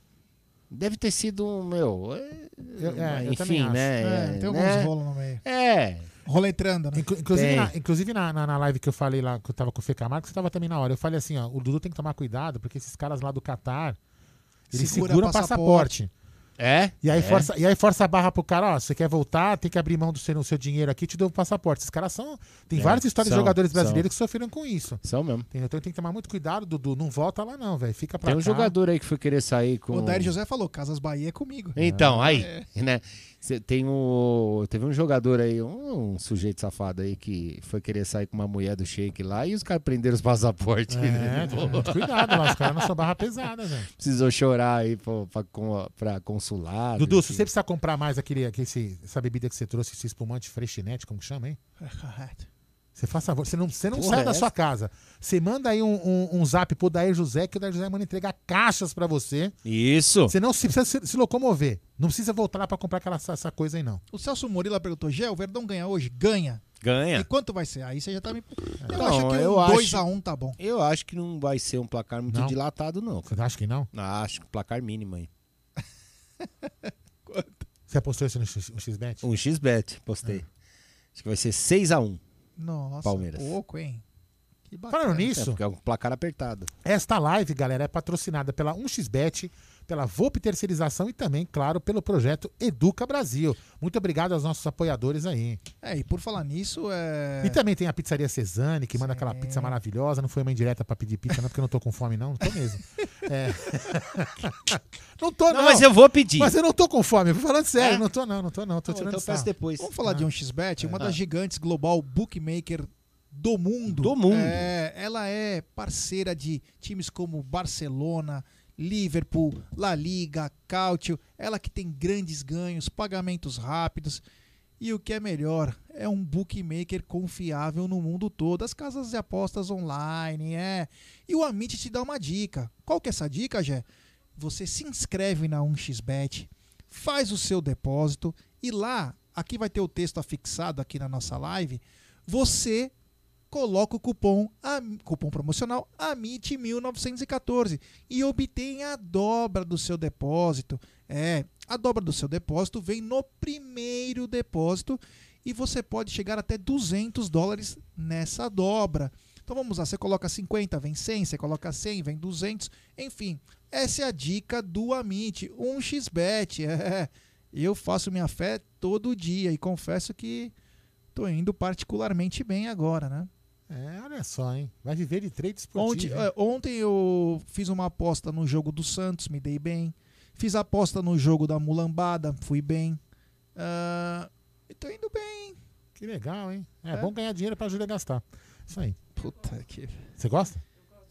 Deve ter sido, meu. é, Eu- é, eu também enfim, acho. né? É, tem alguns né? rolos no meio. É. Roletrando, né? Inclu- inclusive, na, inclusive na, na, na live que eu falei lá, que eu tava com o Fê Camargo, você tava também na hora. Eu falei assim, ó, o Dudu tem que tomar cuidado, porque esses caras lá do Catar, eles Segura seguram o passaporte. passaporte. É? E aí, É. força, e aí força a barra pro cara, ó, você quer voltar, tem que abrir mão do seu, do seu dinheiro aqui, te dou o passaporte. Esses caras são. Tem É, várias histórias são, de jogadores são. brasileiros que sofreram com isso. São mesmo. Entendeu? Então tem que tomar muito cuidado, Dudu. Não volta lá, não, velho. Fica pra Tem um cá. jogador aí que foi querer sair com. O Dair José falou, Casas Bahia é comigo. Então, aí, É. né? Cê tem o, teve um jogador aí, um, sujeito safado aí que foi querer sair com uma mulher do shake lá e os caras prenderam os passaportes. É, né? muito cuidado lá, os caras não são barra pesada, velho. Precisou chorar aí pra, pra, pra consulado. Dudu, se você precisar comprar mais aquele, aquele, essa bebida que você trouxe, esse espumante freshinete, como que chama, hein? Você faz favor, você não, você não Porra, sai é da essa? sua casa. Você manda aí um, um, um zap pro Dair José, que o Dair José manda entregar caixas pra você. Isso. Você não se- precisa se, se locomover. Não precisa voltar lá pra comprar aquela, essa, essa coisa aí, não. O Celso Murila perguntou, Gé, o Verdão ganha hoje? Ganha. Ganha. E quanto vai ser? Aí você já tá me... Eu Não, acho que eu um acho- 2x1 tá bom. Eu acho que não vai ser um placar muito Não? dilatado, não. Você acha que não? Acho que placar mínimo aí. Você apostou isso no, X, no XBet? Um xbet, postei. Acho que vai ser 6x1. Nossa, Palmeiras. pouco, hein? Que bacana. Falando É, nisso, porque é um placar apertado. esta live, galera, é patrocinada pela 1xBet, pela Volpe Terceirização e também, claro, pelo projeto Educa Brasil. Muito obrigado aos nossos apoiadores aí. É, e por falar nisso, é... E também tem a pizzaria Cesane, que manda aquela pizza maravilhosa. Não foi uma indireta pra pedir pizza, não, porque eu não tô com fome, não. Não tô mesmo. É. não tô, não. Não, mas eu vou pedir. Mas eu não tô com fome. Falando sério, É? não tô, não, não tô, não. Tô Não, tirando então eu peço depois. Vamos falar de um xbet, uma Ah. das gigantes global bookmaker do mundo. Do mundo. É, ela é parceira de times como Barcelona, Liverpool, La Liga, Cautio. Ela que tem grandes ganhos, pagamentos rápidos. E o que é melhor, é um bookmaker confiável no mundo todo. As casas de apostas online, é. E o Amit te dá uma dica. Qual que é essa dica, Jé? Você se inscreve na 1xBet, faz o seu depósito e lá, aqui vai ter o texto afixado aqui na nossa live, você coloca o cupom, am- cupom promocional AMIT1914 e obtém a dobra do seu depósito. É, a dobra do seu depósito vem no primeiro depósito e você pode chegar até 200 dólares nessa dobra. Então vamos lá, você coloca 50, vem 100, você coloca 100, vem 200, enfim. Essa é a dica do Amit, 1xBet. É, eu faço minha fé todo dia e confesso que tô indo particularmente bem agora, né? É, olha só, hein? Vai viver de trade Ontem, esportivo. hein? é, ontem eu fiz uma aposta no jogo do Santos, me dei bem. Fiz aposta no jogo da Mulambada, fui bem. E tô indo bem. Que legal, hein? É, É. bom ganhar dinheiro pra Júlia gastar. Isso aí. Puta que. Você gosta?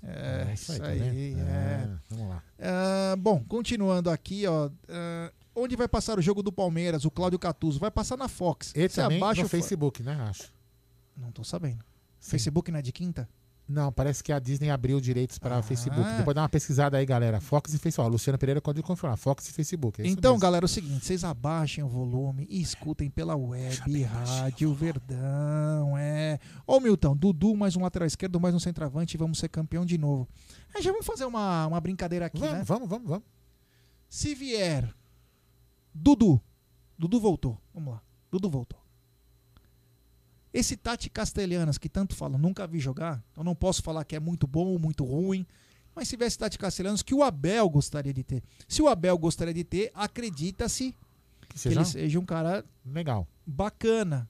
É, isso aí. tá vendo? é. Vamos lá. Ah, bom, continuando aqui, ó. ah, onde vai passar o jogo do Palmeiras, o Cláudio Catuso? Vai passar na Fox. E Você também abaixa no o Facebook, né? Acho. Não tô sabendo. Sim. Facebook não é de quinta? Não, parece que a Disney abriu direitos para Ah. o Facebook. Depois dá uma pesquisada aí, galera. Fox e Facebook. Ó, Luciano Pereira pode confirmar. Fox e Facebook. é Então, mesmo. galera, é o seguinte, vocês abaixem o volume e escutem pela web, rádio Verdão, é. Ô, Milton, Dudu, mais um lateral esquerdo, mais um centroavante e vamos ser campeão de novo. Aí já vamos fazer uma, uma brincadeira aqui, Vamos, né? vamos, vamos, vamos. Se vier Dudu. Dudu voltou. Vamos lá. Dudu voltou. Esse Tati Castelhanas que tanto falam, nunca vi jogar. Eu não posso falar que é muito bom ou muito ruim. Mas se tivesse Tati Castelhanos que o Abel gostaria de ter. Se o Abel gostaria de ter, acredita-se que, seja ele seja um cara legal. Bacana.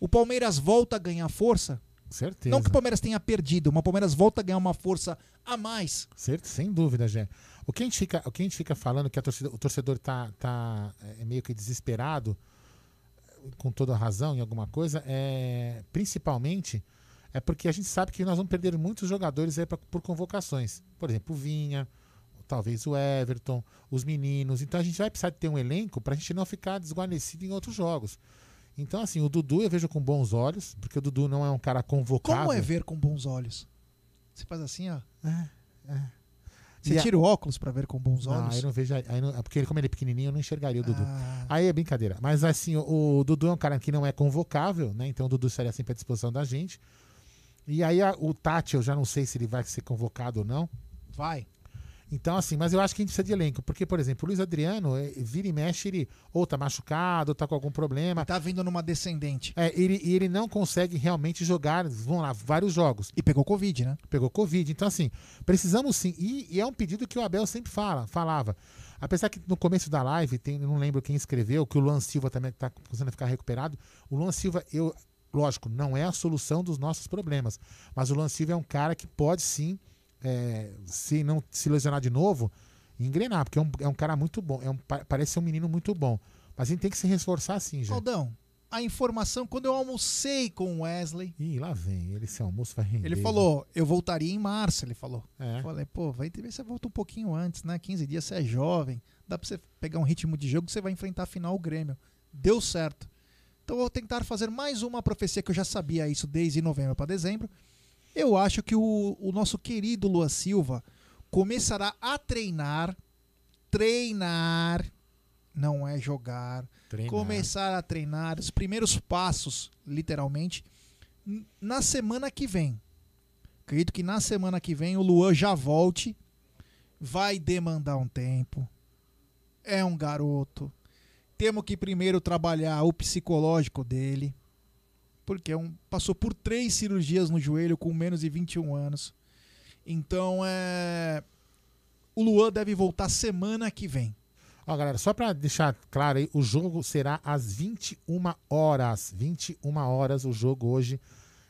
O Palmeiras volta a ganhar força. Certeza. Não que o Palmeiras tenha perdido, mas o Palmeiras volta a ganhar uma força a mais. Certo, sem dúvida, Gé. O que a gente fica, o que a gente fica falando que a torcida, o torcedor tá, tá é meio que desesperado, com toda a razão em alguma coisa, é principalmente é porque a gente sabe que nós vamos perder muitos jogadores aí pra, por convocações. Por exemplo, o Vinha, talvez o Everton, os meninos. Então a gente vai precisar ter um elenco para a gente não ficar desguarnecido em outros jogos. Então, assim, o Dudu eu vejo com bons olhos, porque o Dudu não é um cara convocado. Como é ver com bons olhos? Você faz assim, ó. É, é. Você E a- tira o óculos pra ver com bons Não, olhos? aí eu não vejo. Aí não- porque ele, como ele é pequenininho, eu não enxergaria o Dudu. Ah. Aí é brincadeira. Mas assim, o, o Dudu é um cara que não é convocável, né? Então o Dudu estaria sempre à disposição da gente. E aí a- o Tati, eu já não sei se ele vai ser convocado ou não. Vai. Então, assim, mas eu acho que a gente precisa de elenco. Porque, por exemplo, o Luiz Adriano, eh, vira e mexe, ele ou tá machucado, ou tá com algum problema. Tá vindo numa descendente. É, ele, e ele não consegue realmente jogar, vamos lá, vários jogos. E pegou Covid, né? Pegou Covid. Então, assim, precisamos sim. E, e é um pedido que o Abel sempre fala, falava. Apesar que no começo da live, tem, não lembro quem escreveu, que o Luan Silva também está começando a ficar recuperado. O Luan Silva, eu, lógico, não é a solução dos nossos problemas. Mas o Luan Silva é um cara que pode sim, é, se não se lesionar de novo, engrenar, porque é um, é um cara muito bom. É um, pa- parece ser um menino muito bom. Mas a gente tem que se reforçar sim, já. Aldão, a informação, quando eu almocei com o Wesley, Ih, lá vem. Ele, esse almoço vai render. ele falou, eu voltaria em março, ele falou. É. Falei, pô, vai ver se você volta um pouquinho antes, né? 15 dias, você é jovem, dá pra você pegar um ritmo de jogo que você vai enfrentar a final o Grêmio. Deu certo. Então eu vou tentar fazer mais uma profecia que eu já sabia isso desde novembro para dezembro. Eu acho que o, o nosso querido Lua Silva começará a treinar, treinar, não é jogar, Treinar. começar a treinar os primeiros passos, literalmente, na semana que vem. Acredito que na semana que vem o Luan já volte, vai demandar um tempo. É um garoto. Temos que primeiro trabalhar o psicológico dele, porque é um, passou por três cirurgias no joelho com menos de 21 anos. Então é. O Luan deve voltar semana que vem. Ó, galera, só pra deixar claro aí, o jogo será às 21 horas. 21 horas o jogo hoje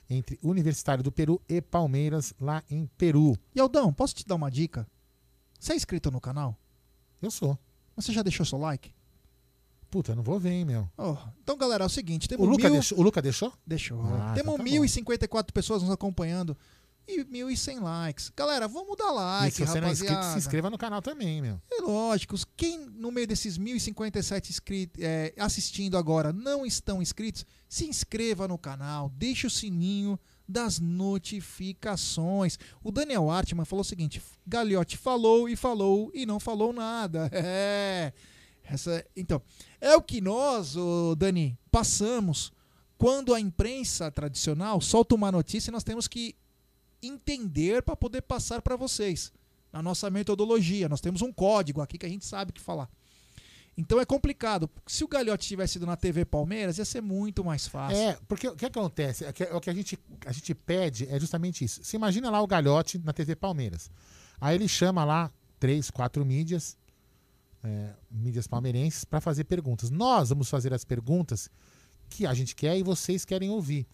entre Universitário do Peru e Palmeiras lá em Peru. E Aldão, posso te dar uma dica? Você é inscrito no canal? Eu sou. Mas você já deixou seu like? Puta, não vou ver, hein, meu. Oh, então, galera, é o seguinte: temos O Luca, mil... deixou, o Luca deixou? Deixou. Ah, temos então tá bom. 1.054 pessoas nos acompanhando e 1.100 likes. Galera, vamos dar e like, se você não é inscrito, rapaziada. se inscreva no canal também, meu. É lógico, quem no meio desses 1.057 inscritos, é, assistindo agora não estão inscritos, se inscreva no canal, deixe o sininho das notificações. O Daniel Artman falou o seguinte: Gagliotti falou e falou e não falou nada. É. Essa, então, é o que nós, ô Dani, passamos quando a imprensa tradicional solta uma notícia e nós temos que entender para poder passar para vocês. Na nossa metodologia, nós temos um código aqui que a gente sabe o que falar. Então é complicado. Se o Galhote tivesse ido na TV Palmeiras, ia ser muito mais fácil. É, porque o que acontece? É que, o que a gente, a gente pede é justamente isso. Você imagina lá o Galhote na TV Palmeiras. Aí ele chama lá três, quatro mídias, é, mídias palmeirenses, para fazer perguntas. Nós vamos fazer as perguntas que a gente quer e vocês querem ouvir.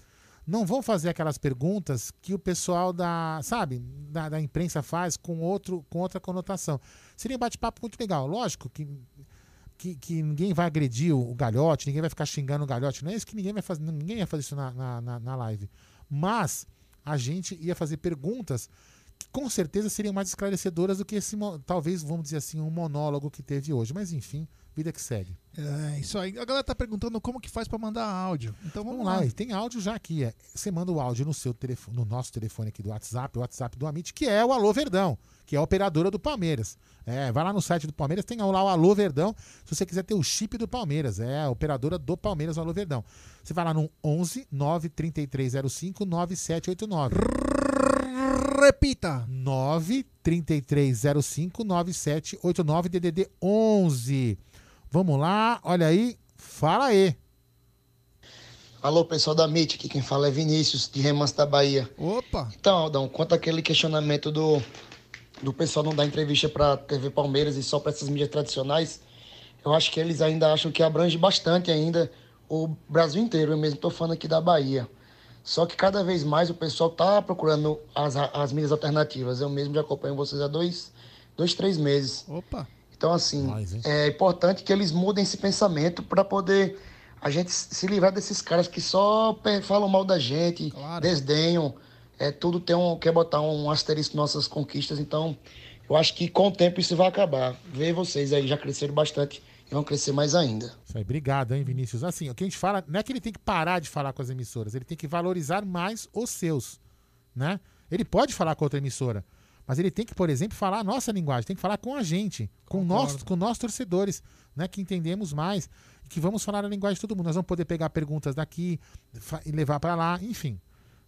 Não vão fazer aquelas perguntas que o pessoal da, sabe, da, da imprensa faz com, outro, com outra conotação. Seria um bate-papo muito legal. Lógico que que, que ninguém vai agredir o, o galhote, ninguém vai ficar xingando o galhote. Não é isso que ninguém vai fazer. Ninguém ia fazer isso na, na, na- live. Mas a gente ia fazer perguntas com certeza seriam mais esclarecedoras do que esse, talvez, vamos dizer assim, um monólogo que teve hoje. Mas enfim, vida que segue. É, isso aí. A galera tá perguntando como que faz para mandar áudio. Então vamos, Vamos lá, lá. tem áudio já aqui. É. Você manda o áudio no seu telefone, no nosso telefone aqui do WhatsApp, o WhatsApp do Amit, que é o Alô Verdão, que é a operadora do Palmeiras. É, vai lá no site do Palmeiras, tem lá o Alô Verdão, se você quiser ter o chip do Palmeiras. É a operadora do Palmeiras, o Alô Verdão. Você vai lá no 11 93305 9789. Repita. 933059789 DDD 11. Vamos lá, olha aí, fala aí. Alô, pessoal da MIT, aqui quem fala é Vinícius, de Remanso da Bahia. Opa! Então, Aldão, quanto àquele questionamento do, do pessoal não dar entrevista para TV Palmeiras e só para essas mídias tradicionais, eu acho que eles ainda acham que abrange bastante ainda o Brasil inteiro. Eu mesmo estou falando aqui da Bahia. Só que cada vez mais o pessoal tá procurando as, as mídias alternativas. Eu mesmo já acompanho vocês há dois, dois três meses. Opa! Então, assim, é importante que eles mudem esse pensamento para poder a gente se livrar desses caras que só falam mal da gente, desdenham, é, tudo tem um, quer botar um asterisco nas nossas conquistas. Então, eu acho que com o tempo isso vai acabar. Ver vocês aí já cresceram bastante e vão crescer mais ainda. Isso aí, obrigado, hein, Vinícius. Assim, o que a gente fala, não é que ele tem que parar de falar com as emissoras, ele tem que valorizar mais os seus, né? Ele pode falar com outra emissora, mas ele tem que, por exemplo, falar a nossa linguagem, tem que falar com a gente, com nós, com nós torcedores, né, que entendemos mais, e que vamos falar a linguagem de todo mundo. Nós vamos poder pegar perguntas daqui e levar para lá, enfim.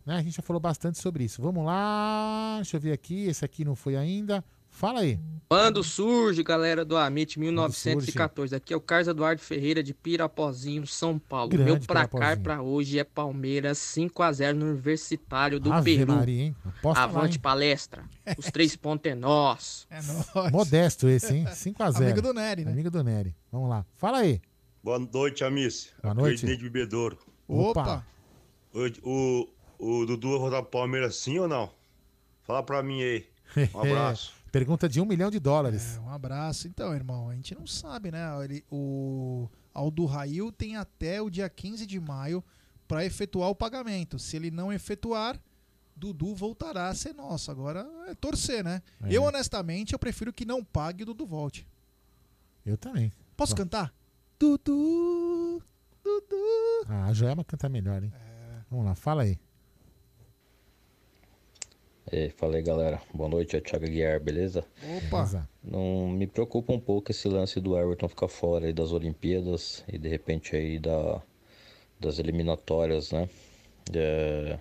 Né? A gente já falou bastante sobre isso. Vamos lá, deixa eu ver aqui, esse aqui não foi ainda. Fala aí. Quando surge, galera do Amit 1914? Aqui é o Carlos Eduardo Ferreira de Pirapozinho, São Paulo. Grande Meu placar pra hoje é Palmeiras 5x0 no Universitário do Ave Peru. Maria, hein? Aposta Avante hein? palestra. Os três pontos é nós. É nóis. Modesto esse, hein? 5x0. Amigo do Nery, né? Amigo do Nery. Vamos lá. Fala aí. Boa noite, Amice. Boa é noite. De Bebedouro. Opa. O, o, o Dudu vai rodar pro Palmeiras sim ou não? Fala pra mim aí. Um abraço. É, pergunta de um milhão de dólares. Um abraço. Então, irmão, a gente não sabe, né? Ele, o Aldo Rail tem até o dia 15 de maio para efetuar o pagamento. Se ele não efetuar, Dudu voltará a ser nosso. Agora é torcer, né? É. Eu, honestamente, eu prefiro que não pague e Dudu volte. Eu também. Posso Bom. cantar? Dudu, Dudu. Ah, a Joelma canta melhor, hein? É. Vamos lá, fala aí. E aí, galera. Boa noite, é o Thiago Guiar, beleza? Opa. Não me preocupa um pouco esse lance do Everton ficar fora aí das Olimpíadas e de repente aí da, das eliminatórias, né? É,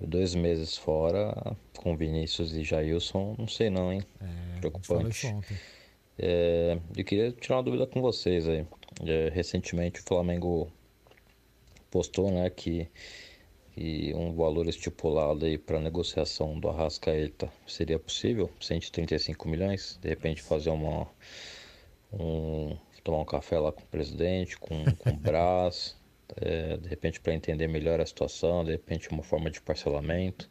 dois meses fora com Vinícius e Jailson, não sei não, hein? É, Preocupante. É, eu queria tirar uma dúvida com vocês aí. É, recentemente o Flamengo postou, né, que, que um valor estipulado aí para negociação do Arrascaeta seria possível, 135 milhões, de repente fazer uma um tomar um café lá com o presidente, com, com o Brás, é, de repente para entender melhor a situação, de repente uma forma de parcelamento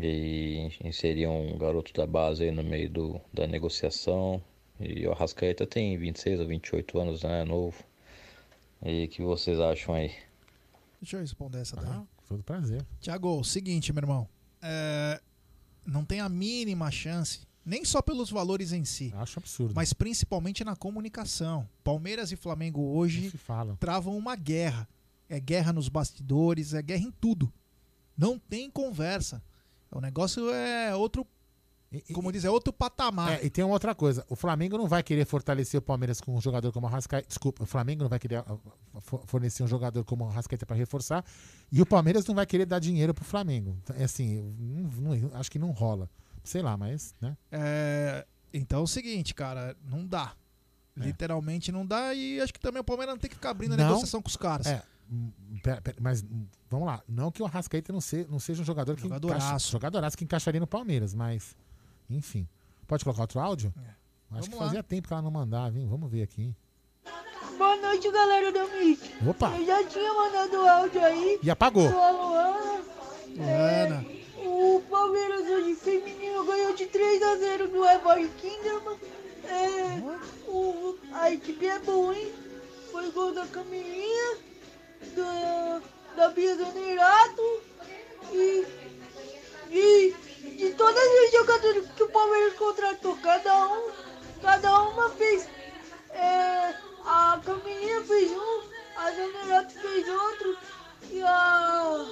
e inserir um garoto da base aí no meio do, da negociação. E o Arrascaeta tem 26 ou 28 anos, né? É novo. E o que vocês acham aí? Deixa eu responder essa daí. Ah, todo prazer. Tiago, seguinte, meu irmão. É, não tem a mínima chance, nem só pelos valores em si, Acho absurdo. mas principalmente na comunicação. Palmeiras e Flamengo hoje travam uma guerra. É guerra nos bastidores, é guerra em tudo. Não tem conversa. O negócio é outro, como diz, é outro patamar. É, e tem uma outra coisa. O Flamengo não vai querer fortalecer o Palmeiras com um jogador como o Arrascaeta. Desculpa, o Flamengo não vai querer ah, fo- fornecer um jogador como o Arrascaeta para reforçar. E o Palmeiras não vai querer dar dinheiro pro Flamengo. Então, É assim, não- não- acho que não rola. Sei lá, mas, né? É, então é o seguinte, cara, não dá. Literalmente não dá e acho que também o Palmeiras não tem que ficar abrindo a Não. negociação com os caras. É, hum, pera- pera, mas hum, vamos lá. Não que o Arrascaeta não, se- não seja um jogador que Jogadoraço. encaixa, jogadoraço que encaixaria no Palmeiras, mas enfim. Pode colocar outro áudio? Acho Vamos que lá. fazia tempo que ela não mandava, hein? Vamos ver aqui. Boa noite, galera do MIT. Opa! Eu já tinha mandado áudio aí. E apagou. Sou a Luana. Luana. O Palmeiras hoje feminino ganhou de 3 a 0 do Evoy Kinderman. É, o, a equipe é boa, hein? Foi gol da Camilinha, da, da Bia Zanerato e, e de todas as jogadoras que o Palmeiras contratou. Cada um, cada uma fez. É, a Camilinha fez um, a Zanerato fez outro e a.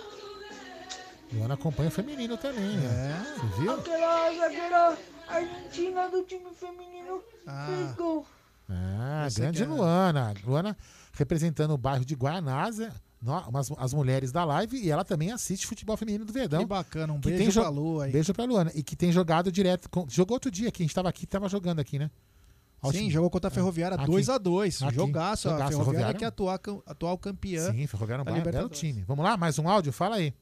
Luana acompanha o feminino também, né? Você viu? Aquela zagueira argentina do time feminino fez gol. Ah, Você grande quer- Luana. Luana representando o bairro de Guaianazes. Umas- as mulheres da live e ela também assiste futebol feminino do Verdão. Que bacana, um que beijo tem pra Lu aí. Beijo pra Luana. E que tem jogado direto. com- jogou outro dia aqui, a gente tava aqui, tava jogando aqui, né? Sim, jogou contra a Ferroviária Aqui. 2x2. Aqui. Jogaço. A Jogaço, Ferroviária Ferroviária. que é atual, atual campeã. Sim, Ferroviária é um belo time. Vamos lá, mais um áudio? Fala aí.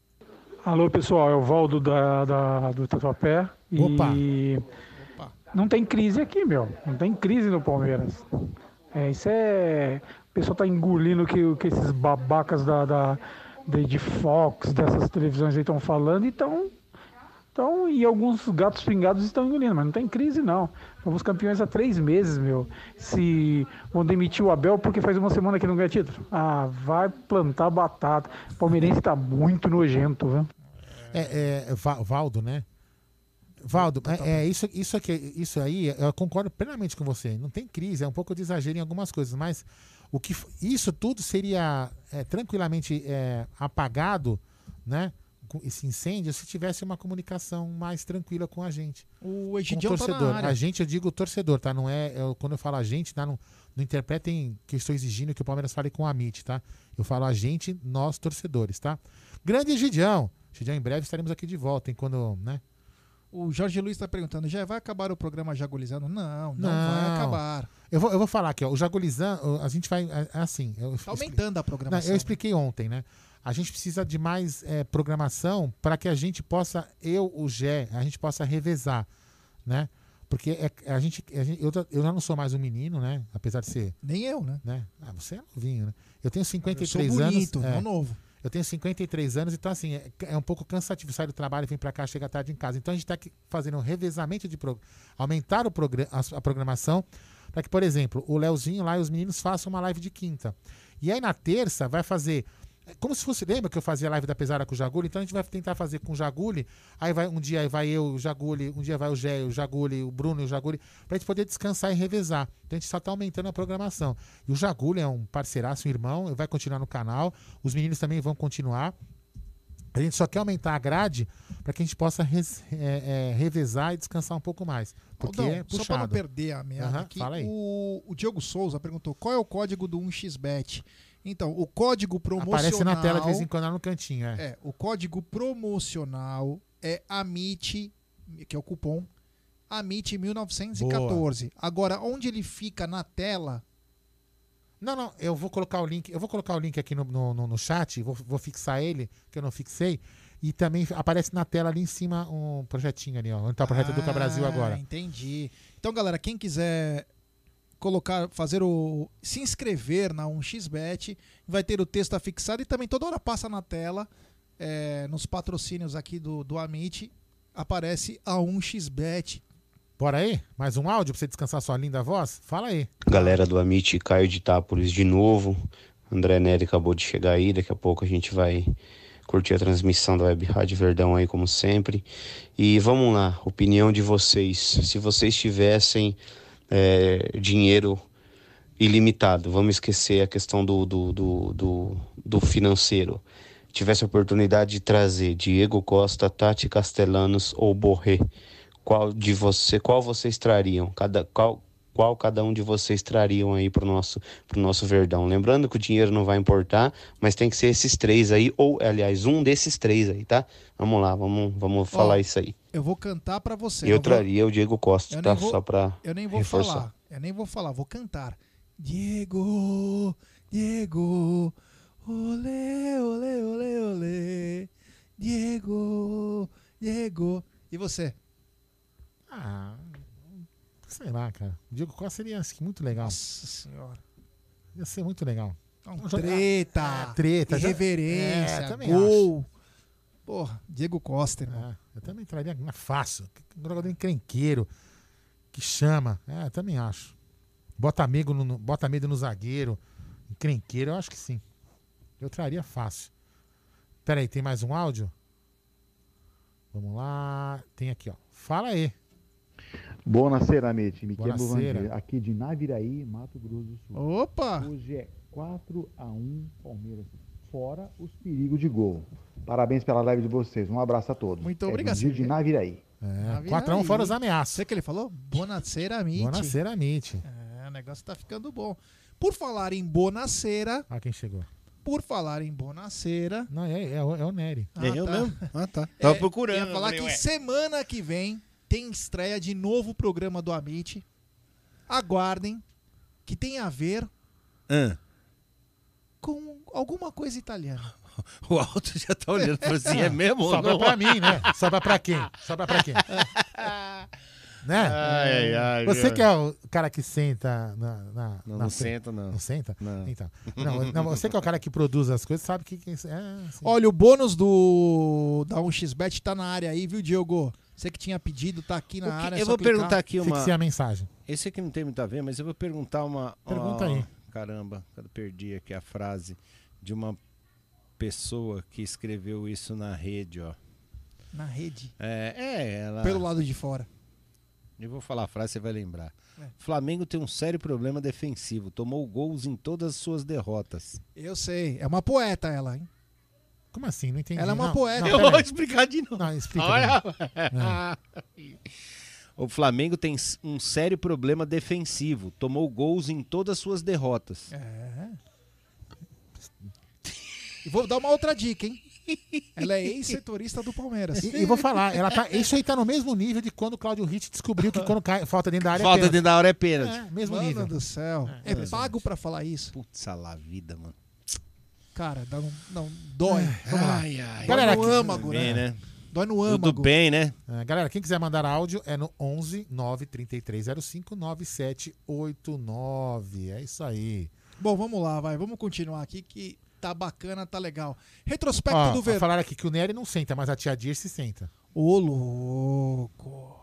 Alô, pessoal, é o Valdo da, da- do Tatuapé. Opa. E não tem crise aqui, meu. Não tem crise no Palmeiras. É, isso é. Pessoal tá engolindo que, que esses babacas da, da, de, de Fox, dessas televisões aí estão falando e estão. Então, e alguns gatos pingados estão engolindo, mas não tem crise não. Fomos campeões há três meses, meu. Se vão demitir o Abel porque faz uma semana que não ganha título. Ah, vai plantar batata. O palmeirense tá muito nojento, viu? É, é, Va- Valdo, né? Valdo, é, é isso, isso, aqui, isso aí, eu concordo plenamente com você. Não tem crise, é um pouco de exagero em algumas coisas, mas o que isso tudo seria é, tranquilamente é, apagado, né? Esse incêndio, se tivesse uma comunicação mais tranquila com a gente. O com o Egidião tá na torcedor. área. a gente, eu digo torcedor, tá? Não é. eu- quando eu falo a gente, tá? Não, não interpretem que eu estou exigindo que o Palmeiras fale com a Amit, tá? Eu falo a gente, nós torcedores, tá? Grande Egidião. Egidião, em breve estaremos aqui de volta, hein? Quando, né? O Jorge Luiz está perguntando, já vai acabar o programa Jagulizando? Não, não, Não. vai acabar. Eu vou, eu vou falar aqui, ó. O Jagulizan, o- a gente vai. É, é assim. Tá aumentando a Não, programação. eu expliquei ontem, né? A gente precisa de mais é, programação para que a gente possa, eu, o Gé, a gente possa revezar, né? Porque é, a gente, a gente- eu, eu já não sou mais um menino, né? Apesar de ser. Nem eu, né? né? Ah, você é novinho, né? Eu tenho 53 Eu sou bonito, anos. não novo. Eu tenho 53 anos, então assim, é, é um pouco cansativo sair do trabalho, vir pra cá, chega tarde em casa. Então a gente tá aqui fazendo um revezamento de pro, aumentar o progra- a, a programação para que, por exemplo, o Leozinho lá e os meninos façam uma live de quinta. E aí na terça vai fazer como se fosse, lembra que eu fazia live da pesada com o Jaguli? Então a gente vai tentar fazer com o Jaguli. Aí vai um dia vai eu, o Jaguli, um dia vai o Gé, o Jaguli, o Bruno e o Jaguli, pra gente poder descansar e revezar. Então a gente só tá aumentando a programação. E o Jaguli é um parceiraço, um irmão, vai continuar no canal. Os meninos também vão continuar. A gente só quer aumentar a grade para que a gente possa res- é, é, revezar e descansar um pouco mais. Porque Aldão, é puxado. Só para não perder a meada Aham, aqui, o, o Diogo Souza perguntou qual é o código do 1xBet. Então, o código promocional... Aparece na tela de vez em quando lá no cantinho. É. É, o código promocional é AMIT, que é o cupom, AMIT 1914. Agora, onde ele fica na tela, Não, não, eu vou colocar o link, eu vou colocar o link aqui no, no, no- chat, vou, vou fixar ele, que eu não fixei, e também aparece na tela ali em cima um projetinho ali, ó, onde tá o projeto Educa Brasil Ah, agora. Entendi. Então, galera, quem quiser colocar, fazer o. se inscrever na 1xBet, vai ter o texto afixado e também toda hora passa na tela, é, nos patrocínios aqui do, do Amit, aparece a 1xBet. Bora aí? Mais um áudio pra você descansar sua linda voz? Fala aí. Galera do Amit, Caio de Itápolis de novo. André Nery acabou de chegar aí. Daqui a pouco a gente vai curtir a transmissão da Web Rádio Verdão aí, como sempre. E vamos lá, opinião de vocês. Se vocês tivessem é, dinheiro ilimitado, vamos esquecer a questão do, do, do, do, do financeiro. Tivesse a oportunidade de trazer Diego Costa, Tati Castellanos ou Borré, qual de você, qual vocês trariam? Cada, qual, qual cada um de vocês trariam aí pro nosso, pro nosso Verdão? Lembrando que o dinheiro não vai importar, mas tem que ser esses três aí, ou aliás, um desses três aí, tá? Vamos lá, vamos, vamos falar isso aí. Eu vou cantar pra você. Eu não vou- traria o Diego Costa, Eu tá? vou- Só pra Eu nem vou reforçar. falar. Eu nem vou falar, vou cantar. Diego, Diego, olê, olê, olê, olê. Diego, Diego. E você? Ah, sei lá, cara. Diego Costa seria que, muito legal. Nossa senhora. Ia ser muito legal. Então, jogar- treta, É, treta. irreverência, É, gol. acho. Porra, Diego Costa, irmão. É, eu também traria na fácil. Um jogador encrenqueiro, que chama. É, eu também acho. Bota, amigo no, bota medo no zagueiro. Encrenqueiro, eu acho que sim. Eu traria fácil. Pera aí, tem mais um áudio? Vamos lá. Tem aqui, ó. Fala aí. Buonasera, amici. Me. Vandir, aqui de Naviraí, Mato Grosso do Sul. Opa! Hoje é 4 a 1 Palmeiras, fora os perigos de gol. Parabéns pela live de vocês. Um abraço a todos. Muito É obrigado. Vandir de Naviraí. É, 4x1 fora os ameaças. Você que ele falou? Bonacera Amit. Bonacera Amit. É, o negócio tá ficando bom. Por falar em Bonacera, Olha quem chegou. por falar em Bonaceira. Não, é, é, o- é o Nery. É eu mesmo? Ah, tá. É, Tava procurando. Ia falar falei, que ué. semana que vem tem estreia de novo programa do Amit. Aguardem, que tem a ver Ah, com alguma coisa italiana. o Alto já tá olhando falou assim: é mesmo? Sobra não? pra mim, né? Sobra pra quem? Sobra pra quem? né? Ai, ai, Você que é o cara que senta na. na Não, na não senta, não. Não senta? Não. Então. Não, não, você que é o cara que produz as coisas, sabe que. que é. Olha, o bônus do da 1xBet tá na área aí, viu, Diogo? Você que tinha pedido, tá aqui na área. é eu só vou clicar. perguntar aqui uma. Fixe a mensagem. Esse aqui não tem muito a ver, mas eu vou perguntar uma. Pergunta ó, aí. Caramba, eu perdi aqui a frase de uma pessoa que escreveu isso na rede, ó. Na rede. É, é ela. Pelo lado de fora. Eu vou falar a frase, você vai lembrar. É. Flamengo tem um sério problema defensivo. Tomou gols em todas as suas derrotas. Eu sei. É uma poeta ela, hein? Como assim? Não entendi. Ela é uma Não, poeta. não, Eu vou explicar de novo. Não, explica. Olha. É. O Flamengo tem um sério problema defensivo. Tomou gols em todas as suas derrotas. É. E vou dar uma outra dica, hein? Ela é ex-setorista do Palmeiras. E, e vou falar, ela tá, isso aí tá no mesmo nível de quando o Claudio Ritt descobriu que quando cai, falta dentro da área Falta é pênalti. dentro da hora é pênalti. É, mesmo Mano nível. do céu. É, pago pra falar isso. Putz, a lá vida, mano. Cara, dá um- não, dói. Vamos lá. Ai, ai. Dói Galera, no aqui- âmago, Bem, né? né? Dói no Tudo âmago. bem, né? É, galera, quem quiser mandar áudio é no 11 93305 9789. É isso aí. Bom, vamos lá, vai. Vamos continuar aqui que tá bacana, tá legal. Retrospecto Ó, do verão. falaram aqui que o Nery não senta, mas a tia Dirce senta. Ô, louco.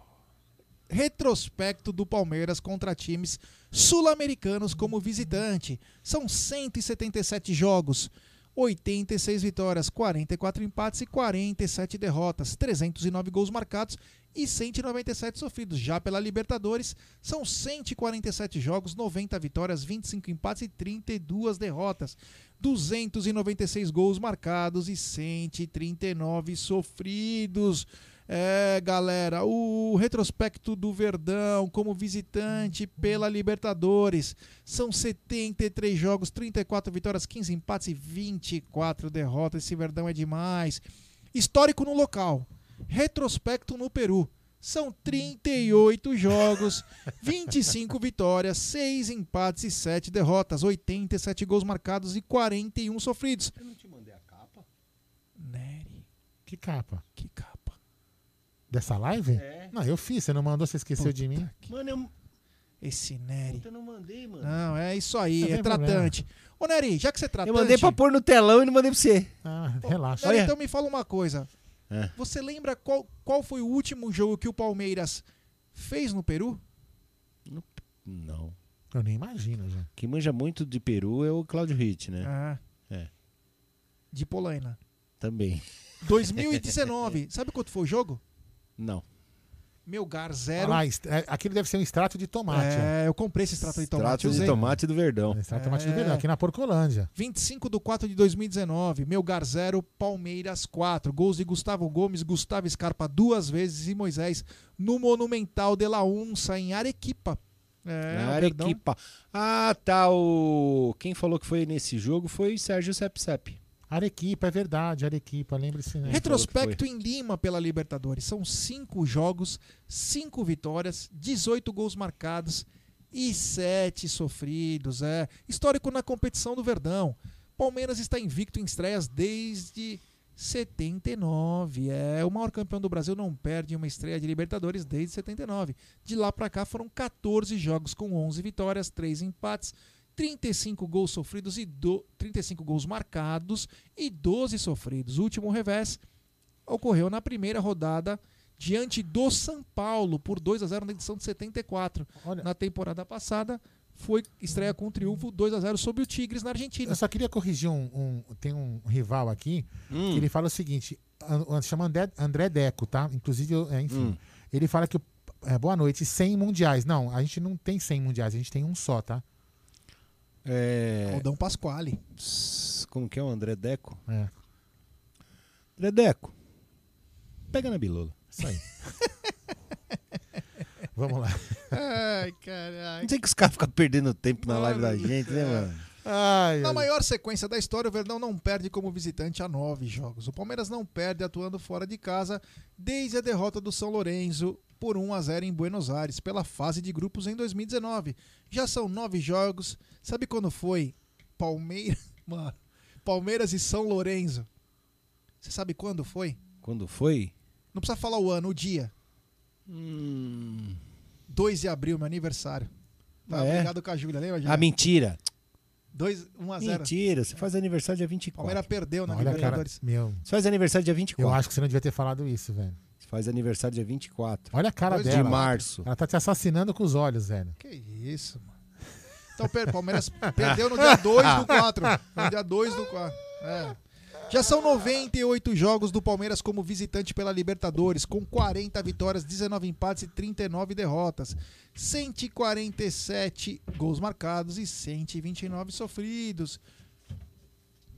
Retrospecto do Palmeiras contra times sul-americanos como visitante. São 177 jogos, 86 vitórias, 44 empates e 47 derrotas, 309 gols marcados e 197 sofridos. Já pela Libertadores, são 147 jogos, 90 vitórias, 25 empates e 32 derrotas, 296 gols marcados e 139 sofridos. É, galera, o retrospecto do Verdão como visitante pela Libertadores são 73 jogos, 34 vitórias, 15 empates e 24 derrotas. Esse Verdão é demais. Histórico no local. Retrospecto no Peru. São 38 jogos, 25 vitórias, 6 empates e 7 derrotas, 87 gols marcados e 41 sofridos. Eu não te mandei a capa? Nery, Que capa? que capa. Dessa live? É. Não, eu fiz, você não mandou, você esqueceu de mim. Mano, eu, Esse Nery. eu não mandei, mano. Não, é isso aí, Não é tem tratante. Ô, Nery, já que você é tratante... Eu mandei pra pôr no telão e não mandei pra você. Ah, relaxa. Nery, Olha. então me fala uma coisa. É. Você lembra qual, qual foi o último jogo que o Palmeiras fez no Peru? Não. Eu nem imagino, já. Quem manja muito de Peru é o Claudio Ritt, né? Ah, É. de Polaina. Também. 2019. Sabe quanto foi o jogo? Não. Melgar Olha zero. est- é, aquilo deve ser um extrato de tomate. É, eu comprei esse extrato de tomate. Trato de usei. tomate do Verdão. ó. Extrato de tomate de É. verdade, aqui na Porcolândia. 25 de 4 de 2019, Melgar 0, Palmeiras 4. Gols de Gustavo Gomes, Gustavo Scarpa duas vezes e Moisés no Monumental de la Unça, em Arequipa. É, Verdão- Arequipa. Ah, tá. O... Quem falou que foi nesse jogo foi Sérgio Sepsep. Arequipa, é verdade, Arequipa, lembre-se, né? Retrospecto em Lima pela Libertadores. São cinco jogos, cinco vitórias, 18 gols marcados e sete sofridos. É histórico na competição do Verdão. Palmeiras está invicto em estreias desde 79. É o maior campeão do Brasil, não perde uma estreia de Libertadores desde 79. De lá para cá foram 14 jogos com 11 vitórias, 3 empates, 35 gols sofridos e do, 35 gols marcados e 12 sofridos. O último revés ocorreu na primeira rodada diante do São Paulo por 2 a 0 na edição de 74. Olha- Na temporada passada foi estreia com triunfo 2 a 0 sobre o Tigres na Argentina. Eu só queria corrigir um, um- Tem um rival aqui Hum. que ele fala o seguinte: chama André, André Deco, tá? Inclusive, é, enfim. Hum. Ele fala que. é, boa noite, 100 mundiais. Não, a gente não tem 100 mundiais, a gente tem um só, tá? É... Aldão Pasquale. Como que é o André Deco? É. André Deco. Pega na bilola. Isso aí. Vamos lá. Ai, caralho. Não sei que os caras ficam perdendo tempo na live da gente, né, mano? Ai, Na ai. maior sequência da história, o Verdão não perde como visitante a nove jogos. O Palmeiras não perde atuando fora de casa desde a derrota do São Lourenço por 1 a 0 em Buenos Aires pela fase de grupos em 2019. Já são nove jogos. Sabe quando foi Palmeiras, mano, Palmeiras e São Lourenço? Você sabe quando foi? Quando foi? Não precisa falar o ano, o dia. Hum. 2 de abril, meu aniversário. Tá Ah, é? com a Júlia, lembra? Júlia? Ah, mentira. 2, 1 a 0. Mentira, você faz aniversário dia 24. Palmeiras perdeu na Olha, cara, Libertadores. meu. Você faz aniversário dia 24. Eu acho que você não devia ter falado isso, velho. Faz aniversário dia 24. Olha a cara Dois dela. De março. Ela tá te assassinando com os olhos, velho. Que isso, mano. Então, per- Palmeiras perdeu no dia 2 do 4. No dia 2 do 4. É. Já são 98 jogos do Palmeiras como visitante pela Libertadores, com 40 vitórias, 19 empates e 39 derrotas. 147 gols marcados e 129 sofridos.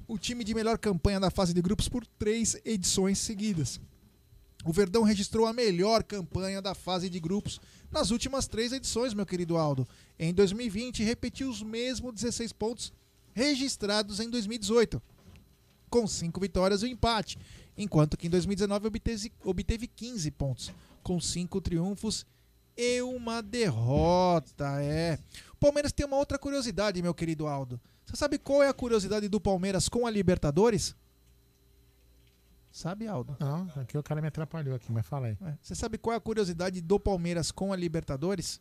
O time de melhor campanha da fase de grupos por três edições seguidas. O Verdão registrou a melhor campanha da fase de grupos nas últimas três edições, meu querido Aldo. Em 2020, repetiu os mesmos 16 pontos registrados em 2018, com 5 vitórias e um empate, enquanto que em 2019 obteve, obteve 15 pontos, com 5 triunfos e uma derrota. É. O Palmeiras tem uma outra curiosidade, meu querido Aldo. Você sabe qual é a curiosidade do Palmeiras com a Libertadores? Sabe, Aldo? Não, aqui o cara me atrapalhou aqui, mas fala aí. É. Você sabe qual é a curiosidade do Palmeiras com a Libertadores?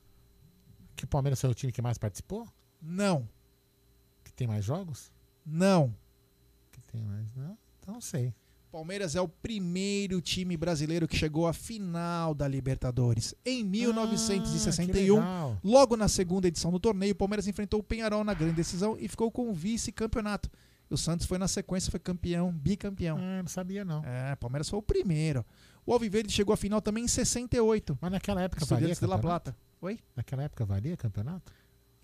Que o Palmeiras foi o time que mais participou? Não, Que tem mais jogos? não. Que tem mais, não? Então não sei. Palmeiras é o primeiro time brasileiro que chegou à final da Libertadores. Em 1961, legal. logo na segunda edição do torneio, o Palmeiras enfrentou o Penharol na grande decisão e ficou com o vice-campeonato. O Santos foi na sequência, foi campeão, bicampeão. Ah, não sabia não. É, Palmeiras foi o primeiro. O Alviverde chegou à final também em 68. Mas naquela época valia de La? Plata. Oi? Naquela época valia campeonato?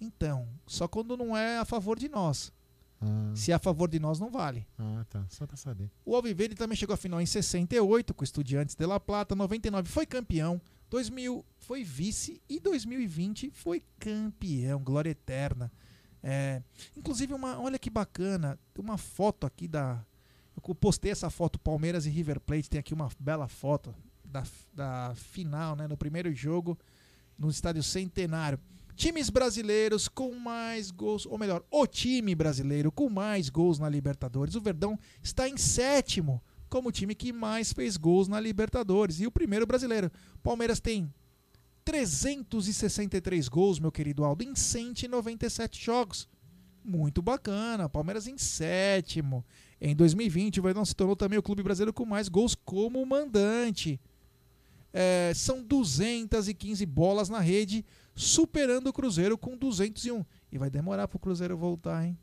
Então, só quando não é a favor de nós. Ah, Se é a favor de nós, não vale. ah, tá. Só pra saber. O Alviverde também chegou à final em 68 com o Estudiantes de La Plata, 99 foi campeão, 2000 foi vice e 2020 foi campeão, glória eterna. É, inclusive uma, olha que bacana, tem uma foto aqui da eu postei essa foto Palmeiras e River Plate, tem aqui uma bela foto da, da final, né, no primeiro jogo no estádio Centenário. Times brasileiros com mais gols, ou melhor, o time brasileiro com mais gols na Libertadores. O Verdão está em sétimo como o time que mais fez gols na Libertadores. E o primeiro brasileiro. Palmeiras tem 363 gols, meu querido Aldo, em 197 jogos. Muito bacana. Palmeiras em sétimo. Em 2020, o Verdão se tornou também o clube brasileiro com mais gols como mandante. É, são 215 bolas na rede, superando o Cruzeiro com 201. E vai demorar para o Cruzeiro voltar, hein?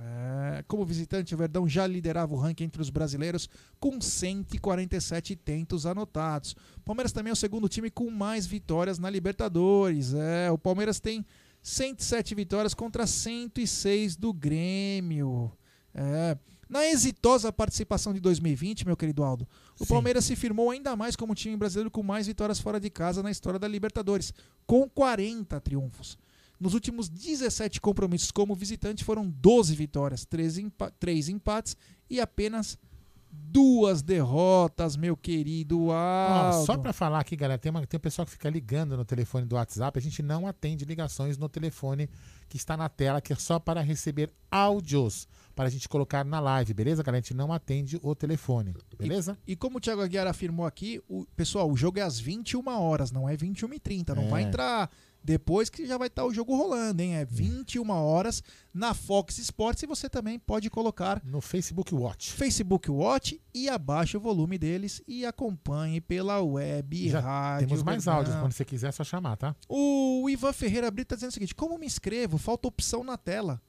É, como visitante, o Verdão já liderava o ranking entre os brasileiros com 147 tentos anotados. O Palmeiras também é o segundo time com mais vitórias na Libertadores. É, o Palmeiras tem 107 vitórias contra 106 do Grêmio. É, na exitosa participação de 2020, meu querido Aldo, o Palmeiras se firmou ainda mais como o time brasileiro com mais vitórias fora de casa na história da Libertadores, com 40 triunfos. Nos últimos 17 compromissos como visitante foram 12 vitórias, 3, empa 3 empates e apenas duas derrotas, meu querido Ó, Aldo. só pra falar aqui, galera, tem, uma, tem um pessoal que fica ligando no telefone do WhatsApp. A gente não atende ligações no telefone que está na tela, que é só para receber áudios para a gente colocar na live, beleza, galera? A gente não atende o telefone, beleza? E como o Thiago Aguiar afirmou aqui, o, pessoal, o jogo é às 21 horas, não é 21h30. Não É. vai entrar depois que já vai estar o jogo rolando, hein? É 21 horas na Fox Sports e você também pode colocar no Facebook Watch. Facebook Watch e abaixe o volume deles e acompanhe pela web Já rádio. temos mais áudios, quando você quiser é só chamar, tá? O Ivan Ferreira Brito está dizendo o seguinte: como me inscrevo? Falta opção na tela.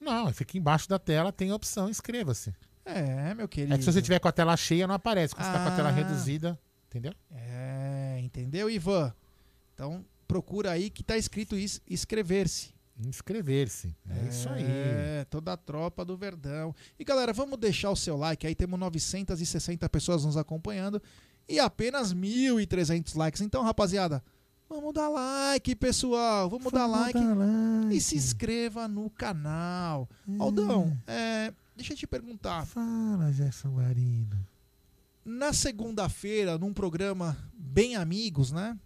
Não, fica embaixo da tela, tem a opção, inscreva-se. É, meu querido. É que se você tiver com a tela cheia, não aparece. Quando você tá com a tela Ah. reduzida, entendeu? É, entendeu, Ivan? Então procura aí que tá escrito is- inscrever-se. Inscrever-se. É, isso aí. É, toda a tropa do Verdão. E galera, vamos deixar o seu like aí. Temos 960 pessoas nos acompanhando e apenas 1.300 likes. Então, rapaziada, Vamos dar like, pessoal. Vamos, dar, Vamos like. dar like. E se inscreva no canal. Aldão, é, deixa eu te perguntar. Fala, Gerson Guarino. Na segunda-feira, num programa Bem Amigos, né?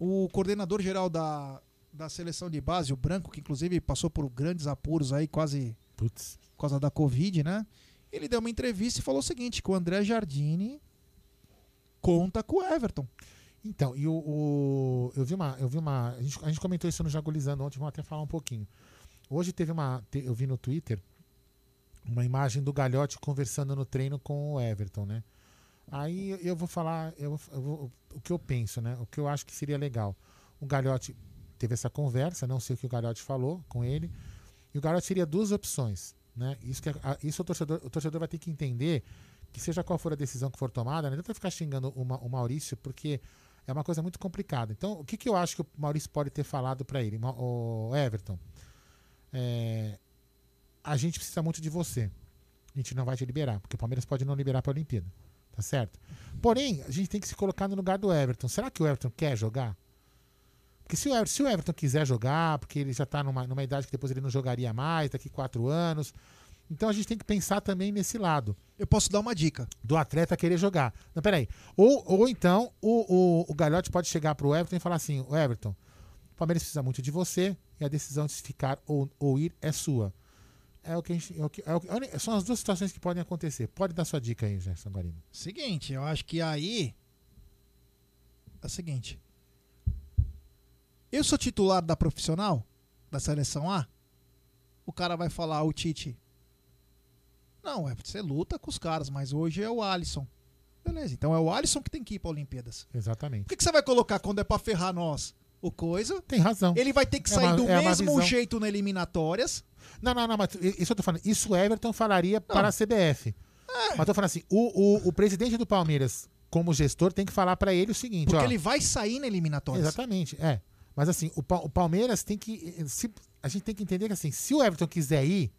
O coordenador geral da, da seleção de base, o Branco, que inclusive passou por grandes apuros aí, quase Putz. por causa da Covid, né? Ele deu uma entrevista e falou o seguinte: que o André Jardine conta com o Everton. Então, e o, o- eu vi uma, eu vi uma, a gente, a gente comentou isso no Jagulizando ontem, vamos até falar um pouquinho. Hoje teve uma, eu vi no Twitter uma imagem do Galhote conversando no treino com o Everton, né? Aí eu vou falar, eu eu vou- o que eu penso, né? O que eu acho que seria legal. O Galhote teve essa conversa, não sei o que o Galhote falou com ele, e o Galhote teria duas opções, né? Isso, que, isso o, torcedor, o torcedor vai ter que entender que seja qual for a decisão que for tomada, não adianta ficar xingando o, o Maurício, porque é uma coisa muito complicada. Então, o que, que eu acho que o Maurício pode ter falado para ele? O Everton, é, a gente precisa muito de você. A gente não vai te liberar, porque o Palmeiras pode não liberar para a Olimpíada. Tá certo? Porém, a gente tem que se colocar no lugar do Everton. Será que o Everton quer jogar? Porque se o Everton, se o Everton quiser jogar, porque ele já está numa, numa idade que depois ele não jogaria mais, daqui quatro anos. Então a gente tem que pensar também nesse lado. Eu posso dar uma dica. Do atleta querer jogar. Não, peraí. Ou, ou então o, o, o Galhote pode chegar pro Everton e falar assim: o Everton, o Palmeiras precisa muito de você e a decisão de se ficar ou, ou ir é sua. É o que a gente. É o que, é o que- são as duas situações que podem acontecer. Pode dar sua dica aí, Gerson Guarino. Seguinte, eu acho que aí. É o seguinte. Eu sou titular da profissional, da seleção A. O cara vai falar, o Tite. Não, é, você luta com os caras, mas hoje é o Alisson. Beleza, então é o Alisson que tem que ir para Olimpíadas. Exatamente. Por que, que você vai colocar quando é pra ferrar nós? O coisa. Tem razão. Ele vai ter que É sair uma- do é mesmo jeito na eliminatórias. Não, não, não, mas isso eu tô falando. Isso o Everton falaria para a CBF. Mas eu tô falando assim: o, o, o presidente do Palmeiras, como gestor, tem que falar para ele o seguinte: Porque ó, ele vai sair na eliminatórias. Exatamente, é. Mas assim, o, o Palmeiras tem que. se- a gente tem que entender que assim, se o Everton quiser ir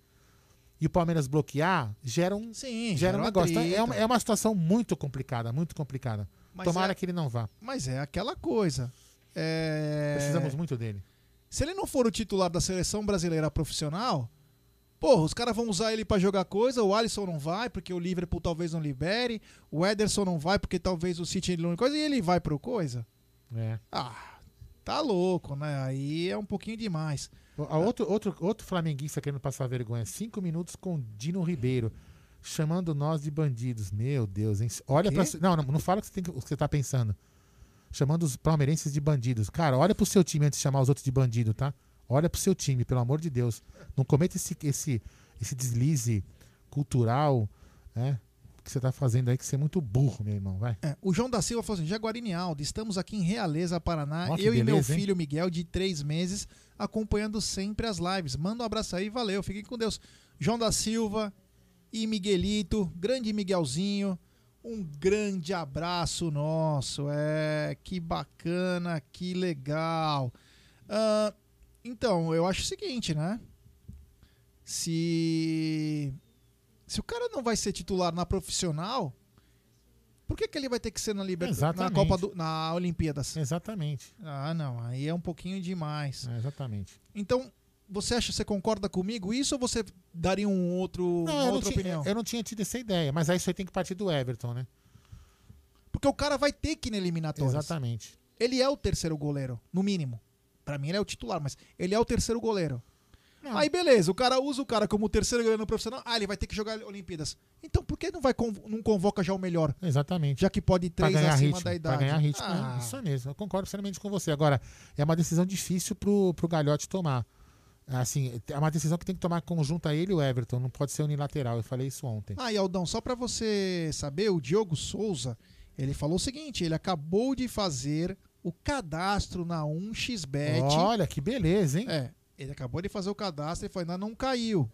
e o Palmeiras bloquear, gera um, Sim, gera um negócio. Então, é, uma, é uma situação muito complicada, muito complicada. Mas Tomara é- que ele não vá. Mas é aquela coisa. É... Precisamos muito dele. Se ele não for o titular da seleção brasileira profissional, porra, os caras vão usar ele pra jogar coisa, o Alisson não vai, porque o Liverpool talvez não libere, o Ederson não vai, porque talvez o City não coisa, e ele vai pro coisa. É. Ah, tá louco, né? Aí é um pouquinho demais. A outro, outro, outro flamenguista querendo passar vergonha. Cinco minutos com Dino Ribeiro. Chamando nós de bandidos. Meu Deus, hein? Olha. Não, não, não fala o que você, tem, o que você tá pensando. Chamando os palmeirenses de bandidos. Cara, olha pro seu time antes de chamar os outros de bandido, tá? Olha pro seu time, pelo amor de Deus. Não cometa esse, esse, esse deslize cultural, né? Que você tá fazendo aí, que você é muito burro, meu irmão. Vai. É, o João da Silva falou assim: Jaguarine Aldo, estamos aqui em Realeza, Paraná. Que eu e meu beleza, hein? filho Miguel, de três meses, acompanhando sempre as lives. Manda um abraço aí, valeu, fiquem com Deus. João da Silva e Miguelito, grande Miguelzinho, um grande abraço nosso. É, que bacana, que legal. Ah, então, eu acho o seguinte, né? Se. Se o cara não vai ser titular na profissional, por que, que ele vai ter que ser na Libertadores, na. Copa do, na Olimpíadas? Exatamente. Ah, não, aí é um pouquinho demais. É, exatamente. Então, você acha, você concorda comigo isso ou você daria um outro, uma Não, não outra tinha, opinião? eu não tinha tido essa ideia, mas aí isso aí tem que partir do Everton, né? Porque o cara vai ter que ir na eliminatórias. Exatamente. Ele é o terceiro goleiro, no mínimo. Pra mim ele é o titular, mas ele é o terceiro goleiro. Aí beleza, o cara usa o cara como terceiro goleiro no profissional. Ah, ele vai ter que jogar Olimpíadas. Então por que não vai conv- não convoca já o melhor? Exatamente. Já que pode ir três acima ritmo, da idade. Pra ganhar ritmo, Ah, isso mesmo. Eu concordo plenamente com você. Agora, é uma decisão difícil pro, pro Galhote tomar. Assim, é uma decisão que tem que tomar conjunto a ele e o Everton, não pode ser unilateral. Eu falei isso ontem. Ah, e Aldão, só pra você saber, o Diogo Souza, ele falou o seguinte, ele acabou de fazer o cadastro na 1xBet. Olha, que beleza, hein? É, ele acabou de fazer o cadastro e falou, ainda não caiu.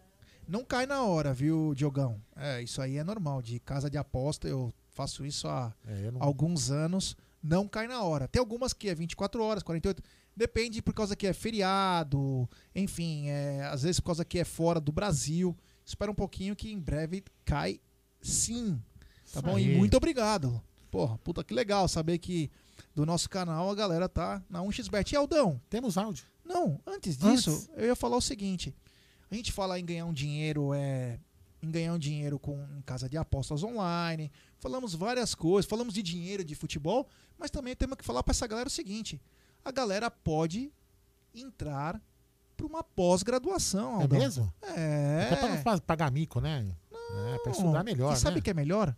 Não cai na hora, viu, Diogão? É, isso aí é normal, de casa de aposta, eu faço isso há É, não- alguns anos, não cai na hora. Tem algumas que é 24 horas, 48, depende por causa que é feriado, enfim, é, às vezes por causa que é fora do Brasil. Espera um pouquinho que em breve cai sim. Tá Isso bom? aí. E muito obrigado. Porra, puta que legal saber que do nosso canal, a galera tá na 1xBet. E Aldão? Temos áudio. Não, antes disso, Antes. eu ia falar o seguinte. A gente fala em ganhar um dinheiro, é, em ganhar um dinheiro com em casa de apostas online, falamos várias coisas, falamos de dinheiro de futebol, mas também temos que falar para essa galera o seguinte: a galera pode entrar para uma pós-graduação. É mesmo? É. Até pra não pagar mico, né? é, pra estudar melhor, E né? sabe o que é melhor?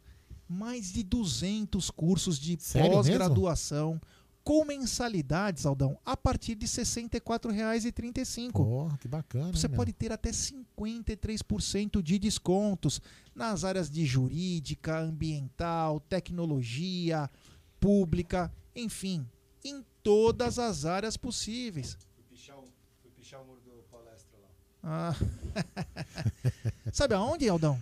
Mais de 200 cursos de pós-graduação com mensalidades, Aldão, a partir de R$ 64,35. Porra, que bacana. Você pode ter até 53% de descontos nas áreas de jurídica, ambiental, tecnologia, pública, enfim, em todas as áreas possíveis. Fui pichar o muro do palestra lá. Ah. Sabe aonde, Aldão?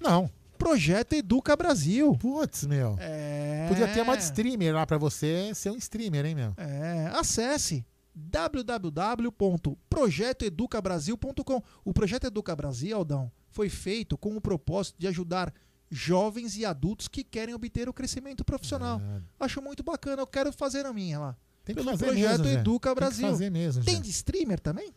Não. Projeto Educa Brasil. Putz, meu. É. Podia ter uma de streamer lá pra você ser um streamer, hein, meu? É, acesse www.projetoeducabrasil.com. O projeto Educa Brasil, Aldão, foi feito com o propósito de ajudar jovens e adultos que querem obter o crescimento profissional. Acho muito bacana, eu quero fazer a minha lá. Tem que Pelo fazer projeto mesmo. Educa Tem que Brasil. fazer mesmo, Tem de streamer também?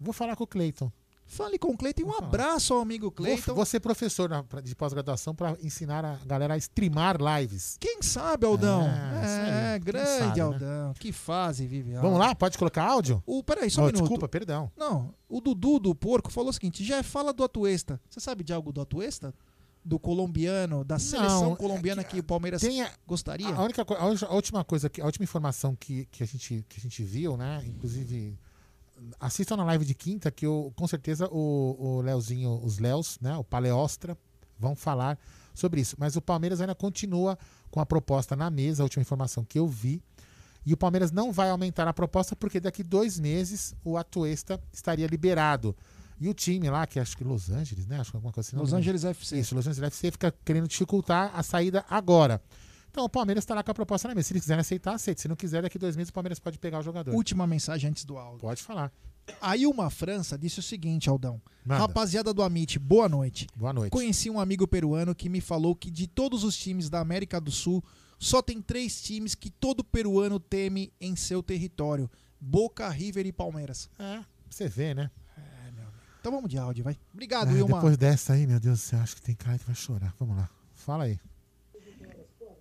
Vou falar com o Cleiton. Fale com o Cleiton e um abraço ao amigo Cleiton. vou ser professor de pós-graduação pra ensinar a galera a streamar lives. Quem sabe, Aldão? É. É, grande sabe, né? Aldão. Que fase vive Vamos lá? Pode colocar áudio? O, peraí, só um Oh, minuto. Desculpa, perdão. Não, o Dudu do Porco falou o seguinte: já fala do Atuesta. Você sabe de algo do Atuesta? Do colombiano, da seleção Não, colombiana que o Palmeiras a- gostaria? A, única, a última coisa, que, a última informação que, que, a gente, que a gente viu, né? Inclusive, assistam na live de quinta que eu, com certeza o, o Leozinho, os Léos, né? O Paleostra, vão falar sobre isso. Mas o Palmeiras ainda continua com a proposta na mesa, a última informação que eu vi. E o Palmeiras não vai aumentar a proposta porque daqui dois meses o Atuesta estaria liberado. E o time lá, que acho que Los Angeles, né? Acho que alguma coisa assim. Los. Angeles FC. Isso, Los Angeles FC fica querendo dificultar a saída agora. Então o Palmeiras está lá com a proposta na mesa. Se eles quiserem aceitar, aceita. Se não quiser, daqui dois meses o Palmeiras pode pegar o jogador. Última mensagem antes do áudio. Pode falar. A Ilma França disse o seguinte, Aldão. Manda. Rapaziada do Amit, boa noite. Boa noite. Conheci um amigo peruano que me falou que de todos os times da América do Sul, só tem três times que todo peruano teme em seu território: Boca, River e Palmeiras. É, você vê, né? Então vamos de áudio, vai. Obrigado, Ah, Ilma. depois dessa aí, meu Deus do céu, acho que tem cara que vai chorar. Vamos lá. Fala aí.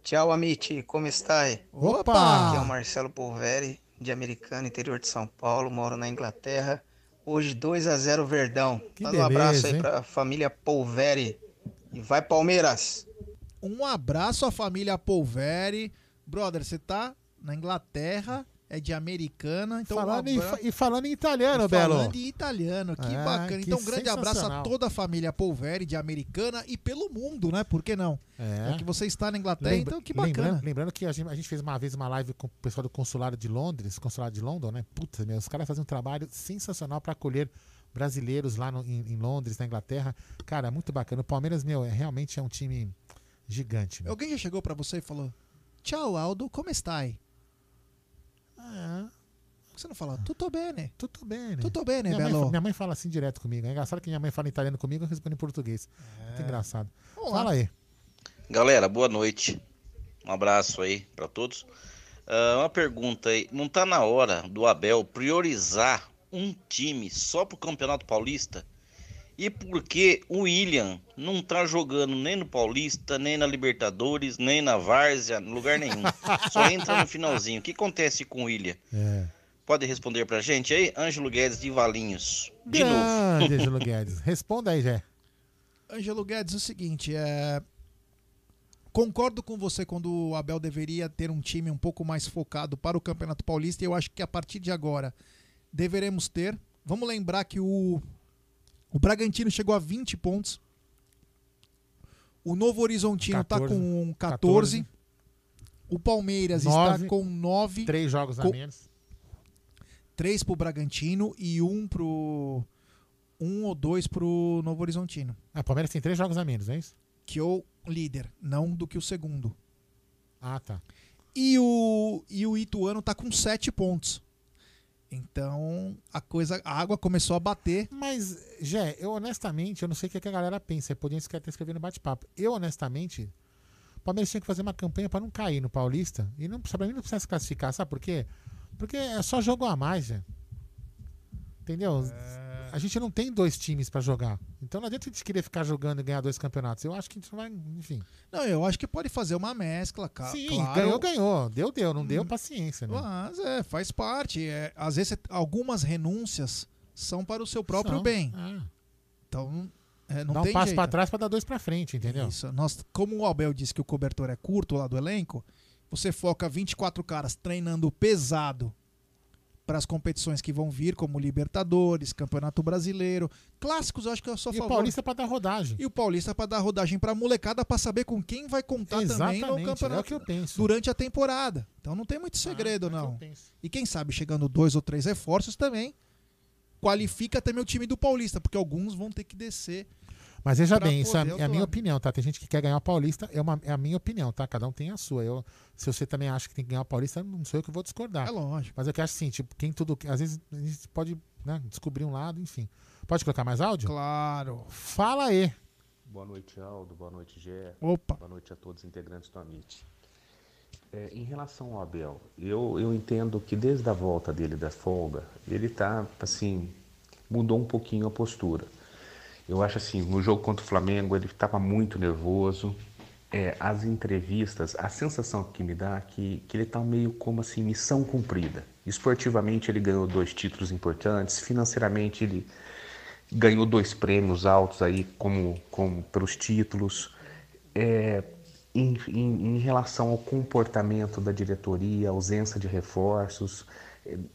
Ciao amici, come stai? Opa! Aqui é o Marcelo Polveri, de Americana, interior de São Paulo, moro na Inglaterra. Hoje 2 a 0 Verdão. Que Manda um abraço aí hein? pra família Polveri. E vai Palmeiras! Um abraço à família Polveri. Brother, você tá na Inglaterra, é de americana, então falando um abra- e falando em italiano, E Belo. Falando em italiano, que Ah, bacana. que Então, um grande abraço a toda a família Polveri de Americana e pelo mundo, né? Por que não? É. que você está na Inglaterra, Lembra- então que bacana. Lembrando, lembrando que a gente, a gente fez uma vez uma live com o pessoal do consulado de Londres, consulado de London, né? Puta, meu, os caras fazem um trabalho sensacional para acolher brasileiros lá no- em, em Londres, na Inglaterra. Cara, muito bacana. O Palmeiras, meu, é, realmente é um time gigante. Meu. Alguém já chegou pra você e falou: Tchau, Aldo, como stai? Ah. Por que você não fala? Tutto bene. Tutto bene. Tutto bene, minha, mãe, Belo. fa- minha mãe fala assim direto comigo. É engraçado que minha mãe fala italiano comigo, eu respondo em português. Muito engraçado. Vamos lá. Fala aí. Galera, boa noite. Um abraço aí pra todos. Ah, uma pergunta aí, não tá na hora do Abel priorizar um time só pro Campeonato Paulista? E por que o William não tá jogando nem no Paulista, nem na Libertadores, nem na Várzea, em lugar nenhum? Só entra no finalzinho. O que acontece com o William? É. Pode responder pra gente aí? Ângelo Guedes de Valinhos. De Grande novo. Ângelo Guedes. Responda aí, Jé. Ângelo Guedes, é o seguinte, é... concordo com você quando o Abel deveria ter um time um pouco mais focado para o Campeonato Paulista e eu acho que a partir de agora deveremos ter. Vamos lembrar que o, o Bragantino chegou a 20 pontos. O Novo Horizontino está 14. com 14. O Palmeiras Nove. está com 9. Três jogos a menos. Três pro Bragantino e um pro. Um ou dois pro Novo Horizontino. Ah, o Palmeiras tem três jogos a menos, é isso? Que é o líder, não do que o segundo. Ah, tá. E o, e o Ituano tá com sete pontos. Então a coisa, a água começou a bater. Mas, Jé, eu honestamente, eu não sei o que que a galera pensa. É por isso que até escrever no bate-papo. Eu, honestamente, O Palmeiras tinha que fazer uma campanha para não cair no Paulista. E não, pra mim não precisa se classificar, sabe por quê? Porque é só jogo a mais, velho. Entendeu? A gente não tem dois times para jogar. Então não adianta a gente querer ficar jogando e ganhar dois campeonatos. Eu acho que a gente vai, enfim. Não, eu acho que pode fazer uma mescla, cara. Sim, claro. ganhou, ganhou. Deu, deu. Não Hum. deu, paciência, né? Mas é, faz parte. É, às vezes algumas renúncias são para o seu próprio São, bem. é. Então, é, não Dá um passo para trás para dar dois para frente, entendeu? Isso. Nós, como o Abel disse que o cobertor é curto lá do elenco, você foca 24 caras treinando pesado para as competições que vão vir, como Libertadores, Campeonato Brasileiro. Clássicos, eu acho que eu sou a E o favor. Paulista para dar rodagem. E o Paulista para dar rodagem para molecada para saber com quem vai contar também Exatamente, no é o campeonato que penso. durante a temporada. Então não tem muito segredo não. E quem sabe chegando dois ou três reforços também qualifica também o time do Paulista, porque alguns vão ter que descer. Mas veja bem, isso é, é a minha opinião, tá? Tem gente que quer ganhar o Paulista, é, uma, é a minha opinião, tá? Cada um tem a sua. Eu, se você também acha que tem que ganhar o Paulista, não sou eu que vou discordar. É lógico. Mas eu que acho assim, tipo, quem tudo. Às vezes a gente pode né, descobrir um lado, enfim. Pode colocar mais áudio? Claro. Fala aí. Boa noite, Aldo. Boa noite, Gé. Opa. Boa noite a todos os integrantes do Amit. É, em relação ao Abel, eu, eu entendo que desde a volta dele da folga, ele tá, assim, mudou um pouquinho a postura. Eu acho assim, no jogo contra o Flamengo, ele estava muito nervoso. É, as entrevistas, a sensação que me dá é que, que ele está meio como assim, missão cumprida. Esportivamente, ele ganhou dois títulos importantes, financeiramente, ele ganhou dois prêmios altos aí como, como pelos títulos. É, em, em, em relação ao comportamento da diretoria, ausência de reforços,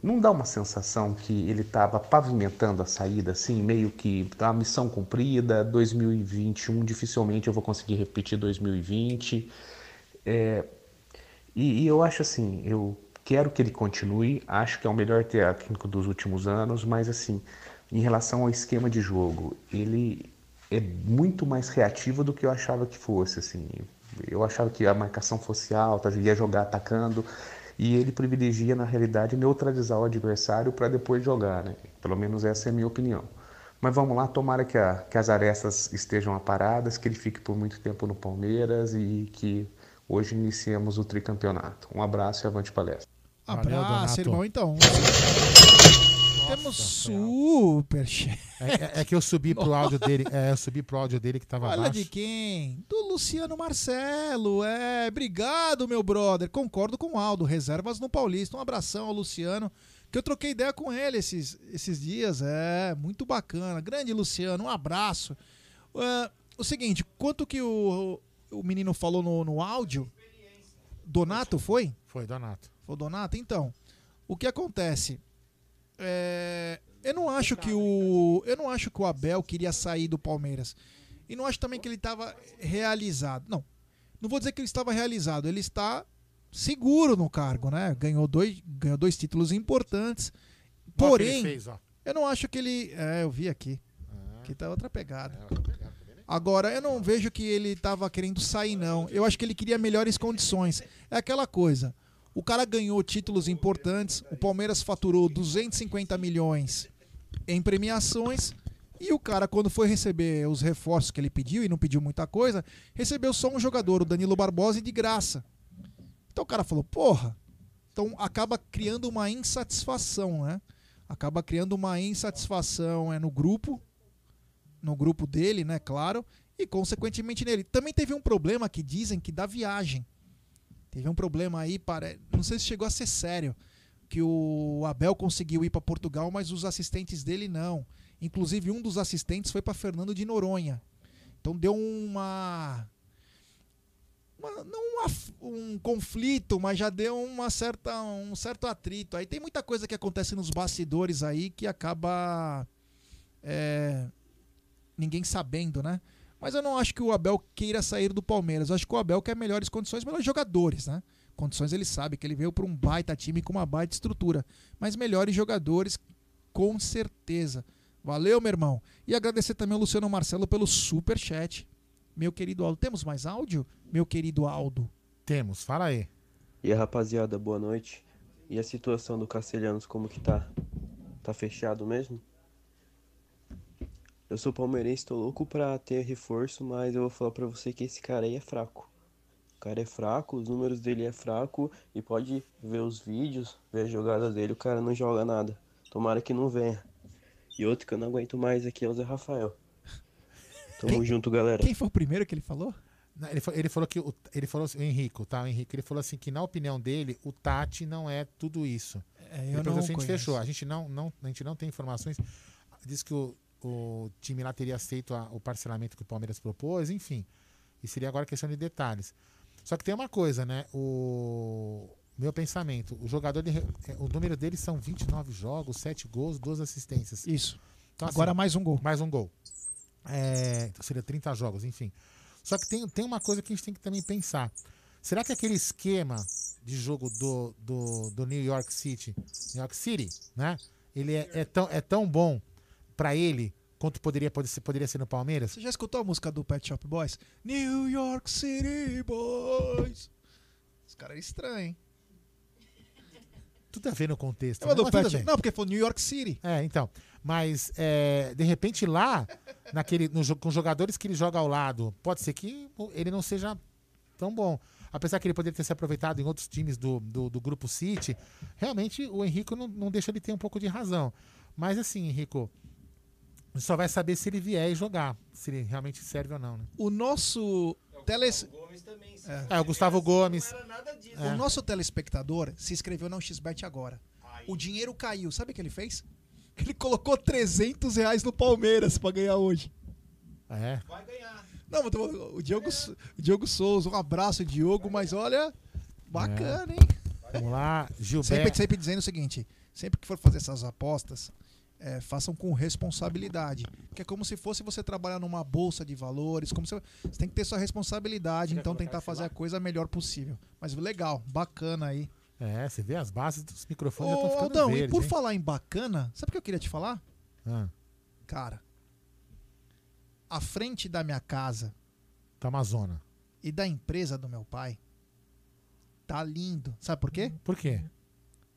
não dá uma sensação que ele estava pavimentando a saída, assim, meio que tá, missão cumprida, 2021 dificilmente eu vou conseguir repetir 2020. É, e, e eu acho assim, eu quero que ele continue, acho que é o melhor técnico dos últimos anos, mas assim, em relação ao esquema de jogo, ele é muito mais reativo do que eu achava que fosse, assim. Eu achava que a marcação fosse alta, ia jogar atacando, e ele privilegia, na realidade, neutralizar o adversário para depois jogar, né? Pelo menos essa é a minha opinião. Mas vamos lá, tomara que, a, que as arestas estejam aparadas, que ele fique por muito tempo no Palmeiras e que hoje iniciemos o tricampeonato. Um abraço e avante palestra. Abraço, Donato. irmão, então. Temos super É, é- é que eu subi pro áudio dele. É, eu subi pro áudio dele que tava Olha baixo. de quem? Do Luciano Marcelo. É, obrigado, meu brother. Concordo com o Aldo. Reservas no Paulista. Um abração ao Luciano, que eu troquei ideia com ele esses, esses dias. É, muito bacana. Grande Luciano, um abraço. É, o seguinte, quanto que o, o menino falou no, no áudio? Donato foi? Foi, Donato. Foi Donato? Então, o que acontece? É, eu não acho que o eu não acho que o Abel queria sair do Palmeiras e não acho também que ele estava realizado. Não, não vou dizer que ele estava realizado. Ele está seguro no cargo, né? Ganhou dois ganhou dois títulos importantes. Que Porém, fez, eu não acho que ele é, eu vi aqui. Aqui tá outra pegada. Agora, eu não vejo que ele estava querendo sair, não. Eu acho que ele queria melhores condições. É aquela coisa. O cara ganhou títulos importantes, o Palmeiras faturou 250 milhões em premiações, e o cara, quando foi receber os reforços que ele pediu, e não pediu muita coisa, recebeu só um jogador, o Danilo Barbosa, de graça. Então o cara falou, porra. Então acaba criando uma insatisfação, né? Acaba criando uma insatisfação é, no grupo, no grupo dele, né, claro, e consequentemente nele. Também teve um problema que dizem que da viagem. Teve um problema aí, para, não sei se chegou a ser sério, que o Abel conseguiu ir para Portugal, mas os assistentes dele não. Inclusive um dos assistentes foi para Fernando de Noronha. Então deu uma, uma- não uma- um conflito, mas já deu uma certa, um certo atrito. Aí tem muita coisa que acontece nos bastidores aí que acaba é, ninguém sabendo, né? Mas eu não acho que o Abel queira sair do Palmeiras. Eu acho que o Abel quer melhores condições, melhores jogadores, né? Condições ele sabe que ele veio para um baita time com uma baita estrutura. Mas melhores jogadores, com certeza. Valeu, meu irmão. E agradecer também ao Luciano Marcelo pelo super chat. Meu querido Aldo. Temos mais áudio? Meu querido Aldo. Temos, fala aí. E aí, rapaziada, boa noite. E a situação do Castelhanos, como que tá? Tá fechado mesmo? Eu sou palmeirense, tô louco pra ter reforço, mas eu vou falar pra você que esse cara aí é fraco. O cara é fraco, os números dele é fraco e pode ver os vídeos, ver a jogada dele, o cara não joga nada. Tomara que não venha. E outro que eu não aguento mais aqui é o Zé Rafael. Tamo Quem- junto, galera. Quem foi o primeiro que ele falou? Não, Ele, ele falou que o, ele falou assim, o Henrico, tá? O Henrique, ele falou assim que na opinião dele, o Tati não é tudo isso. É, eu Ele não se a gente conheço. fechou. A gente não, não, a gente não tem informações. Diz que o, o time lá teria aceito a- o parcelamento que o Palmeiras propôs, enfim. E seria agora questão de detalhes. Só que tem uma coisa, né? O meu pensamento, o jogador, ele, é, o número dele são 29 jogos, 7 gols, 2 assistências. Isso. Então, Agora assim, mais um gol. Mais um gol. É, então seria 30 jogos, enfim. Só que tem, tem uma coisa que a gente tem que também pensar. Será que aquele esquema de jogo do, do, do New York City, New York City, né? Ele é, é tão, é tão bom pra ele quanto poderia, poderia ser no Palmeiras? Você já escutou a música do Pet Shop Boys? New York City Boys. Os caras é estranho, hein? Tudo a ver no contexto. Lembra né? tudo Pet? Não, porque foi New York City. É, então. Mas, é, de repente, lá, naquele, no, com os jogadores que ele joga ao lado, pode ser que ele não seja tão bom. Apesar que ele poderia ter se aproveitado em outros times do, do, do Grupo City, realmente o Henrico não, não deixa ele ter um pouco de razão. Mas, assim, Henrico, só vai saber se ele vier e jogar, se ele realmente serve ou não, né? O nosso teles... É, o Gustavo Gomes. É. O nosso telespectador se inscreveu no XBet agora. O dinheiro caiu. Sabe o que ele fez? Ele colocou 300 reais no Palmeiras pra ganhar hoje. É. Não, mas tô- o Diogo, o Diogo Souza, um abraço, Diogo, mas olha, bacana, hein? Vamos lá, Gilberto. Sempre, sempre dizendo o seguinte: sempre que for fazer essas apostas, é, façam com responsabilidade. Que é como se fosse você trabalhar numa bolsa de valores, como se você tem que ter sua responsabilidade, então tentar fazer a coisa melhor possível. Mas legal, bacana aí. É, você vê as bases dos microfones já Ô, estão ficando Aldão, e verdes, por hein? falar em bacana, sabe o que eu queria te falar? Ah, Cara, a frente da minha casa tá Amazona. e da empresa do meu pai tá lindo. Sabe por quê? Por quê?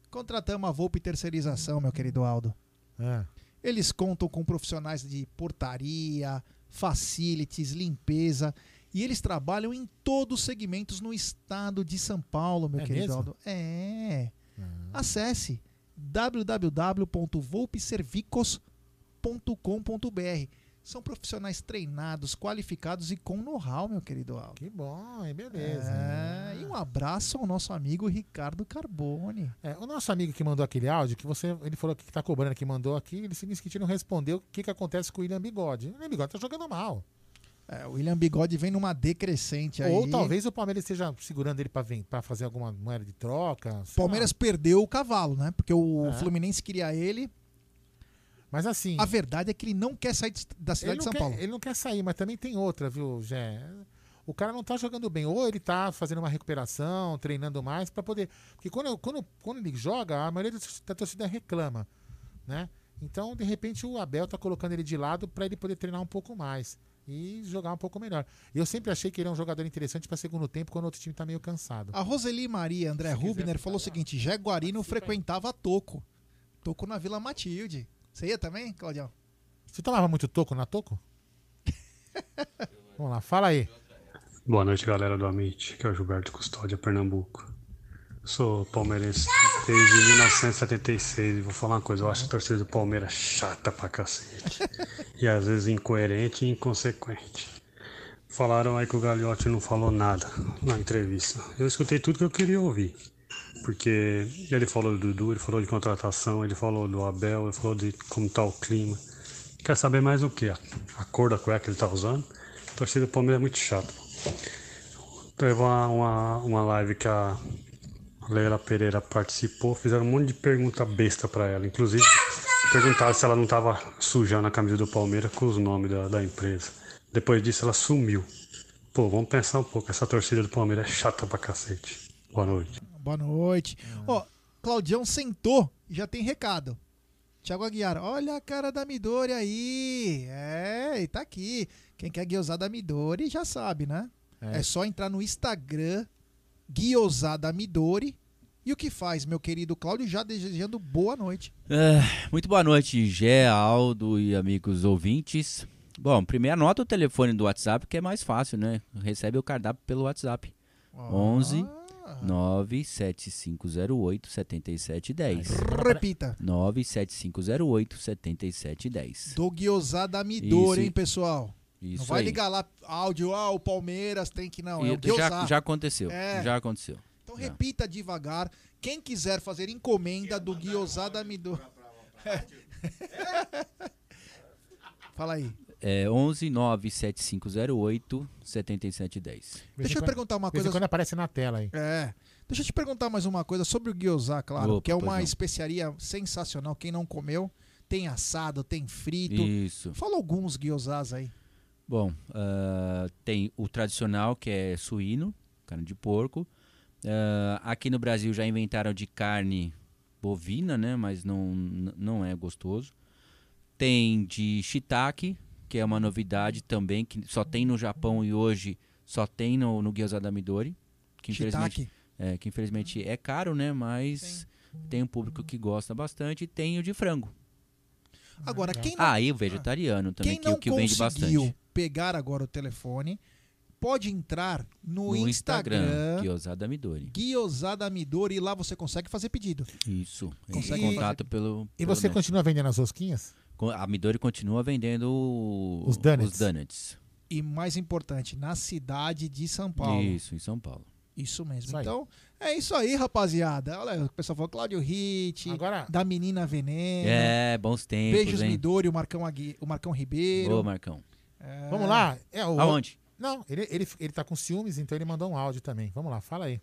Contratamos a Volpe Terceirização, meu querido Aldo. É. Eles contam com profissionais de portaria, facilities, limpeza. E eles trabalham em todos os segmentos no estado de São Paulo, meu É querido mesmo? Aldo. É. Acesse www.volpeservicos.com.br. São profissionais treinados, qualificados e com know-how, meu querido Aldo. Que bom, hein? beleza. É, e um abraço ao nosso amigo Ricardo Carbone. É, o nosso amigo que mandou aquele áudio, que você, ele falou que tá cobrando, que mandou aqui, ele disse que não respondeu o que, que acontece com o William Bigode. O William Bigode tá jogando mal. É, o William Bigode vem numa decrescente aí. Ou talvez o Palmeiras esteja segurando ele pra fazer alguma moeda de troca. sei Palmeiras lá. perdeu o cavalo, né? Porque o É. Fluminense queria ele. Mas assim. A verdade é que ele não quer sair de- da cidade de São quer, Paulo. ele não quer sair, mas também tem outra, viu, Jé? O cara não tá jogando bem. Ou ele tá fazendo uma recuperação, treinando mais pra poder. Porque quando, quando, quando ele joga, a maioria da torcida reclama, né? Então, de repente, o Abel tá colocando ele de lado pra ele poder treinar um pouco mais e jogar um pouco melhor. Eu sempre achei que ele é um jogador interessante pra segundo tempo quando o outro time tá meio cansado. A Roseli Maria André Rubner falou o seguinte: Jaguarino frequentava Toco. Toco na Vila Matilde. Você ia também, Claudião? Você tomava muito toco na toco? Vamos lá, fala aí. Boa noite, galera do Amit, que é o Gilberto Custódia, Pernambuco. Sou palmeirense desde 1976 e vou falar uma coisa, eu acho a torcida do Palmeiras chata pra cacete. E às vezes incoerente e inconsequente. Falaram aí que o Gagliotti não falou nada na entrevista. Eu escutei tudo que eu queria ouvir. Porque ele falou do Dudu, ele falou de contratação, ele falou do Abel, ele falou de como tá o clima. Quer saber mais o que? A, a cor da cueca que ele tá usando? A torcida do Palmeiras é muito chata. Teve uma, uma, uma live que a Leila Pereira participou, fizeram um monte de pergunta besta pra ela. Inclusive, perguntaram se ela não tava sujando a camisa do Palmeiras com os nomes da, da empresa. Depois disso, ela sumiu. Pô, vamos pensar um pouco. Essa torcida do Palmeiras é chata pra cacete. Boa noite. Boa noite. Ó, Claudião sentou e já tem recado. Tiago Aguiar, olha a cara da Midori aí. É, e tá aqui. Quem quer guiosar da Midori já sabe, né? É. É, só entrar no Instagram, guiosar da Midori. E o que faz, meu querido Cláudio, já desejando boa noite. É, muito boa noite, Gé, Aldo e amigos ouvintes. Bom, primeiro anota o telefone do WhatsApp, que é mais fácil, né? Recebe o cardápio pelo WhatsApp. 11 97508 7710. Repita. 97508 7710. Do Guiosada Midor, hein, pessoal? não Isso vai aí. ligar lá áudio, ah, o Palmeiras tem que não. É o já, já aconteceu. É. Já aconteceu. Então repita devagar. Quem quiser fazer encomenda do Guiosada Midor. Fala aí. É 11 97508 7710. Deixa eu perguntar uma coisa. quando aparece na tela aí. É. Deixa eu te perguntar mais uma coisa sobre o gyoza, claro, Opa, que é uma não. especiaria sensacional. Quem não comeu, tem assado, tem frito. Isso. Fala alguns gyozas aí. Bom, ah, tem o tradicional que é suíno, carne de porco. Ah, aqui no Brasil já inventaram de carne bovina, né? Mas não, não é gostoso. Tem de shiitake, que é uma novidade também, que só tem no Japão e hoje só tem no, no Gyoza da Midori. Que infelizmente, é, que infelizmente é caro, né? Mas tem um público que gosta bastante. E tem o de frango. Agora, quem não, Ah, e o vegetariano também, quem que, não o que vende conseguiu bastante. pegar agora o telefone, pode entrar no, No Instagram, Instagram, Gyoza da Midori. Guiosada Midori e lá você consegue fazer pedido. Isso. Consegue Consegue contato pelo. E pelo você nosso- continua vendendo as rosquinhas? A Midori continua vendendo Os donuts. Os donuts. E mais importante, na cidade de São Paulo. Isso, em São Paulo. Isso mesmo. Isso então, é isso aí, rapaziada. Olha, o pessoal falou Cláudio Hit, da menina Veneno. É, bons tempos, Beijos hein? Midori, o Marcão, Agui, o Marcão Ribeiro. Ô, Marcão. É. Vamos lá. É, o... Aonde? Não, ele, ele, ele tá com ciúmes, então ele mandou um áudio também. Vamos lá, fala aí.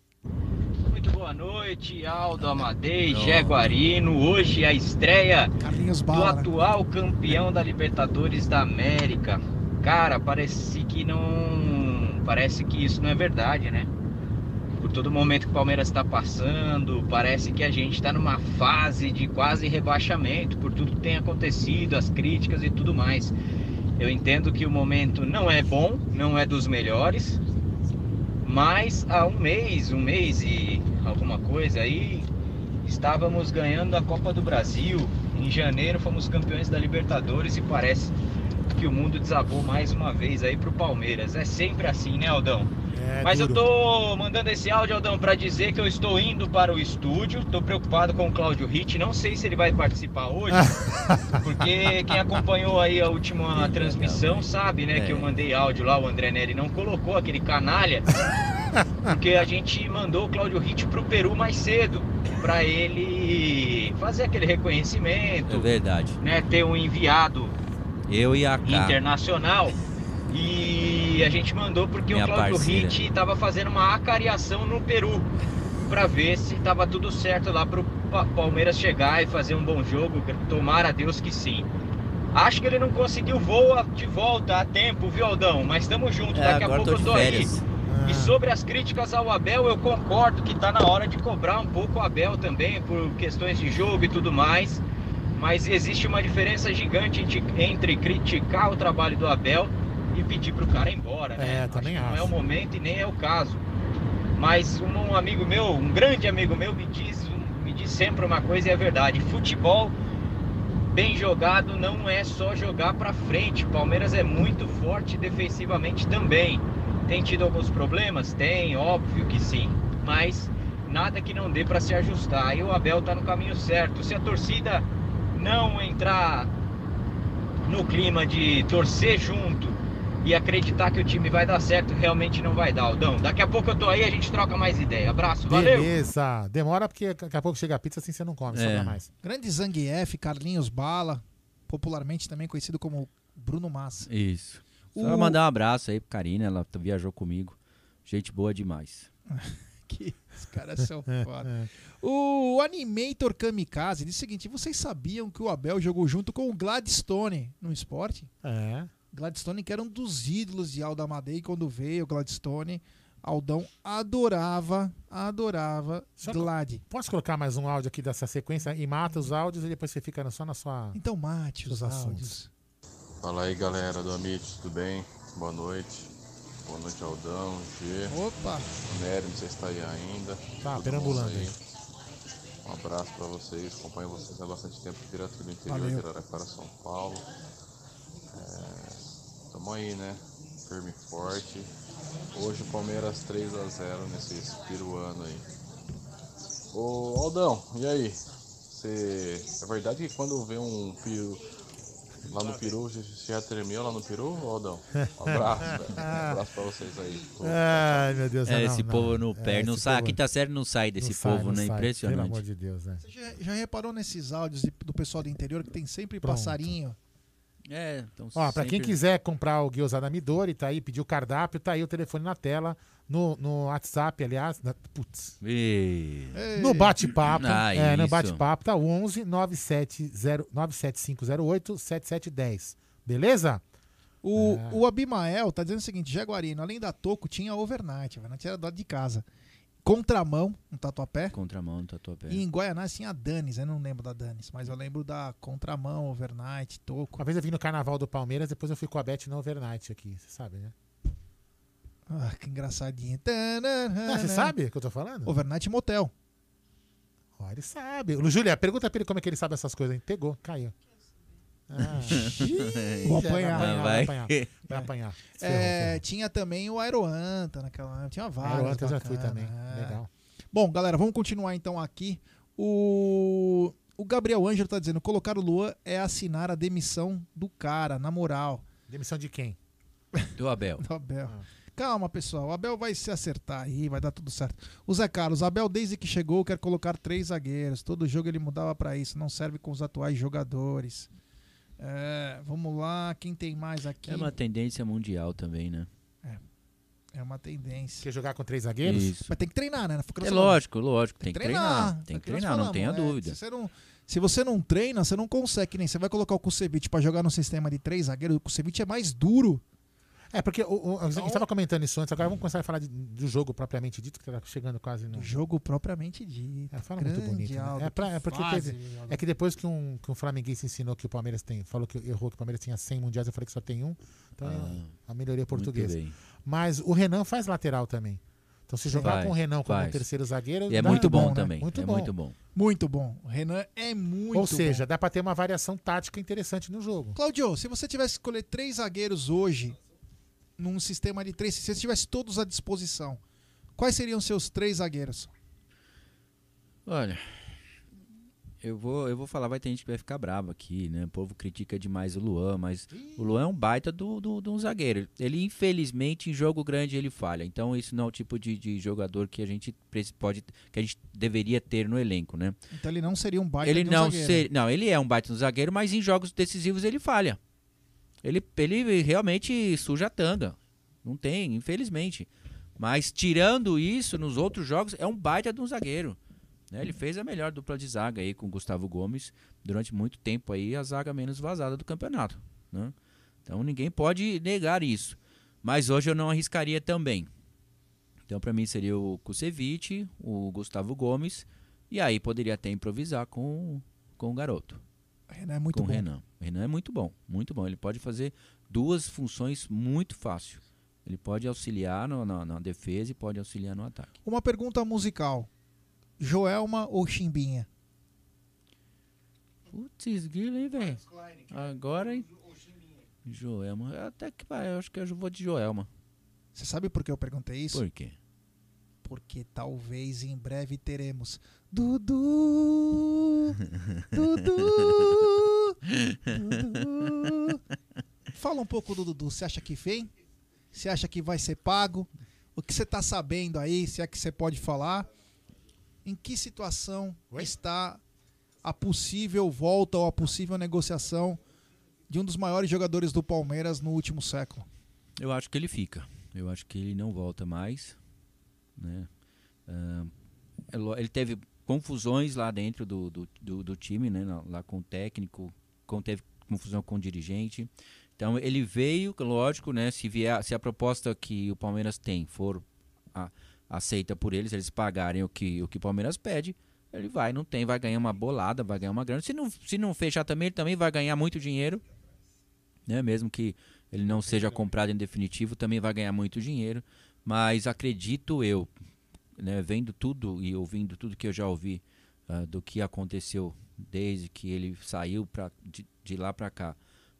Muito boa noite, Aldo Amadei, Jaguarino. Hoje a estreia do atual campeão da Libertadores da América. Cara, parece que não. Parece que isso não é verdade, né? Por todo momento que o Palmeiras está passando, parece que a gente está numa fase de quase rebaixamento por tudo que tem acontecido, as críticas e tudo mais. Eu entendo que o momento não é bom, não é dos melhores, mas há um mês, um mês e alguma coisa aí, estávamos ganhando a Copa do Brasil. Em janeiro fomos campeões da Libertadores e parece que o mundo desabou mais uma vez aí pro Palmeiras. É sempre assim, né, Aldão? É Mas eu duro. tô mandando esse áudio, Aldão, para dizer que eu estou indo para o estúdio. Tô preocupado com o Cláudio Hit. Não sei se ele vai participar hoje, porque quem acompanhou aí a última transmissão sabe, né, que eu mandei áudio lá. O André Neri não colocou aquele canalha, porque a gente mandou o Cláudio Hit pro Peru mais cedo, para ele fazer aquele reconhecimento, É verdade. né, ter um enviado Eu e a K. internacional. E a gente mandou porque Minha o Claudio. Ritt estava fazendo uma acariação no Peru para ver se estava tudo certo lá para o Palmeiras chegar e fazer um bom jogo. Tomara a Deus que sim. Acho que ele não conseguiu voo de volta a tempo, viu, Aldão? Mas estamos juntos. É, Daqui a pouco eu tô aí. E sobre as críticas ao Abel, eu concordo que tá na hora de cobrar um pouco o Abel também por questões de jogo e tudo mais. Mas existe uma diferença gigante entre- criticar o trabalho do Abel e pedir pro cara ir embora, né? É, também que Não é acho. o momento e nem é o caso. Mas um amigo meu, um grande amigo meu, me diz, me diz sempre uma coisa e é verdade. Futebol bem jogado não é só jogar pra frente. O Palmeiras é muito forte defensivamente também. Tem tido alguns problemas? Tem, óbvio que sim. Mas nada que não dê pra se ajustar. E o Abel tá no caminho certo. Se a torcida não entrar no clima de torcer junto e acreditar que o time vai dar certo, realmente não vai dar, Aldão. Daqui a pouco eu tô aí, a gente troca mais ideia. Abraço, valeu! Beleza. Demora porque daqui a pouco chega a pizza assim você não come, É. sobra mais. Grande Zangief, Carlinhos Bala, popularmente também conhecido como Bruno Massa. Isso. Só O- mandar um abraço aí pro Karina, ela viajou comigo. Gente boa demais. que os caras são foda. O Animator Kamikaze diz o seguinte: vocês sabiam que o Abel jogou junto com o Gladstone no esporte? É. Gladstone, que era um dos ídolos de Aldo Amadei quando veio o Gladstone. Aldão adorava, adorava Só- Glad. Posso colocar mais um áudio aqui dessa sequência e mata os áudios e depois você fica só na sua. Então mate os assuntos. áudios. Fala aí galera do Amit, tudo bem? Boa noite. Boa noite Aldão, G. Opa! Nery, não sei se tá aí ainda. Tá, perambulando mundo aí. Um abraço pra vocês, acompanho vocês há bastante tempo direto do interior Valeu. de Araraquara, São Paulo. É, tamo aí, né? firme e forte. Hoje o Palmeiras 3 a 0 nesse peruano aí. Ô Aldão, e aí? Você... É verdade que quando vê um peru lá no peru, você já tremeu lá no peru, Aldão? Um abraço, velho. Um abraço pra vocês aí. Ai, meu Deus. É, não, esse não. povo não É, perde, não esse sai. A povo- quinta série não sai desse não sai, povo, não né? sai, Impressionante. Pelo amor de Deus, né? Você já, já reparou nesses áudios de- do pessoal do interior que tem sempre Pronto. passarinho? É, então Ó, pra quem sempre- quiser comprar o Gyoza da Midori, tá aí, pediu o cardápio, tá aí o telefone na tela, no, no WhatsApp, aliás, na- putz, Ih. no bate-papo, Ah, é, no bate-papo, tá 11 970 97508 7710, beleza? O, É. o Abimael tá dizendo o seguinte: Jaguarino, além da Toco, tinha overnight. Overnight era do lado de casa. Contramão, no Tatuapé. Contramão no Tatuapé. E em Guaianás tinha a Danis, eu não lembro da Danis, mas eu lembro da Contramão, Overnight, Toco. Uma vez eu vim no Carnaval do Palmeiras, depois eu fui com a Beth no Overnight aqui, você sabe, né? Ah, que engraçadinho. Ah, você sabe o que eu tô falando? Overnight Motel. Ó, ele sabe. O Júlia, pergunta pra ele como é que ele sabe essas coisas, hein? Pegou, caiu. Ah, Vou apanhar. Vai apanhar, vai Vai. apanhar. Vai apanhar. Ferrou, É, ferrou. tinha também o Aeroanta naquela. Tinha vários. Aeroanta eu já fui também. é. Legal. Bom, galera, vamos continuar então aqui. O, o Gabriel Ângelo tá dizendo: colocar o Luan é assinar a demissão do cara, na moral. Demissão de quem? Do Abel. Do Abel. Calma, pessoal. O Abel vai se acertar aí, vai dar tudo certo. O Zé Carlos, Abel, desde que chegou, quer colocar três zagueiros. Todo jogo ele mudava pra isso. Não serve com os atuais jogadores. É, vamos lá, quem tem mais aqui? É uma tendência mundial também, né? É uma tendência. Quer jogar com três zagueiros? Isso. Mas tem que treinar, né? É lógico, lógico. Tem que treinar. Tem Foi o que treinar, não falamos, tenha é. dúvida. Se você não, se você não treina, você não consegue. que Nem você vai colocar o Kusevich pra jogar no sistema de três zagueiros. O Kusevich é mais duro. É, porque o, o- a gente estava comentando isso antes, agora vamos começar a falar de- do jogo propriamente dito, que tá chegando quase no. Jogo propriamente dito. É, fala muito bonito. né? É, pra- que é porque fase, teve- é que depois que um, que um flamenguista ensinou que o Palmeiras tem, falou que errou que o Palmeiras tinha 100 mundiais, eu falei que só tem um. Então Ah, a melhoria portuguesa. bem. Mas o Renan faz lateral também. Então se jogar Faz, com o Renan como faz. terceiro zagueiro. E é muito bom né? também. Muito é bom. muito bom. Muito bom. O Renan é muito Ou seja, bom. dá pra ter uma variação tática interessante no jogo. Claudio, se você tivesse que escolher três zagueiros hoje, num sistema de três, se você tivesse todos à disposição, quais seriam seus três zagueiros? Olha, eu vou, eu vou falar, vai ter gente que vai ficar bravo aqui, né? O povo critica demais o Luan, mas o Luan é um baita do, do, de um zagueiro. Ele, infelizmente, em jogo grande ele falha. Então, isso não é o tipo de, de jogador que a gente pode, que a gente deveria ter no elenco, né? Então ele não seria um baita ele de um não zagueiro. ser, não, ele é um baita no zagueiro, mas em jogos decisivos ele falha. Ele, ele realmente suja a tanga. Não tem, infelizmente. Mas tirando isso, nos outros jogos é um baita de um zagueiro. né? Ele fez a melhor dupla de zaga aí com o Gustavo Gomes durante muito tempo aí a zaga menos vazada do campeonato, né? Então ninguém pode negar isso. Mas hoje eu não arriscaria também. Então para mim seria o Kusevich, o Gustavo Gomes e aí poderia até improvisar com, com o garoto. Renan é muito com bom. o Renan. O Renan é muito bom, muito bom. Ele pode fazer duas funções muito fácil. Ele pode auxiliar no- na, na defesa e pode auxiliar no ataque. Uma pergunta musical. Joelma ou Chimbinha? Putz, hein, velho? Agora, hein? Joelma. Até que vai, eu acho que eu vou de Joelma. Você sabe por que eu perguntei isso? Por quê? Porque talvez em breve teremos Dudu, Dudu, Dudu. Fala um pouco do Dudu. Você acha que vem? Você acha que vai ser pago? O que você tá sabendo aí? Se é que você pode falar? Em que situação está a possível volta ou a possível negociação de um dos maiores jogadores do Palmeiras no último século? Eu acho que ele fica. Eu acho que ele não volta mais. Né? Lo- ele teve confusões lá dentro do, do, do, do time, né? lá- com o técnico, com, teve confusão com o dirigente. Então ele veio, lógico, né? Se, vier, se a proposta que o Palmeiras tem for a- aceita por eles, eles pagarem o que o que o Palmeiras pede, ele vai, não tem, vai ganhar uma bolada, vai ganhar uma grana. Se não, se não fechar também, ele também vai ganhar muito dinheiro né? Mesmo que ele não seja comprado em definitivo, também vai ganhar muito dinheiro. Mas acredito eu, né, vendo tudo e ouvindo tudo que eu já ouvi ah, do que aconteceu desde que ele saiu pra, de, de lá para cá,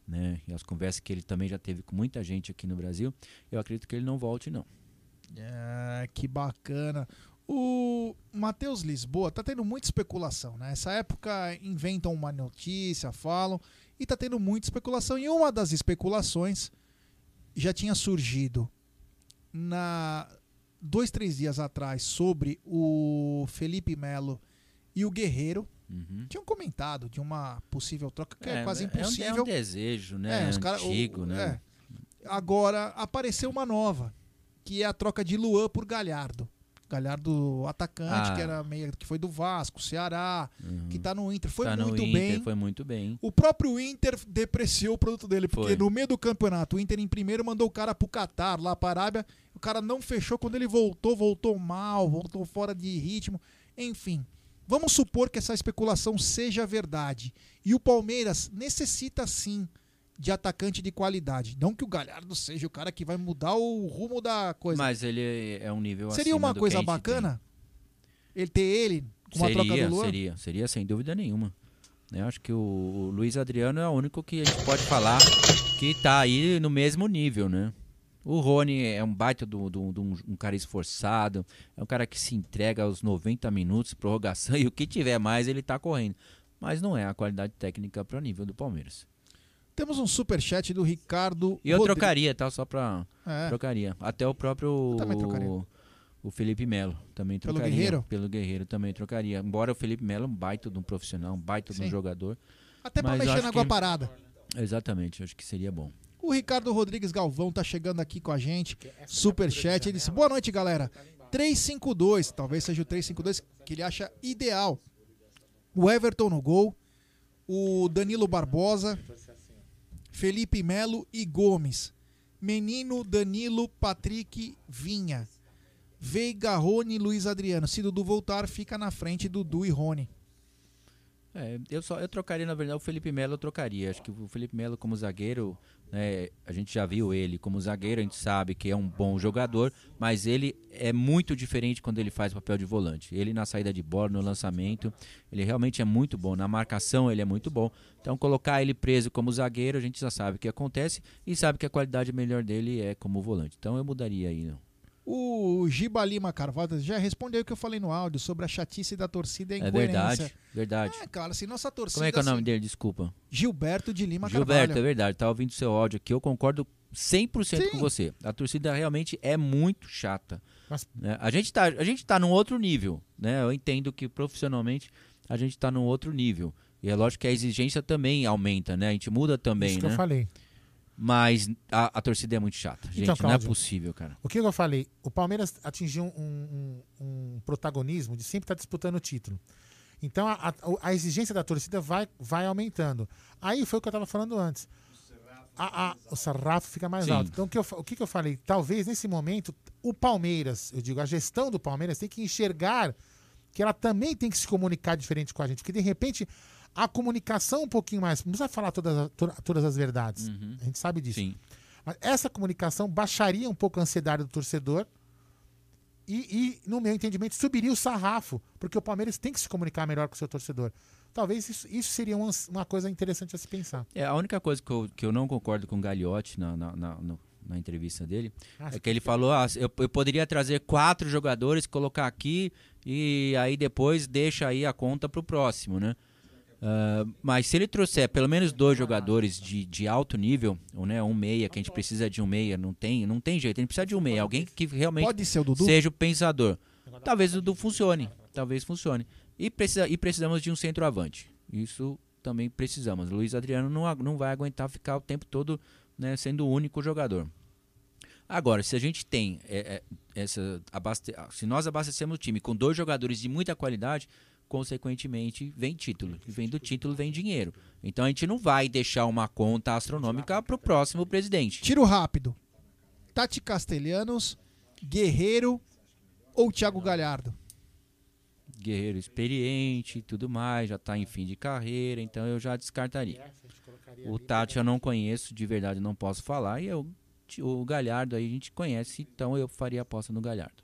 né? E as conversas que ele também já teve com muita gente aqui no Brasil, eu acredito que ele não volte, não. É, que bacana. O Matheus Lisboa tá tendo muita especulação, né? Essa época inventam uma notícia, falam, e tá tendo muita especulação. E uma das especulações já tinha surgido na dois, três dias atrás sobre o Felipe Melo e o Guerreiro. Uhum. Tinham comentado de uma possível troca que é, É, quase é um- impossível. é um desejo, né? os cara- o- né? é. Agora apareceu uma nova, que é a troca de Luan por Galhardo. Galhardo atacante, Ah. que era meio que foi do Vasco, Ceará, Uhum. que tá no Inter, foi Tá muito Inter, bem. Foi muito bem. O próprio Inter depreciou o produto dele, porque Foi. no meio do campeonato, o Inter em primeiro mandou o cara pro Catar, lá pra Arábia. O cara não fechou quando ele voltou, voltou mal, voltou fora de ritmo. Enfim, vamos supor que essa especulação seja verdade. E o Palmeiras necessita sim de atacante de qualidade. Não que o Galhardo seja o cara que vai mudar o rumo da coisa. Mas ele é um nível Seria uma coisa bacana ele ter ele com uma troca seria, do Luan? seria, seria sem dúvida nenhuma. Eu acho que o, o Luiz Adriano é o único que a gente pode falar que tá aí no mesmo nível, né? O Rony é um baita de um, um cara esforçado, é um cara que se entrega aos 90 minutos, prorrogação, e o que tiver mais ele tá correndo. Mas não é a qualidade técnica para o nível do Palmeiras. Temos um superchat do Ricardo. E eu Rodrigues. trocaria, tá? Só pra. É. Trocaria. Até o próprio. também trocaria. O, o Felipe Melo também Pelo trocaria. Guerreiro? Pelo Guerreiro também trocaria. Embora o Felipe Melo é um baita de um profissional, um baita de um Sim. jogador. Até pra mexer na água que- parada. Exatamente, acho que seria bom. O Ricardo Rodrigues Galvão tá chegando aqui com a gente. Superchat. Ele disse: Boa noite, galera. 352, talvez seja o 352 que ele acha ideal. O Everton no gol. O Danilo Barbosa. Felipe Melo e Gomes. Menino, Danilo, Patrick, Vinha. Veiga, Rony, Luiz Adriano. Se Dudu voltar, fica na frente Dudu e Rony. É, eu só eu trocaria, na verdade, o Felipe Melo eu trocaria. Acho que o Felipe Melo como zagueiro, né, a gente já viu ele como zagueiro, a gente sabe que é um bom jogador, mas ele é muito diferente quando ele faz papel de volante. Ele na saída de bola, no lançamento, ele realmente é muito bom. Na marcação ele é muito bom. Então colocar ele preso como zagueiro, a gente já sabe o que acontece e sabe que a qualidade melhor dele é como volante. Então eu mudaria aí, não. O Giba Lima Carvalho já respondeu o que eu falei no áudio sobre a chatice da torcida e a É verdade, verdade. É, cara, assim, nossa torcida... Como é que é o nome assim, dele? Desculpa. Gilberto de Lima Gilberto, Carvalho. é verdade, tá ouvindo seu áudio aqui, eu concordo 100% com você. A torcida realmente é muito chata. né? A, gente tá, a gente tá num outro nível, né? Eu entendo que profissionalmente a gente tá num outro nível. E é lógico que a exigência também aumenta, né? A gente muda também, Isso que né? eu falei. Mas a, a torcida é muito chata. Gente, Então, não é Cláudio, possível, cara. O que eu falei? O Palmeiras atingiu um, um- um protagonismo de sempre estar disputando o título. Então a, a- a exigência da torcida vai, vai aumentando. Aí foi o que eu estava falando antes. O sarrafo fica mais Sim. alto. Então o que, eu, o que que eu falei? Talvez nesse momento o Palmeiras, eu digo, a gestão do Palmeiras tem que enxergar que ela também tem que se comunicar diferente com a gente. Porque de repente a comunicação um pouquinho mais. Não precisa falar todas, as- to- todas as verdades. A gente sabe disso. Mas essa comunicação baixaria um pouco a ansiedade do torcedor e, e, no meu entendimento, subiria o sarrafo, porque o Palmeiras tem que se comunicar melhor com o seu torcedor. Talvez isso, isso seria uma, uma coisa interessante a se pensar. É, a única coisa que eu, que eu não concordo com o Gagliotti na, na, na, no- na entrevista dele Ah, é que ele falou: ah, eu, eu poderia trazer quatro jogadores, colocar aqui e aí depois deixa aí a conta pro próximo, né? Ah, mas se ele trouxer pelo menos dois jogadores de, de alto nível, ou né, um meia, que a gente precisa de um meia, não tem, não tem jeito, a gente precisa de um meia, alguém que realmente o seja o pensador. Talvez o Dudu funcione, talvez funcione. E, precisa, e precisamos de um centroavante. Isso também precisamos. Luiz Adriano não, não vai aguentar ficar o tempo todo né, sendo o único jogador. Agora, se a gente tem é, é, essa abaste... se nós abastecemos o time com dois jogadores de muita qualidade, consequentemente vem título. E vem do título vem dinheiro. Então a gente não vai deixar uma conta astronômica para o próximo presidente. Tiro rápido. Tati Castelhanos, Guerreiro ou Thiago Galhardo? Guerreiro experiente e tudo mais, já tá em fim de carreira, então eu já descartaria. O Tati eu não conheço, de verdade não posso falar, e eu, o Galhardo aí a gente conhece, então eu faria aposta no Galhardo.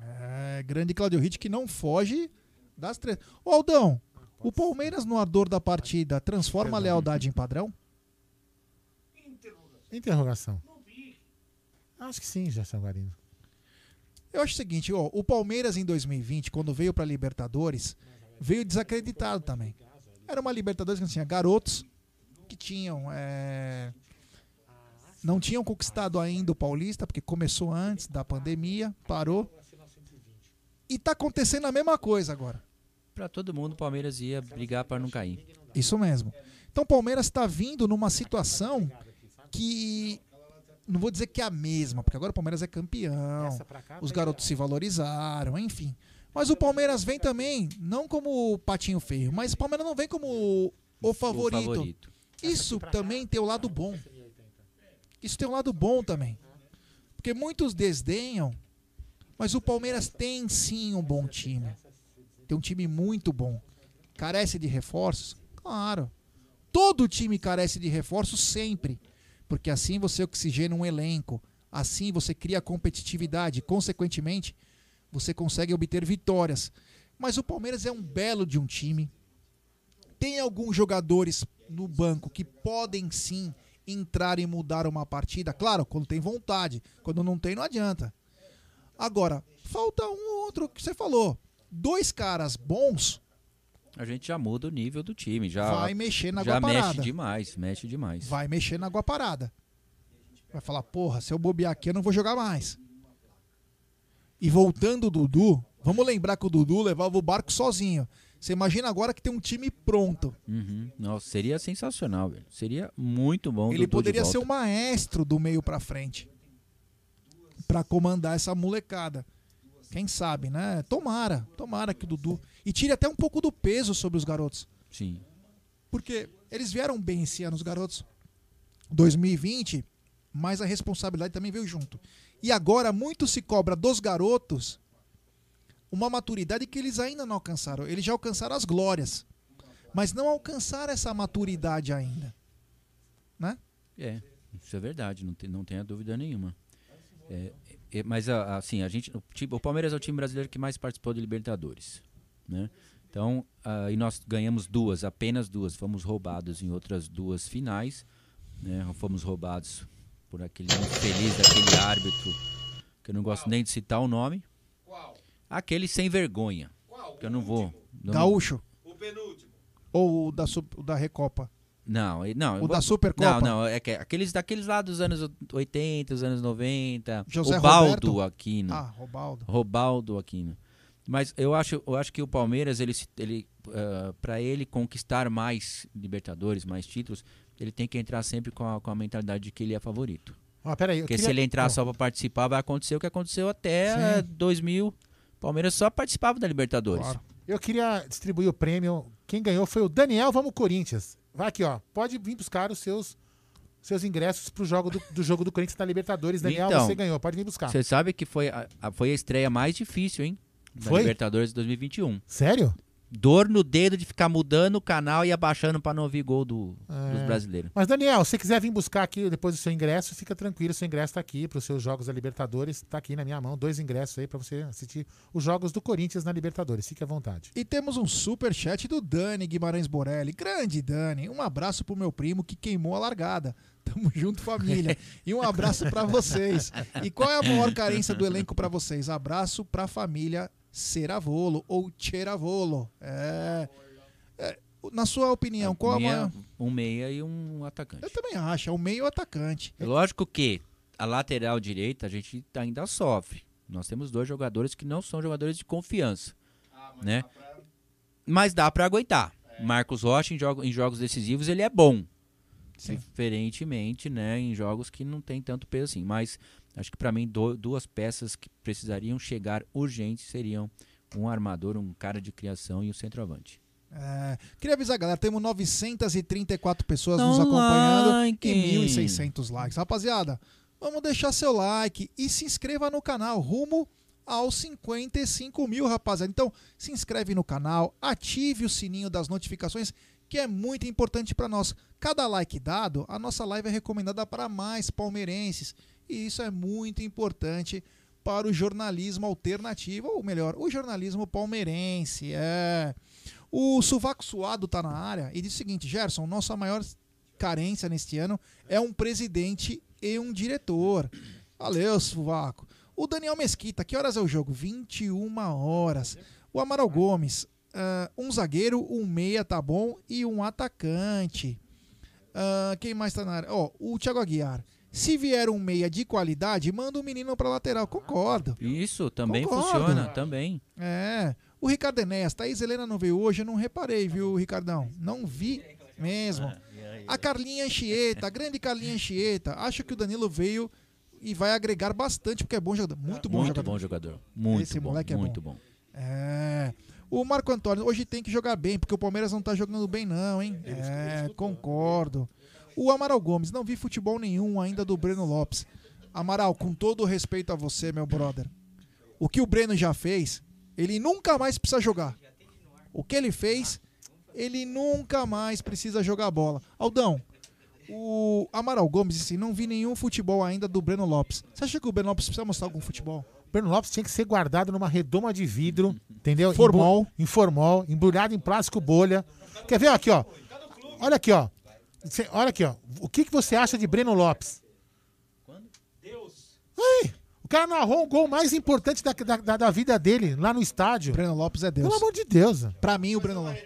É, grande Claudio Ritt que não foge das três. Ô Aldão, o Palmeiras no ardor da partida transforma a lealdade em padrão? Interrogação. Acho que sim, Gerson Guarino. Eu acho o seguinte, ó, o Palmeiras em 2020, quando veio pra Libertadores, veio desacreditado também. Era uma Libertadores que tinha garotos que tinham. é, não tinham conquistado ainda o Paulista, porque começou antes da pandemia, parou. E tá acontecendo a mesma coisa agora. Pra todo mundo, o Palmeiras ia brigar pra não cair. Isso mesmo. Então o Palmeiras está vindo numa situação que. Não vou dizer que é a mesma, porque agora o Palmeiras é campeão. Os garotos se valorizaram, enfim. Mas o Palmeiras vem também, não como o patinho feio, mas o Palmeiras não vem como o favorito. favorito. Isso também tem o lado bom. Isso tem um lado bom também. Porque muitos desdenham, mas o Palmeiras tem sim um bom time. Tem um time muito bom. Carece de reforços? Claro. Todo time carece de reforços sempre. Porque assim você oxigena um elenco. Assim você cria competitividade. Consequentemente, você consegue obter vitórias. Mas o Palmeiras é um belo de um time. Tem alguns jogadores no banco que podem sim entrar e mudar uma partida. Claro, quando tem vontade. Quando não tem, não adianta. Agora, falta um ou outro que você falou. Dois caras bons A gente já muda o nível do time. Já, Vai mexer na Já água mexe parada. demais, mexe demais. vai mexer na água parada. Vai falar, porra, se eu bobear aqui, eu não vou jogar mais. E voltando o Dudu, vamos lembrar que o Dudu levava o barco sozinho. Você imagina agora que tem um time pronto. Uhum. Nossa, seria sensacional, velho. Seria muito bom. Ele Dudu de poderia ser o maestro do meio pra frente. Pra comandar essa molecada. Quem sabe, né? Tomara, tomara que o Dudu. E tire até um pouco do peso sobre os garotos. Sim. Porque eles vieram bem esse ano, os garotos. 2020, mas a responsabilidade também veio junto. E agora muito se cobra dos garotos uma maturidade que eles ainda não alcançaram. Eles já alcançaram as glórias, mas não alcançaram essa maturidade ainda. Né? É, isso é verdade, não tem, não tenha dúvida nenhuma. É, mas a- assim, a gente, o, o Palmeiras é o time brasileiro que mais participou de Libertadores, né? Então, ah, e nós ganhamos duas, apenas duas. Fomos roubados em outras duas finais, né? Fomos roubados por aquele infeliz daquele árbitro que eu não gosto nem de citar o nome. Aquele sem vergonha. Que eu não vou. não- Gaúcho. Ou o da, Sup- o da Recopa. Não, não. O da Supercopa? Não, não, é que aqueles daqueles lá dos anos 80, os anos 90. José o Baldo Roberto? Aquino. Ah, Robaldo. Robaldo Aquino. Mas eu acho, eu acho que o Palmeiras, ele, ele, para ele conquistar mais Libertadores, mais títulos, ele tem que entrar sempre com a, com a mentalidade de que ele é favorito. Ó, peraí, Porque queria- se ele entrar Ó. só para participar, vai acontecer o que aconteceu até Sim. 2000. Palmeiras só participava da Libertadores. Eu queria distribuir o prêmio. Quem ganhou foi o Daniel Vamos Corinthians. Vai aqui, ó. Pode vir buscar os seus, seus ingressos pro jogo do, do jogo do Corinthians na Libertadores. Daniel, Então, você ganhou. Pode vir buscar. Você sabe que foi a, a- foi a estreia mais difícil, hein? Da Foi? Libertadores de 2021. Sério? Dor no dedo de ficar mudando o canal e abaixando pra não ouvir gol do, dos É. brasileiros. Mas, Daniel, se você quiser vir buscar aqui depois do seu ingresso, fica tranquilo. O seu ingresso tá aqui para os seus jogos da Libertadores. Tá aqui na minha mão. Dois ingressos aí para você assistir os jogos do Corinthians na Libertadores. Fique à vontade. E temos um super chat do Dani Guimarães Borelli. Grande Dani. Um abraço pro meu primo que queimou a largada. Tamo junto, família. E um abraço pra vocês. E qual é a maior carência do elenco pra vocês? Abraço pra família Ceravolo ou Cheravolo. É. É, Na sua opinião, qual é a maior? Um meia e um atacante. Eu também acho, é o meio atacante. É Lógico que a lateral direita a gente ainda sofre. Nós temos dois jogadores que não são jogadores de confiança, né? Mas dá pra aguentar. Marcos Rocha em, jogo- em jogos decisivos ele é bom. Diferentemente, né, em jogos que não tem tanto peso assim. Mas acho que pra mim do- duas peças que precisariam chegar urgentes seriam um armador, um cara de criação e o centroavante. É, queria avisar, galera, temos 934 pessoas Dá nos um acompanhando like. e 1.600 likes. Rapaziada, vamos deixar seu like e se inscreva no canal, rumo aos 55 mil, rapaziada. Então, se inscreve no canal, ative o sininho das notificações, que é muito importante para nós. Cada like dado, a nossa live é recomendada para mais palmeirenses. E isso é muito importante para o jornalismo alternativo, ou melhor, o jornalismo palmeirense. É. O Suvaco Suado tá na área e diz o seguinte: Gerson, nossa maior carência neste ano é um presidente e um diretor. Valeu, Suvaco. O Daniel Mesquita, que horas é o jogo? 21 horas. O Amaral Gomes, ah, um zagueiro, um meia, tá bom, e um atacante. Ah, quem mais tá na área? Ó, o Thiago Aguiar. Se vier um meia de qualidade, manda um menino pra lateral. Concordo. Isso, também Concordo. funciona, também. É. O Ricardo Enéas, Thaís Helena não veio hoje, eu não reparei, viu, Ricardão? Não vi mesmo. A Carlinha Anchieta, a grande Carlinha Anchieta, acho que o Danilo veio e vai agregar bastante, porque é bom jogador. Muito bom muito jogador. bom jogador. Muito Esse bom, moleque é muito bom. bom. É. O Marco Antônio, hoje tem que jogar bem, porque o Palmeiras não tá jogando bem, não, hein? É, concordo. O Amaral Gomes, não vi futebol nenhum ainda do Breno Lopes. Amaral, com todo o respeito a você, meu brother, o que o Breno já fez, ele nunca mais precisa jogar. O que ele fez, ele nunca mais precisa jogar bola. Aldão, o Amaral Gomes disse: não vi nenhum futebol ainda do Breno Lopes. Você acha que o Breno Lopes precisa mostrar algum futebol? Breno Lopes tinha que ser guardado numa redoma de vidro, entendeu? Em formol, embrulhado em plástico bolha. Quer ver aqui, ó? Olha aqui, ó. Cê- olha aqui, ó. O que, que você acha de Breno Lopes? Aí, o cara narrou o gol mais importante da, da, da- da vida dele lá no estádio. Breno Lopes é Deus. Pelo amor de Deus. Pra mim, o Breno Lopes.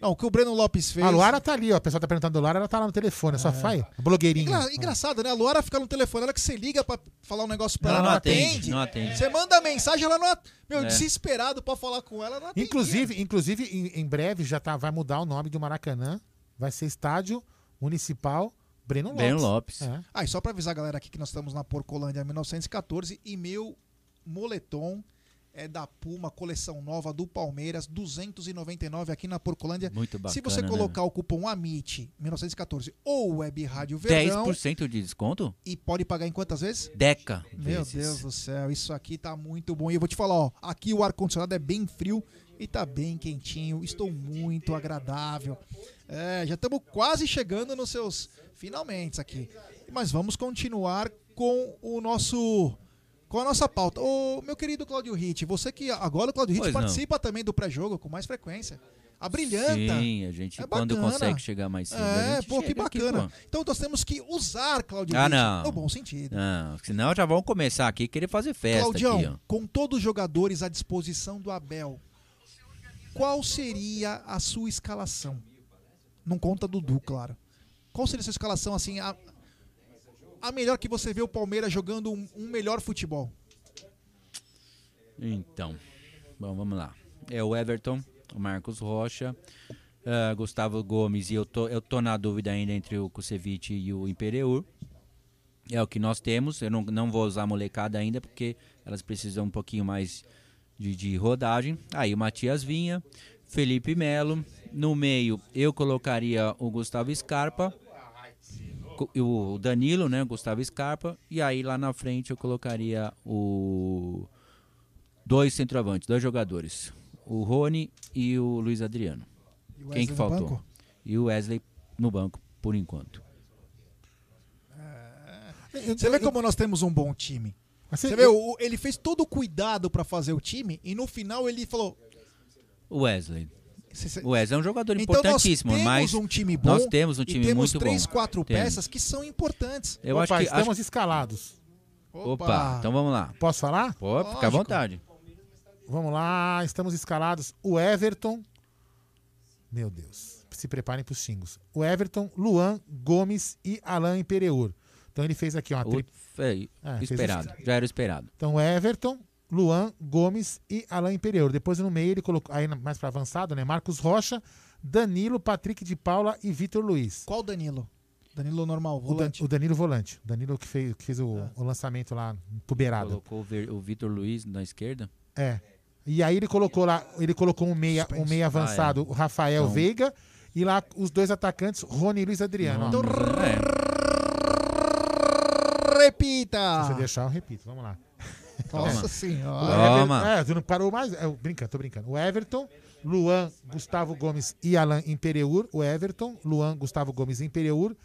Não, o que o Breno Lopes fez. A Luara tá ali, ó. O pessoal tá perguntando do Luara, ela tá lá no telefone, só faz. Blogueirinha. Engra- engraçado, né? A Luara fica no telefone, ela que você liga pra falar um negócio pra ela, Ela não não atende. atende, não atende. Você manda mensagem, ela não atende. Meu, É. desesperado pra falar com ela, ela não atende. Inclusive, inclusive em, em breve já tá, vai mudar o nome do Maracanã. Vai ser Estádio Municipal Breno Lopes. Breno Lopes. É. Ah, e só pra avisar a galera aqui que nós estamos na Porcolândia 1914 e meu moletom é da Puma, coleção nova do Palmeiras, 299 aqui na Porcolândia. Muito Se bacana, você né, colocar o cupom AMIT 1914 ou Web Rádio Verdão 10% de desconto? e pode pagar em quantas vezes? Deca. Meu vezes. Deus do céu, isso aqui tá muito bom. E eu vou te falar, ó, aqui o ar-condicionado é bem frio e tá bem quentinho. Estou muito agradável. É, já estamos quase chegando nos seus finalmente aqui. Mas vamos continuar com o nosso. Com a nossa pauta. Ô, meu querido Claudio Ritt, você que agora o Claudio Ritt Pois não. participa também do pré-jogo com mais frequência. A brilhanta. Sim, a gente É quando bacana. consegue chegar mais cedo. É, pô, que chega aqui, bacana. pô. então nós temos que usar Claudio Ah, Ritt não. no bom sentido. Não, senão já vão começar aqui querer fazer festa Claudião, aqui, com todos os jogadores à disposição do Abel, qual seria a sua escalação? Não conta Dudu, claro. Qual seria a sua escalação, assim, a, a melhor que você vê o Palmeiras jogando um, um melhor futebol? Então, bom, vamos lá. É o Everton, o Marcos Rocha, ah, Gustavo Gomes e eu tô, eu tô na dúvida ainda entre o Kusevich e o Imperiur. É o que nós temos. Eu não, não vou usar a molecada ainda porque elas precisam um pouquinho mais de, de rodagem. Aí o Matias Vinha, Felipe Melo. No meio eu colocaria o Gustavo Scarpa. O Danilo, né? Gustavo Scarpa. E aí lá na frente eu colocaria o dois centroavantes, dois jogadores. O Rony e o Luiz Adriano. E o Quem que faltou? banco? E o Wesley no banco, por enquanto. Você vê como nós temos um bom time. Assim, Você vê, o- ele fez todo o cuidado pra fazer o time e no final ele falou: O Wesley. O Wesley é um jogador Então importantíssimo, nós temos mas um time bom nós temos um e time temos muito três, bom. quatro Temos. peças que são importantes. Eu Opa, acho que estamos acho- escalados. Opa, então vamos lá. Posso falar? Pô, fica à vontade. Vamos lá, estamos escalados. O Everton. Meu Deus. Se preparem para os xingos. O Everton, Luan, Gomes e Alain Imperiur. Então ele fez aqui uma O- tri... é, É, esperado. Já era esperado. Então Everton, Luan, Gomes e Alain Imperiur. Depois no meio ele colocou, aí mais para avançado, né? Marcos Rocha, Danilo, Patrick de Paula e Vitor Luiz. Qual Danilo? Danilo normal, O, Dan- volante. o Danilo volante. O Danilo que fez, que fez o, o lançamento lá pro Beirada. Colocou o Vitor Luiz na esquerda. É. E aí ele colocou lá, ele colocou um meia, um meia avançado, Ah, é. o Rafael Então- Veiga, e lá os dois atacantes, Rony e Luiz Adriano. ó. Então, Repita! Se você deixar, eu repito. Vamos lá. Nossa Toma. senhora. Toma. É, tu não parou mais. É, tô brincando. O Everton, Luan, Gustavo Gomes e Alain Imperiur. O Everton, Luan, Gustavo Gomes e Imperiur.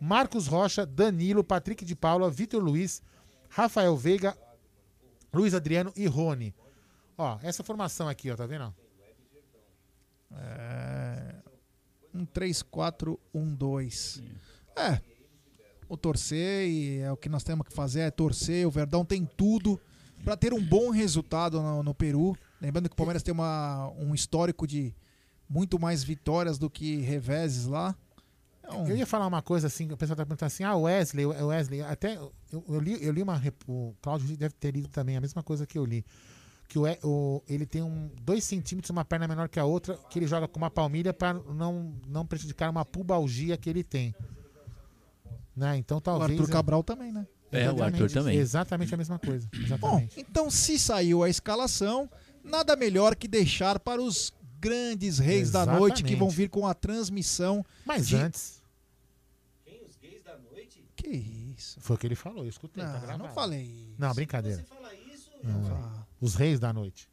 Marcos Rocha, Danilo, Patrick de Paula, Vitor Luiz, Rafael Veiga, Luiz Adriano e Rony. Ó, essa formação aqui, ó, tá vendo? É... Um 3-4-1-2. É. O torcer e é o que nós temos que fazer é torcer. O Verdão tem tudo para ter um bom resultado no, no Peru. Lembrando que o Palmeiras tem uma, um histórico de muito mais vitórias do que reveses lá. Então, Eu ia falar uma coisa assim, o pessoal tá perguntando assim, ah, Wesley, Wesley, até eu, eu li, eu li uma, o Cláudio deve ter lido também a mesma coisa que eu li, que o, o- ele tem um dois centímetros, uma perna menor que a outra, que ele joga com uma palmilha para não, não prejudicar uma pubalgia que ele tem. Né? Então o talvez... Arthur Cabral também, né? É, o Arthur Exatamente, também. Exatamente a mesma coisa. Bom, Exatamente. então se saiu a escalação, nada melhor que deixar para os grandes reis da noite que vão Exatamente. vir com a transmissão. Mas de- antes, Que isso? foi o que ele falou, eu escutei. tá Não, gravado. não falei isso. Não, brincadeira. Não. Ah. Os reis da noite.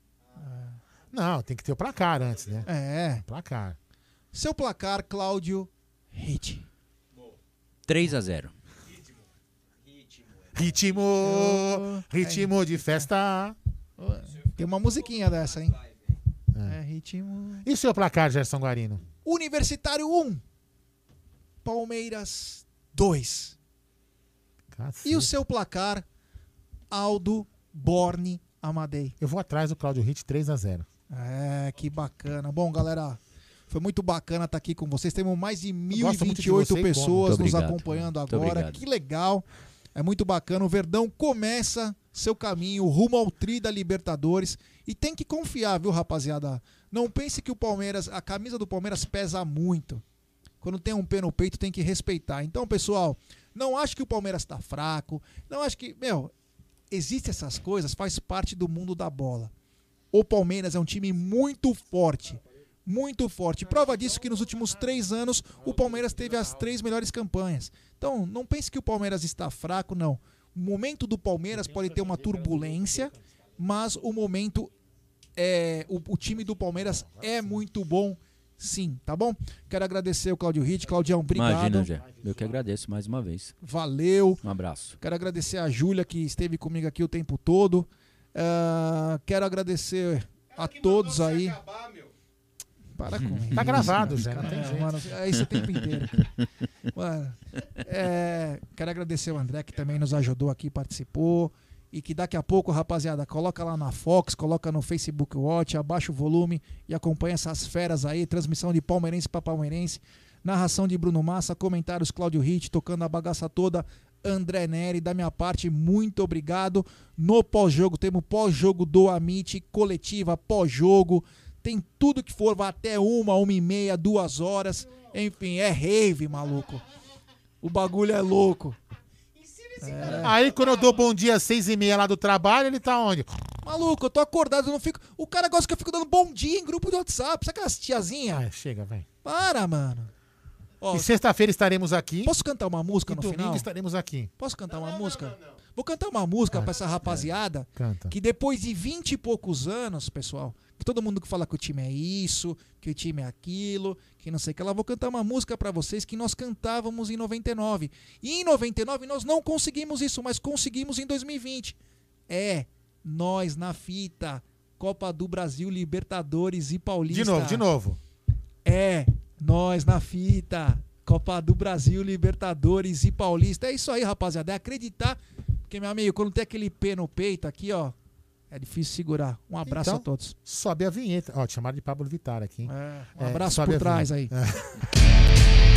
Não, tem que ter o placar antes, né? É. Placar. Seu placar, Cláudio Hit. 3 a 0 Ritmo, ritmo de festa. Tem uma musiquinha dessa, hein? É, ritmo. E o seu placar, Gerson Guarino? Universitário 1. Palmeiras 2. E o seu placar, Aldo Borne Amadei. Eu vou atrás do Claudio Hit 3 a 0 É, que bacana. Bom, galera, foi muito bacana estar aqui com vocês. Temos mais de gosto muito de 1.028 você e pessoas nos acompanhando agora. Que legal. É muito bacana. O Verdão começa seu caminho rumo ao tri da Libertadores. E tem que confiar, viu, rapaziada? Não pense que o Palmeiras, a camisa do Palmeiras pesa muito. Quando tem um pé no peito, tem que respeitar. Então, pessoal, não acho que o Palmeiras está fraco. Não acho que. Meu, existem essas coisas, faz parte do mundo da bola. O Palmeiras é um time muito forte. Muito forte. Prova disso que nos últimos três anos o Palmeiras teve as três melhores campanhas. Então, não pense que o Palmeiras está fraco, não. O momento do Palmeiras pode ter uma turbulência, mas o momento é. O, o time do Palmeiras é muito bom, sim, tá bom? Quero agradecer o Claudio Ritt. Claudião, obrigado. Imagina, Jé. Eu que agradeço mais uma vez. Valeu. Um abraço. Quero agradecer a Júlia que esteve comigo aqui o tempo todo. Ah, quero agradecer a todos aí. Para com isso. Tá gravado, Zé, cara. não tem É, jeito. mano, é isso o tempo inteiro. Mano, é, quero agradecer o André que também nos ajudou aqui, participou. E que daqui a pouco, rapaziada, coloca lá na Fox, coloca no Facebook Watch, abaixa o volume e acompanha essas feras aí. Transmissão de palmeirense para palmeirense. Narração de Bruno Massa, comentários Cláudio Hit, tocando a bagaça toda. André Neri, da minha parte, muito obrigado. No pós-jogo, temos pós-jogo do Amit, coletiva, pós-jogo. Tem tudo que for, vai até uma, uma e meia, duas horas. Enfim, é rave, maluco. O bagulho é louco. É. Aí quando eu dou bom dia às seis e meia lá do trabalho, ele tá onde? Maluco, eu tô acordado, eu não fico. O cara gosta que eu fico dando bom dia em grupo de WhatsApp. Sabe aquelas tiazinha? Ah, chega, vai. Para, mano. Ó, E sexta-feira estaremos aqui. Posso cantar uma música E no domingo final? estaremos aqui. Posso cantar uma música? Vou cantar uma música pra essa rapaziada Canta. que depois de 20 e poucos anos, pessoal, todo mundo que fala que o time é isso, que o time é aquilo, que não sei o que lá, vou cantar uma música pra vocês que nós cantávamos em 99. E em 99 nós não conseguimos isso, mas conseguimos em 2020. É, nós na fita, Copa do Brasil, Libertadores e Paulista. De novo, de novo. É, nós na fita. Copa do Brasil, Libertadores e Paulista. É isso aí, rapaziada. É acreditar. Porque, meu amigo, quando tem aquele pé no peito aqui, ó, é difícil segurar. Um abraço Então, a todos. Sobe a vinheta. Ó, te chamaram de Pablo Vittar aqui. hein? um abraço sobe por trás aí. É.